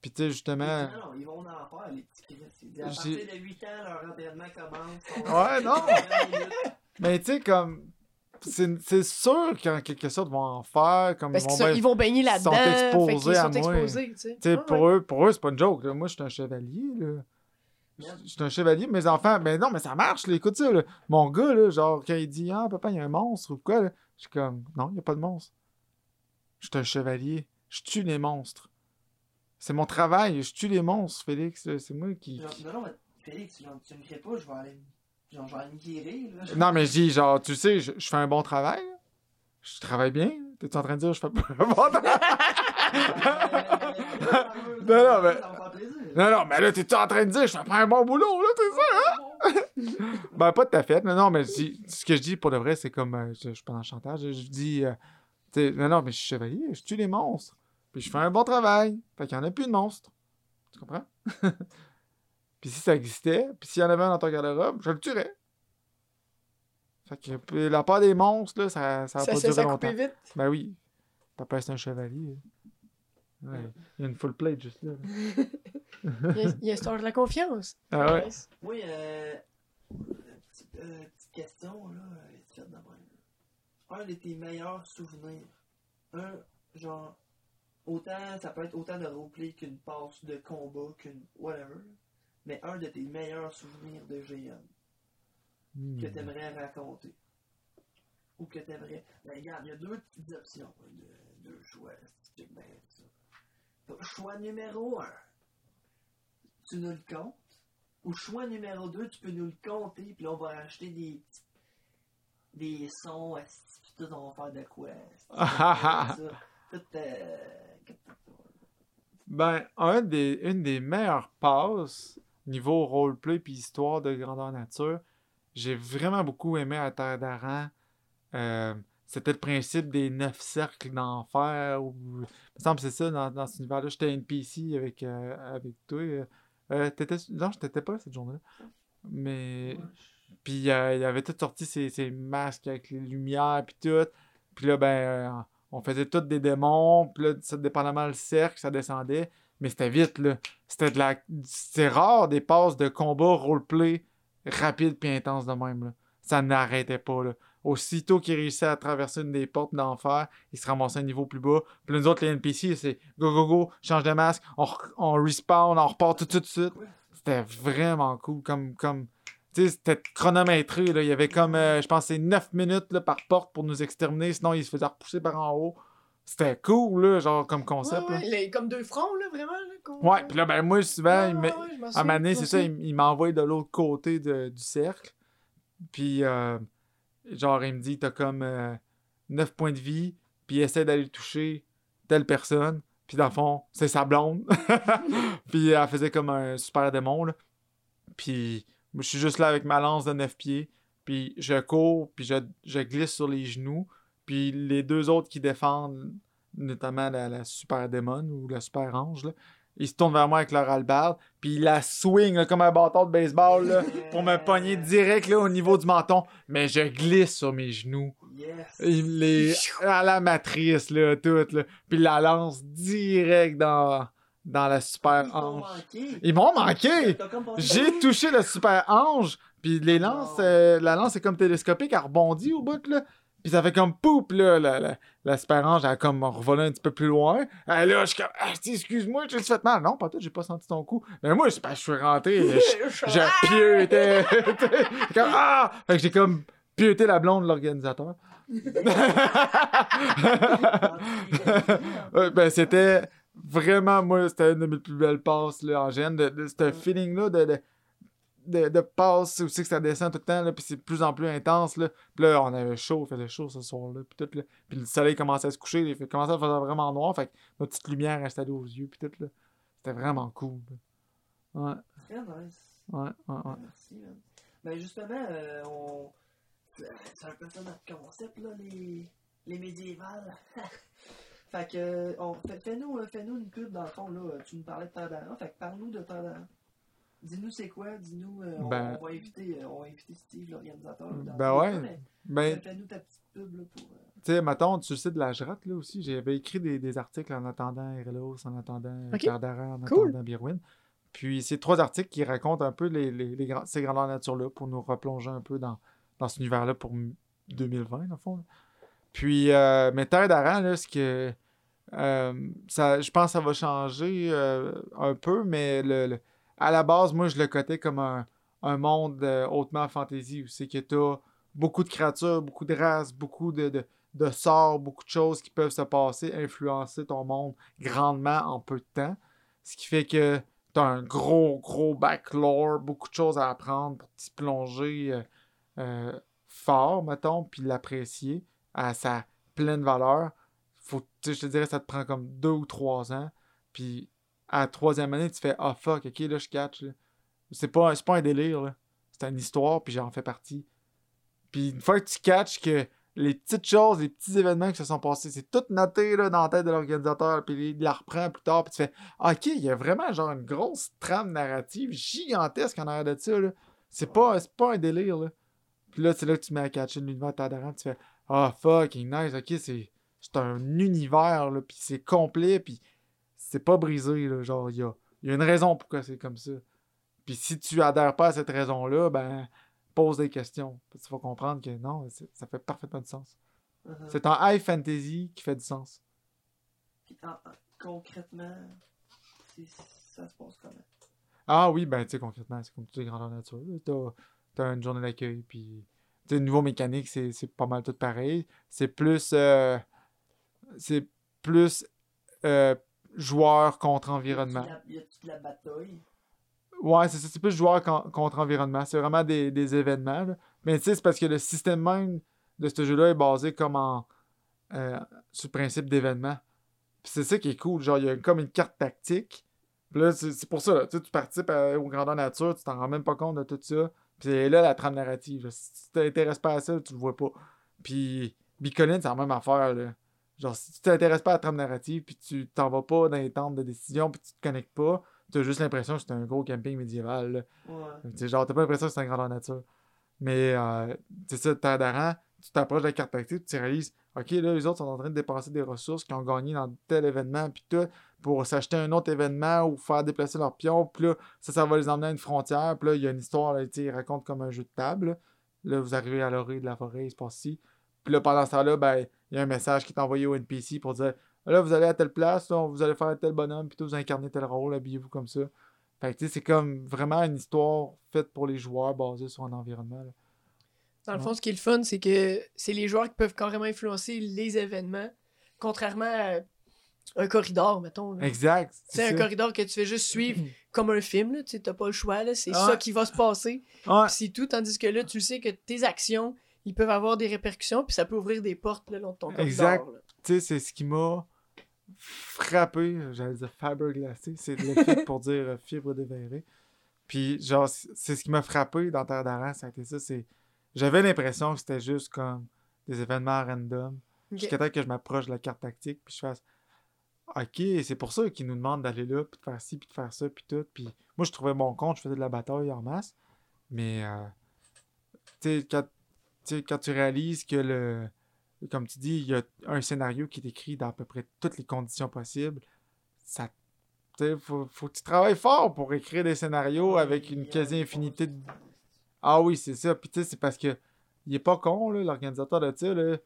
Puis tu sais, justement. Non, non, ils vont en faire, les petits Chris. À partir de 8 ans, leur entraînement commence. Ouais, non. 20 minutes. Mais tu sais, comme. C'est c'est sûr qu'en quelque sorte, ils vont en faire. Comme Parce ils vont sont- ils vont baigner là-dedans. sont fait qu'ils exposés à sont moi. exposés, tu sais. Pour, ouais. eux, pour eux, c'est pas une joke. là. Moi, je suis un chevalier. Là. Je suis un chevalier, mes enfants. Mais non, mais ça marche. Là. Écoute ça. là. Mon gars, là, genre, quand il dit Ah, papa, il y a un monstre ou quoi, là, je suis comme Non, il n'y a pas de monstre. Je suis un chevalier. Je tue les monstres. C'est mon travail. Je tue les monstres, Félix. C'est moi qui. Non, non, mais Félix, genre, tu me crées pas, je vais aller. Genre, me guérir, là. Non, mais je dis, genre, tu sais, je, je fais un bon travail. Je travaille bien. T'es en train de dire, je fais pas un bon travail? Non, non, mais-. Non, non, mais là, t'es en train de dire, je fais pas un bon boulot, là, c'est ça, hein? ben, pas de ta fête. Non, non, mais je dis- ce que je dis pour de vrai, c'est comme, euh, je, je suis pas dans le chantage, je, je dis, euh, non, non, mais je suis chevalier, je tue les monstres. Puis je fais un bon travail. Fait qu'il y en a plus de monstres. Tu comprends? puis si ça existait, puis s'il y en avait un dans ton garde-robe, je le tuerais. Fait que la part des monstres, là, ça, ça va Ça, pas ça, durer ça a longtemps. coupé vite? Ben oui. Papa, c'est un chevalier. Ouais. Il y a une full plate juste là. là. Il y a- il y a histoire de la confiance. Ah ouais. Moi, euh. Petite, euh, petite question, là, même. Un de tes meilleurs souvenirs? Un, genre, autant, ça peut être autant de roleplay qu'une passe de combat, qu'une whatever. Mais un de tes meilleurs souvenirs de GM Hmm. que t'aimerais raconter. Ou que t'aimerais. Ben, regarde, il y a deux petites options, hein, de- deux choix. Check bien ça. Choix numéro un, tu nous le comptes. Ou choix numéro 2, tu peux nous le compter, puis là, on va acheter des petits- des sons, tout, on va faire de quoi. Tout, euh, Ben, un des, une des meilleures passes niveau roleplay puis histoire de grandeur nature, j'ai vraiment beaucoup aimé à Terre d'Aran. Euh, c'était le principe des neuf cercles d'enfer. Ou... Il me semble que c'est ça dans, dans cet univers-là. J'étais NPC avec, euh, avec toi. euh. T'étais... Non, je t'étais pas cette journée-là. Mais. Puis il avait tout sorti ses, masques avec les lumières puis tout. Puis là, ben, on faisait tous des démons. Puis là, ça dépendamment le cercle, ça descendait. Mais c'était vite, là. C'était de la. Rare des passes de combat roleplay rapide puis intense de même, là. Ça n'arrêtait pas, là. Aussitôt qu'il réussissait à traverser une des portes d'enfer, il se ramassait un niveau plus bas. Puis nous autres, les NPC, c'est go, go, go, change de masque, on, re- on respawn, on repart tout, de suite. C'était vraiment cool. Comme, comme, c'était chronométré. Là. Il y avait comme, euh, je pense, c'est 9 minutes par porte pour nous exterminer. Sinon, il se faisait repousser par en haut. C'était cool, là, genre, comme concept. Ouais, là. les- comme deux fronts, là, vraiment. Là, qu'on- Ouais, puis là, ben, moi, souvent, il me- à un moment donné, c'est ça, il, il m'envoie de l'autre côté de- du cercle. Puis, euh, genre, il me dit, t'as comme 9 points de vie, puis il essaie d'aller toucher telle personne. Puis, dans le fond, c'est sa blonde. puis, elle faisait comme un super démon, là. Puis, moi, je suis juste là avec ma lance de 9 pieds. Puis, je cours, puis je, je glisse sur les genoux. Puis, les deux autres qui défendent, notamment la, la super démon ou la super ange, là, ils se tournent vers moi avec leur hallebarde, puis ils la swing là, comme un bâton de baseball là, pour me pogner direct là, au niveau du menton. Mais je glisse sur mes genoux. Yes. Les... À la matrice, là, tout. Là. Puis la lance direct dans, dans la super Ils ange. Ils m'ont manqué! J'ai touché le super ange, puis les lances, euh, la lance est comme télescopique, elle rebondit au bout, là. Puis ça fait comme poup, là, la, la, la elle a comme revolé un petit peu plus loin. Et là, je suis comme, ah, excuse-moi, j'ai fait mal. Non, pas tout, j'ai pas senti ton coup. Mais moi, c'est parce que je suis rentré, je, je pieutais. comme, ah! Fait que j'ai comme pieuté la blonde de l'organisateur. Ben, c'était vraiment, moi, c'était une de mes plus belles passes là, en gêne. De, de ce feeling-là de, de, de, de passe aussi que ça descend tout le temps, là, puis c'est de plus en plus intense. Là. Puis là, on avait chaud, il faisait chaud ce soir-là. Puis, tout, là. puis le soleil commençait à se coucher, il commençait à faire vraiment noir. Fait que notre petite lumière installée aux yeux, puis tout. là. C'était vraiment cool. là. Ouais, Très nice. ouais, ouais, ouais. Merci, man. Ben justement, euh, on... c'est un peu ça notre concept, là, les, les médiévales. fait que, euh, on... fais- fais-nous euh, fais-nous une pub, dans le fond, là. Tu nous parlais de Terre fait que parle-nous de Terre Dis-nous c'est quoi, dis-nous, euh, on, Ben- on va inviter, euh, on va inviter Steve, l'organisateur. Ben ouais. cas, mais Ben, Fais-nous ta petite pub, là, pour... euh, Tu sais, mettons, tu sais de la Jrate, là aussi. J'avais écrit des, des articles en attendant Erelos, en attendant Ok. Terre d'Aran, en Cool. attendant Birwin. Puis c'est trois articles qui racontent un peu les, les, ces grandeurs nature-là pour nous replonger un peu dans, dans cet univers-là pour m- 2020, dans le fond. là. Puis, euh, mais Terre d'Aran, là, ce que. euh, ça, je pense que ça va changer euh, un peu, mais le, le- à la base, moi, je le cotais comme un, monde euh, hautement fantasy où c'est que tu as beaucoup de créatures, beaucoup de races, beaucoup de, sorts, beaucoup de choses qui peuvent se passer, influencer ton monde grandement en peu de temps. Ce qui fait que tu as un gros, gros backlore, beaucoup de choses à apprendre pour t'y plonger euh, euh, fort, mettons, puis l'apprécier à sa pleine valeur. Faut, je te dirais, ça te prend comme deux ou trois ans. Puis à la troisième année, tu fais Ah fuck, ok, là je catch. C'est pas, pas un délire, là. C'est une histoire, puis j'en fais partie. Puis une fois que tu catches que les petites choses, les petits événements qui se sont passés, c'est tout noté là, dans la tête de l'organisateur, puis il la reprend plus tard, puis tu fais Ok, il y a vraiment genre une grosse trame narrative gigantesque en arrière de ça. là. C'est pas, c'est pas un délire. Là. Puis là, c'est là que tu mets à catcher l'univers Tadaran, tu fais Ah fucking nice, ok, c'est, c'est un univers, là, puis c'est complet, puis c'est pas brisé. Là, genre, il y a, y a une raison pourquoi c'est comme ça. Puis si tu adhères pas à cette raison-là, ben poses des questions. Parce qu'il faut comprendre que non, c'est- ça fait parfaitement du sens. Uh-huh. C'est un high fantasy qui fait du sens. Puis, en- en- concrètement, ça se passe comment? Ah oui, ben tu sais, concrètement, c'est comme toutes les grandeurs nature. T'as, t'as une journée d'accueil, puis tu sais, niveau mécanique, c'est, c'est pas mal tout pareil. C'est plus. euh, c'est plus euh, joueur contre environnement. Y a-tu de la bataille? Ouais, c'est ça, c'est plus joueur con- contre environnement. C'est vraiment des, des événements. là. Mais tu sais, c'est parce que le système même de ce jeu-là est basé comme en. euh, sur le principe d'événement. Puis c'est ça qui est cool. Genre, il y a comme une carte tactique. Puis là, c'est pour ça. là, tu sais, tu participes à- au grandeur nature, tu t'en rends même pas compte de tout ça. Puis c'est là la trame narrative. là. Si tu t'intéresses pas à ça, tu le vois pas. Puis Bicoline, c'est la même affaire. Là. Genre, si tu t'intéresses pas à la trame narrative, puis tu t'en vas pas dans les tentes de décision, puis tu te connectes pas, tu as juste l'impression que c'est un gros camping médiéval. là. Ouais. Genre, t'as pas l'impression que c'est un grandeur nature. Mais, euh, c'est ça, Terre d'Aran, tu t'approches de la carte tactique, tu réalises, OK, là, les autres sont en train de dépenser des ressources qu'ils ont gagnées dans tel événement, puis tout, pour s'acheter un autre événement ou faire déplacer leurs pions, puis là, ça, ça va les emmener à une frontière, puis là, il y a une histoire, là, ils racontent comme un jeu de table. Là, Là, vous arrivez à l'orée de la forêt, il se passe ci. Puis là, pendant ce temps-là, ben, il y a un message qui est envoyé au NPC pour dire, là, vous allez à telle place, là, vous allez faire tel bonhomme, puis vous incarnez tel rôle, habillez-vous comme ça. Fait que, tu sais, c'est comme vraiment une histoire faite pour les joueurs basée sur un environnement. là. Dans le fond, ce qui est le fun, c'est que c'est les joueurs qui peuvent carrément influencer les événements, contrairement à un corridor, mettons. là. Exact. C'est un ça. corridor que tu fais juste suivre comme un film, tu t'as pas le choix, c'est Ah. ça qui va se passer, c'est tout, tandis que là, tu sais que tes actions, ils peuvent avoir des répercussions, puis ça peut ouvrir des portes le long de ton corridor. Exact. tu sais, c'est ce qui m'a frappé, j'allais dire fibre glacée, c'est le fait pour dire euh, fibre déverrée. Puis, genre, c'est ce qui m'a frappé dans Terre d'Aran, ça a été ça, c'est... J'avais l'impression que c'était juste comme des événements random, Ok. jusqu'à temps que je m'approche de la carte tactique, puis je fasse... Ok, c'est pour ça qu'ils nous demandent d'aller là, puis de faire ci, puis de faire ça, puis tout. Puis moi, je trouvais mon compte, je faisais de la bataille en masse. Mais, euh, tu sais, quand, sais, quand tu réalises que le... Comme tu dis, il y a un scénario qui est écrit dans à peu près toutes les conditions possibles. Ça... Faut, faut que tu travailles fort pour écrire des scénarios avec une quasi-infinité de... Ah oui, c'est ça. Puis tu sais, c'est parce que il est pas con, là, l'organisateur de ça, là.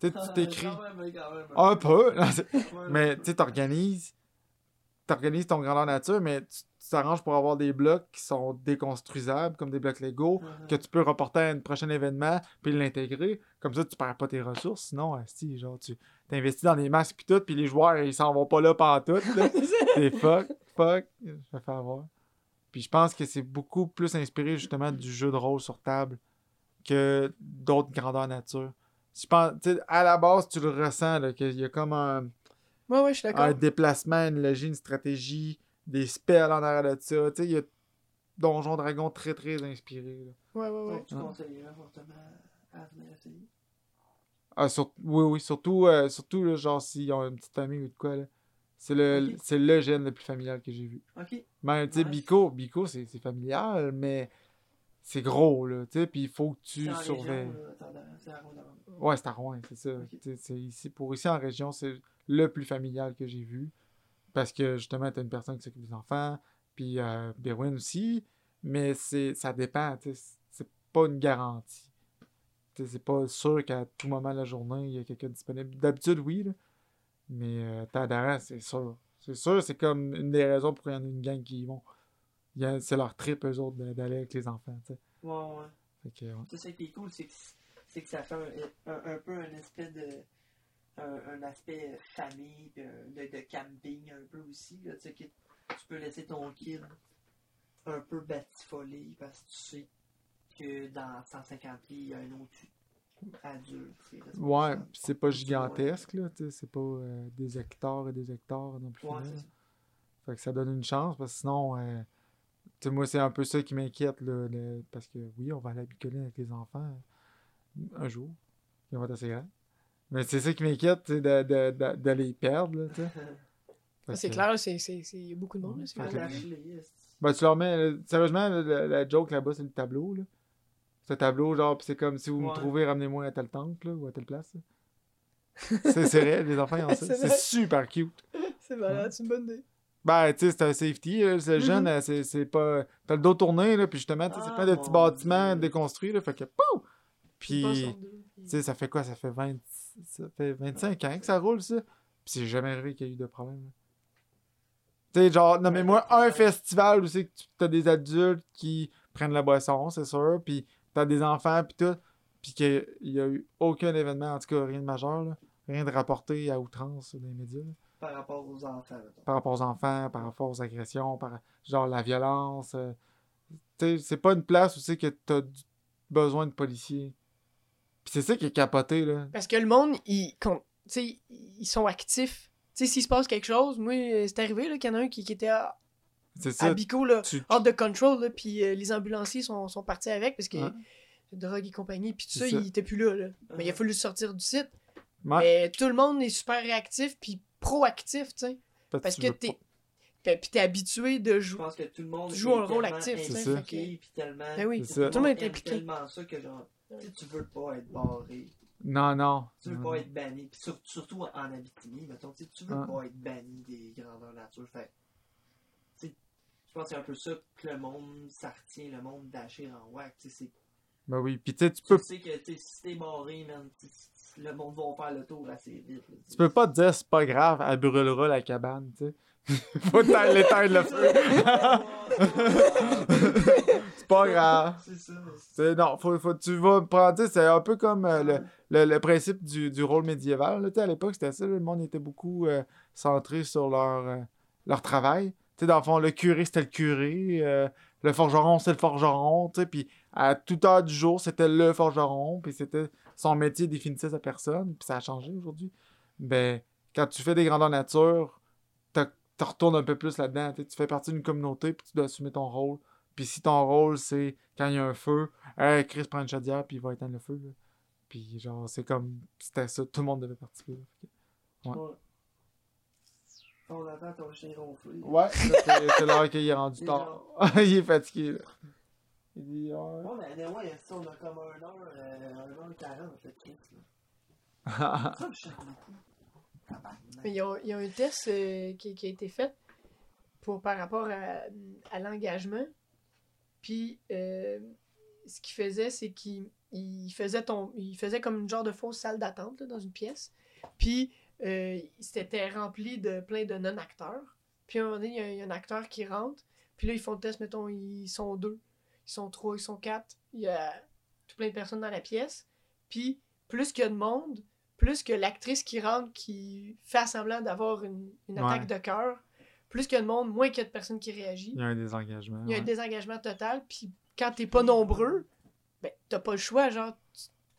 Tu t'écris... Un peu. mais tu sais, t'organises. T'organises ton grandeur nature, mais tu tu t'arranges pour avoir des blocs qui sont déconstruisables, comme des blocs Lego, que tu peux reporter à un prochain événement, puis l'intégrer. Comme ça, tu perds pas tes ressources. Sinon, si genre, tu t'investis dans des masques, puis tout, puis les joueurs, ils s'en vont pas là pendant tout. T'es fuck, fuck, je vais faire avoir. Puis je pense que c'est beaucoup plus inspiré, justement, du jeu de rôle sur table que d'autres grandeurs nature. Je pense, à la base, tu le ressens, qu'il y a comme un, Ouais, ouais, je suis d'accord. un déplacement, une logique, une stratégie, des spells en arrière de ça. Tu sais, il y a Donjon Dragon très très inspiré. là. Ouais, ouais, ouais. Tu Ouais. conseillerais fortement à venir essayer. Ah, sur- oui, oui, surtout, euh, surtout là, genre s'ils ont une petite famille ou de quoi. là. C'est le, c'est le gène le plus familial que j'ai vu. Ok. Même, tu sais, Nice. Bico, Bico c'est c'est familial, mais c'est gros, là, tu sais, puis il faut que tu C'est région, surveilles. c'est à. Ouais, c'est à Rouen, c'est ça. Sais, c'est ici, pour ici en région, c'est le plus familial que j'ai vu. Parce que justement, t'as une personne qui s'occupe des enfants, puis euh, Berwin aussi, mais c'est ça dépend, tu sais, c'est pas une garantie. Tu sais, C'est pas sûr qu'à tout moment de la journée, il y a quelqu'un disponible. D'habitude, oui, là. mais euh, Tadaran, c'est sûr. C'est sûr, c'est comme une des raisons pour qu'il y en ait une gang qui y vont. C'est leur trip, eux autres, d'aller avec les enfants. tu sais. Ouais, ouais. Que, ouais. Ça, ce qui est cool, c'est que, c'est que ça fait un, un, un peu un espèce de. Un, un aspect famille, un- de, de camping un peu aussi. Là, tu sais, que tu peux laisser ton kid un peu batifolé parce que tu sais que dans 150 pieds, il y a un autre adulte. Ouais, pis c'est pas gigantesque, là, tu sais, c'est pas euh, des hectares et des hectares non plus. Ouais, ça. Fait que ça donne une chance, parce que sinon, euh, moi, c'est un peu ça qui m'inquiète, là, le- parce que oui, on va aller à Bicoline avec les enfants euh, un jour, ils vont être assez grands. Mais c'est ça qui m'inquiète, tu sais, de, de, de, de les perdre, là, tu sais. Fait C'est que- clair, c'est- c'est- c'est- il y a beaucoup de monde. là, c'est Ben, tu leur mets, là, sérieusement, la, la joke là-bas, c'est le tableau, là. Ce tableau, genre, pis c'est comme si vous me trouvez, ramenez-moi à telle temple, là, ou à telle place. C'est c'est vrai, les enfants, ils ont ça. C'est super cute. C'est malade, c'est une bonne idée. Ben, tu sais, c'est un safety, là, c'est Mhm. jeune, euh, c'est c'est pas... T'as le dos tourné, là, puis justement, tu sais, c'est Ah, plein de petits bâtiments Dieu. déconstruits, là, fait que, pouf! Puis, tu sais, ça fait quoi? Ça fait 20... Ça fait 25 ans que ça roule, ça? Puis c'est jamais arrivé qu'il y a eu de problème, là. Tu sais, genre, nommez-moi un festival où c'est que tu- t'as des adultes qui prennent la boisson, c'est sûr, puis t'as des enfants, puis tout, puis qu'il y a eu aucun événement, en tout cas, rien de majeur, là. Rien de rapporté à outrance dans les médias, là. Par rapport aux enfants, mettons. par rapport aux enfants, par rapport aux agressions, par genre la violence. euh, tu sais, c'est pas une place où c'est que t'as du- besoin de policiers. Puis c'est ça qui est capoté, là. Parce que le monde, ils, ils sont actifs. Tu sais, s'il se passe quelque chose, moi, euh, c'est arrivé là, qu'il y en a un qui, qui était à, C'est à ça. Bico, là, Tu- hors de control, là, puis euh, les ambulanciers sont, sont partis avec parce que Ouais. drogue et compagnie, puis tout C'est ça, ça. il était plus là. là. Mais il a fallu sortir du site. Ouais, Mais tout le monde est super réactif puis proactif, tu sais. Parce que t'es. Puis t'es habitué de Je jouer. pense que tout le monde Tu joues un rôle actif, puis tellement... Ben oui, C'est ça. tout le monde est impliqué. tellement ça que genre, tu sais, tu veux pas être barré. Non, non. Tu veux Non, pas non. être banni. Puis sur- surtout en Abitibi, mettons, tu sais, tu veux Ouais. pas être banni des grandeurs nature. Fait tu sais, je pense que c'est un peu ça que le monde, ça retient le monde d'Achir en WAC. Tu sais, c'est- Ben oui. Puis tu sais, tu peux, sais que si t'es barré, man, le monde va faire le tour assez vite. là, tu peux pas te dire c'est pas grave, elle brûlera la cabane, tu sais. Faut l'éteindre le feu. c'est pas grave. C'est ça. C'est- non, faut, faut, tu vas prendre, c'est un peu comme euh, le, le, le principe du, du rôle médiéval. là, à l'époque, c'était ça, le monde était beaucoup euh, centré sur leur, euh, leur travail. Dans le fond, le curé, c'était le curé, le forgeron, c'était le forgeron, puis à toute heure du jour, c'était le forgeron, puis c'était son métier définissait sa personne, puis ça a changé aujourd'hui. Ben, quand tu fais des grandeurs nature, t'as- tu retournes un peu plus là-dedans, tu fais partie d'une communauté, puis tu dois assumer ton rôle. Puis si ton rôle, c'est quand il y a un feu, hey, Chris prend une chaudière, puis il va éteindre le feu. là. Puis genre, c'est comme, c'était ça, tout le monde devait participer. là. Ouais. Ouais. On attend ton chien ronfler. Ouais, c'est l'heure qu'il est rendu tard. il est fatigué, là. Il dit, ouais. Ouais, mais anyway, ça, on a comme 1 heure, euh, 1 heure 40, fait Chris, là. Ça me choque beaucoup. Il y a, un test euh, qui, a été fait pour, par rapport à, l'engagement. Puis, euh, ce qu'il faisait, c'est qu'il il faisait, comme une genre de fausse salle d'attente dans une pièce. Puis, euh, c'était rempli de plein de non-acteurs. Puis, à un moment donné, il y, a- il y a un acteur qui rentre. Puis là, ils font le test, mettons, ils sont deux, ils sont trois, ils sont quatre. Il y a tout plein de personnes dans la pièce. Puis, plus qu'il y a de monde, plus que l'actrice qui rentre, qui fait semblant d'avoir une, une Ouais. attaque de cœur, plus qu'il y a de monde, moins qu'il y a de personnes qui réagissent. Il y a un désengagement. Il y a un désengagement total, puis quand t'es pas nombreux, ben t'as pas le choix, genre,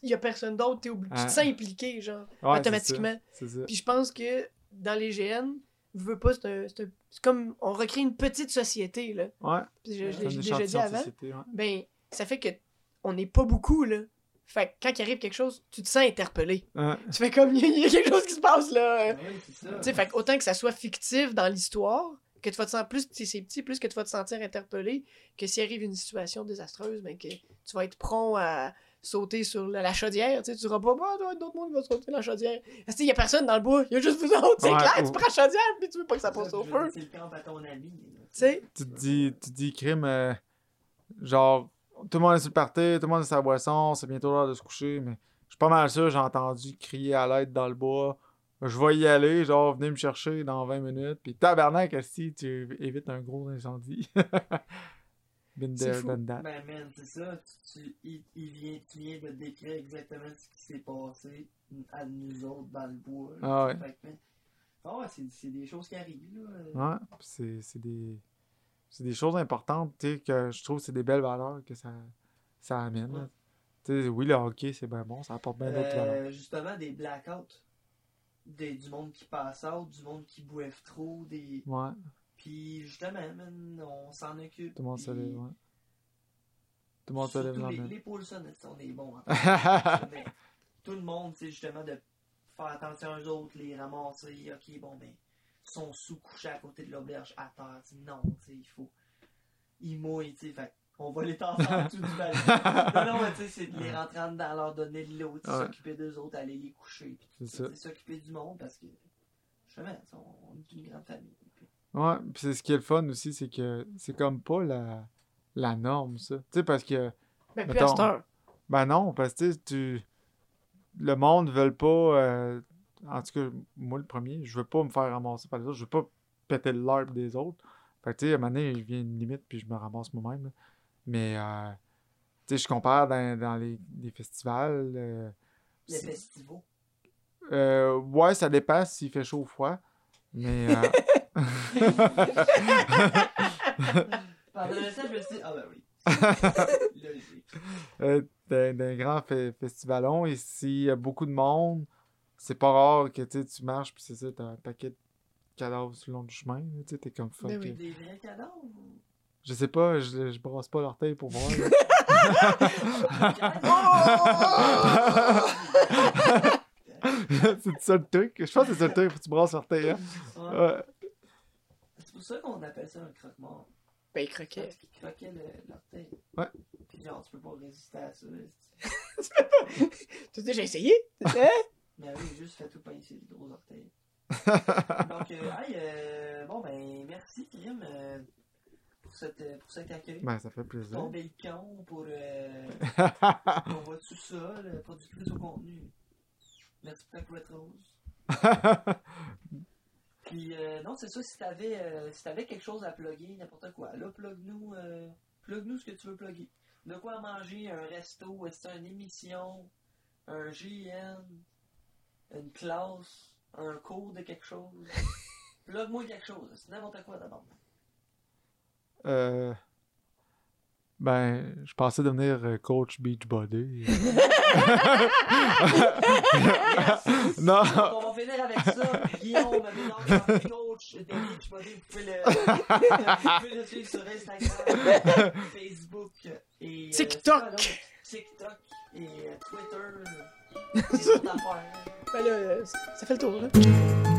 il y a personne d'autre, t'es obligé, tu te sens impliqué, genre, automatiquement. ça, C'est ça. Puis je pense que dans les GN, je veux pas, c'est comme, on recrée une petite société, là. Ouais, Puis je, l'ai déjà dit avant, société, ben, ça fait que on n'est pas beaucoup, là. Fait que quand il arrive quelque chose, tu te sens interpellé. Ouais. Tu fais comme, il y, a- quelque chose qui se passe, là. Ouais, ça. Tu sais, fait que autant que ça soit fictif dans l'histoire, que tu vas te sentir plus que c'est petit, plus que tu vas te sentir interpellé, que s'il arrive une situation désastreuse, ben que tu vas être prompt à sauter sur la, la chaudière, tu sais, tu diras pas, bah, il y a d'autres monde qui va sauter dans la chaudière. Parce qu'il y a personne dans le bois, il y a juste vous autres, c'est Ouais, clair, ou- tu prends la chaudière, puis tu veux pas que ça passe au feu. dire, C'est le camp à ton ami. là. Tu sais, tu te dis, tu te dis crime, euh, genre, tout le monde est sur le party, tout le monde est sa boisson, c'est bientôt l'heure de se coucher, mais je suis pas mal sûr, j'ai entendu crier à l'aide dans le bois. Je vais y aller, genre, venez me chercher dans 20 minutes. Puis tabarnak, si tu évites un gros incendie. Been C'est there, fou. done that. Ben, man, c'est ça. Tu, tu- il, il vient, tu viens de décrire exactement ce qui s'est passé à nous autres dans le bois. là. Ah ouais. Fait que, ah ouais, c'est, c'est des choses qui arrivent, là. Ouais, pis c'est c'est des, c'est des choses importantes, tu sais, que je trouve que c'est des belles valeurs que ça, ça amène. là. Ouais. Tu sais, oui, le hockey, c'est bien bon, ça apporte bien d'autres valeurs. Euh, justement, des blackouts. Des, du monde qui passe out, du monde qui boive trop, des... Ouais, Puis justement, on s'en occupe. tout le monde se lève, ouais. Tout le monde se lève les, le les Paulson, sont des bons. hein. Tout le monde, tu sais, justement, de faire attention aux autres, les ramasser, ok, bon, ben, ils sont sous-couchés à côté de l'auberge à terre, tu sais, non, tu sais, il faut. Ils mouillent, tu sais, fait on va les tasser en dessous du balcon. Non, non, mais tu sais, c'est de les rentrer en dedans, leur donner de l'eau, Ouais. s'occuper d'eux autres, aller les coucher, puis s'occuper du monde parce que, justement, on on est une grande famille. puis Ouais, pis c'est ce qui est le fun aussi, c'est que c'est comme pas la, la norme, ça. Tu sais, parce que. Ben, plus Mettons. à cette heure. Ben non, parce que tu sais, tu. Le monde veut pas. euh, En tout cas, moi le premier, je veux pas me faire ramasser par les autres. Je veux pas péter le des autres. Fait que tu sais, à un moment donné, il vient une limite, puis je me ramasse moi-même. Mais. euh, Tu sais, je compare dans, dans les, les festivals. euh, Les festivals. euh, ouais, ça dépend s'il fait chaud ou froid. Mais. euh, Pendant je me suis dit, ah ben oui. Logique. euh, d'un grand fe- festivalon, et s'il y a beaucoup de monde, c'est pas rare que tu sais, tu marches, puis c'est ça, t'as un paquet de cadavres sur le long du chemin. là, Tu sais, t'es comme fuck. Ben oui. euh, Des vrais cadavres ou- Je sais pas, je, je brosse pas l'orteil pour voir. c'est ça le truc. Je pense que c'est ça le truc, faut que tu brosses l'orteil. Hein? Ouais. Ouais. C'est pour ça qu'on appelle ça un croque-mort. Ben, il croquait. Parce qu'il croquait le- l'orteil. Ouais. Puis genre, tu peux pas résister à ça. Tu sais, j'ai essayé. Hein? Mais oui, juste fais tout pincer les gros orteils. Donc, euh, hey, euh, bon, ben, merci, Kim, euh, pour, cette, euh, pour cet accueil. Ben, ça fait Pour plaisir. ton balcon, pour ton voix tout sol, productrice au contenu. Merci pour ta couette rose. Puis, euh, non, c'est ça, si t'avais si t'avais quelque chose à plugger, n'importe quoi, là, plug-nous plug-nous ce que tu veux plugger. De quoi manger, un resto, est-ce une émission, un GN, une classe, un cours de quelque chose. Plug-moi quelque chose, c'est n'importe quoi d'abord. Euh, ben, je pensais devenir euh, coach Beachbody. non, Donc, on va finir avec ça. Guillaume, maintenant, coach de Beach Body, vous pouvez le, vous pouvez le suivre sur Instagram, Facebook et euh, TikTok. TikTok et euh, Twitter. C'est. Ben là, euh, ça fait le tour, hein?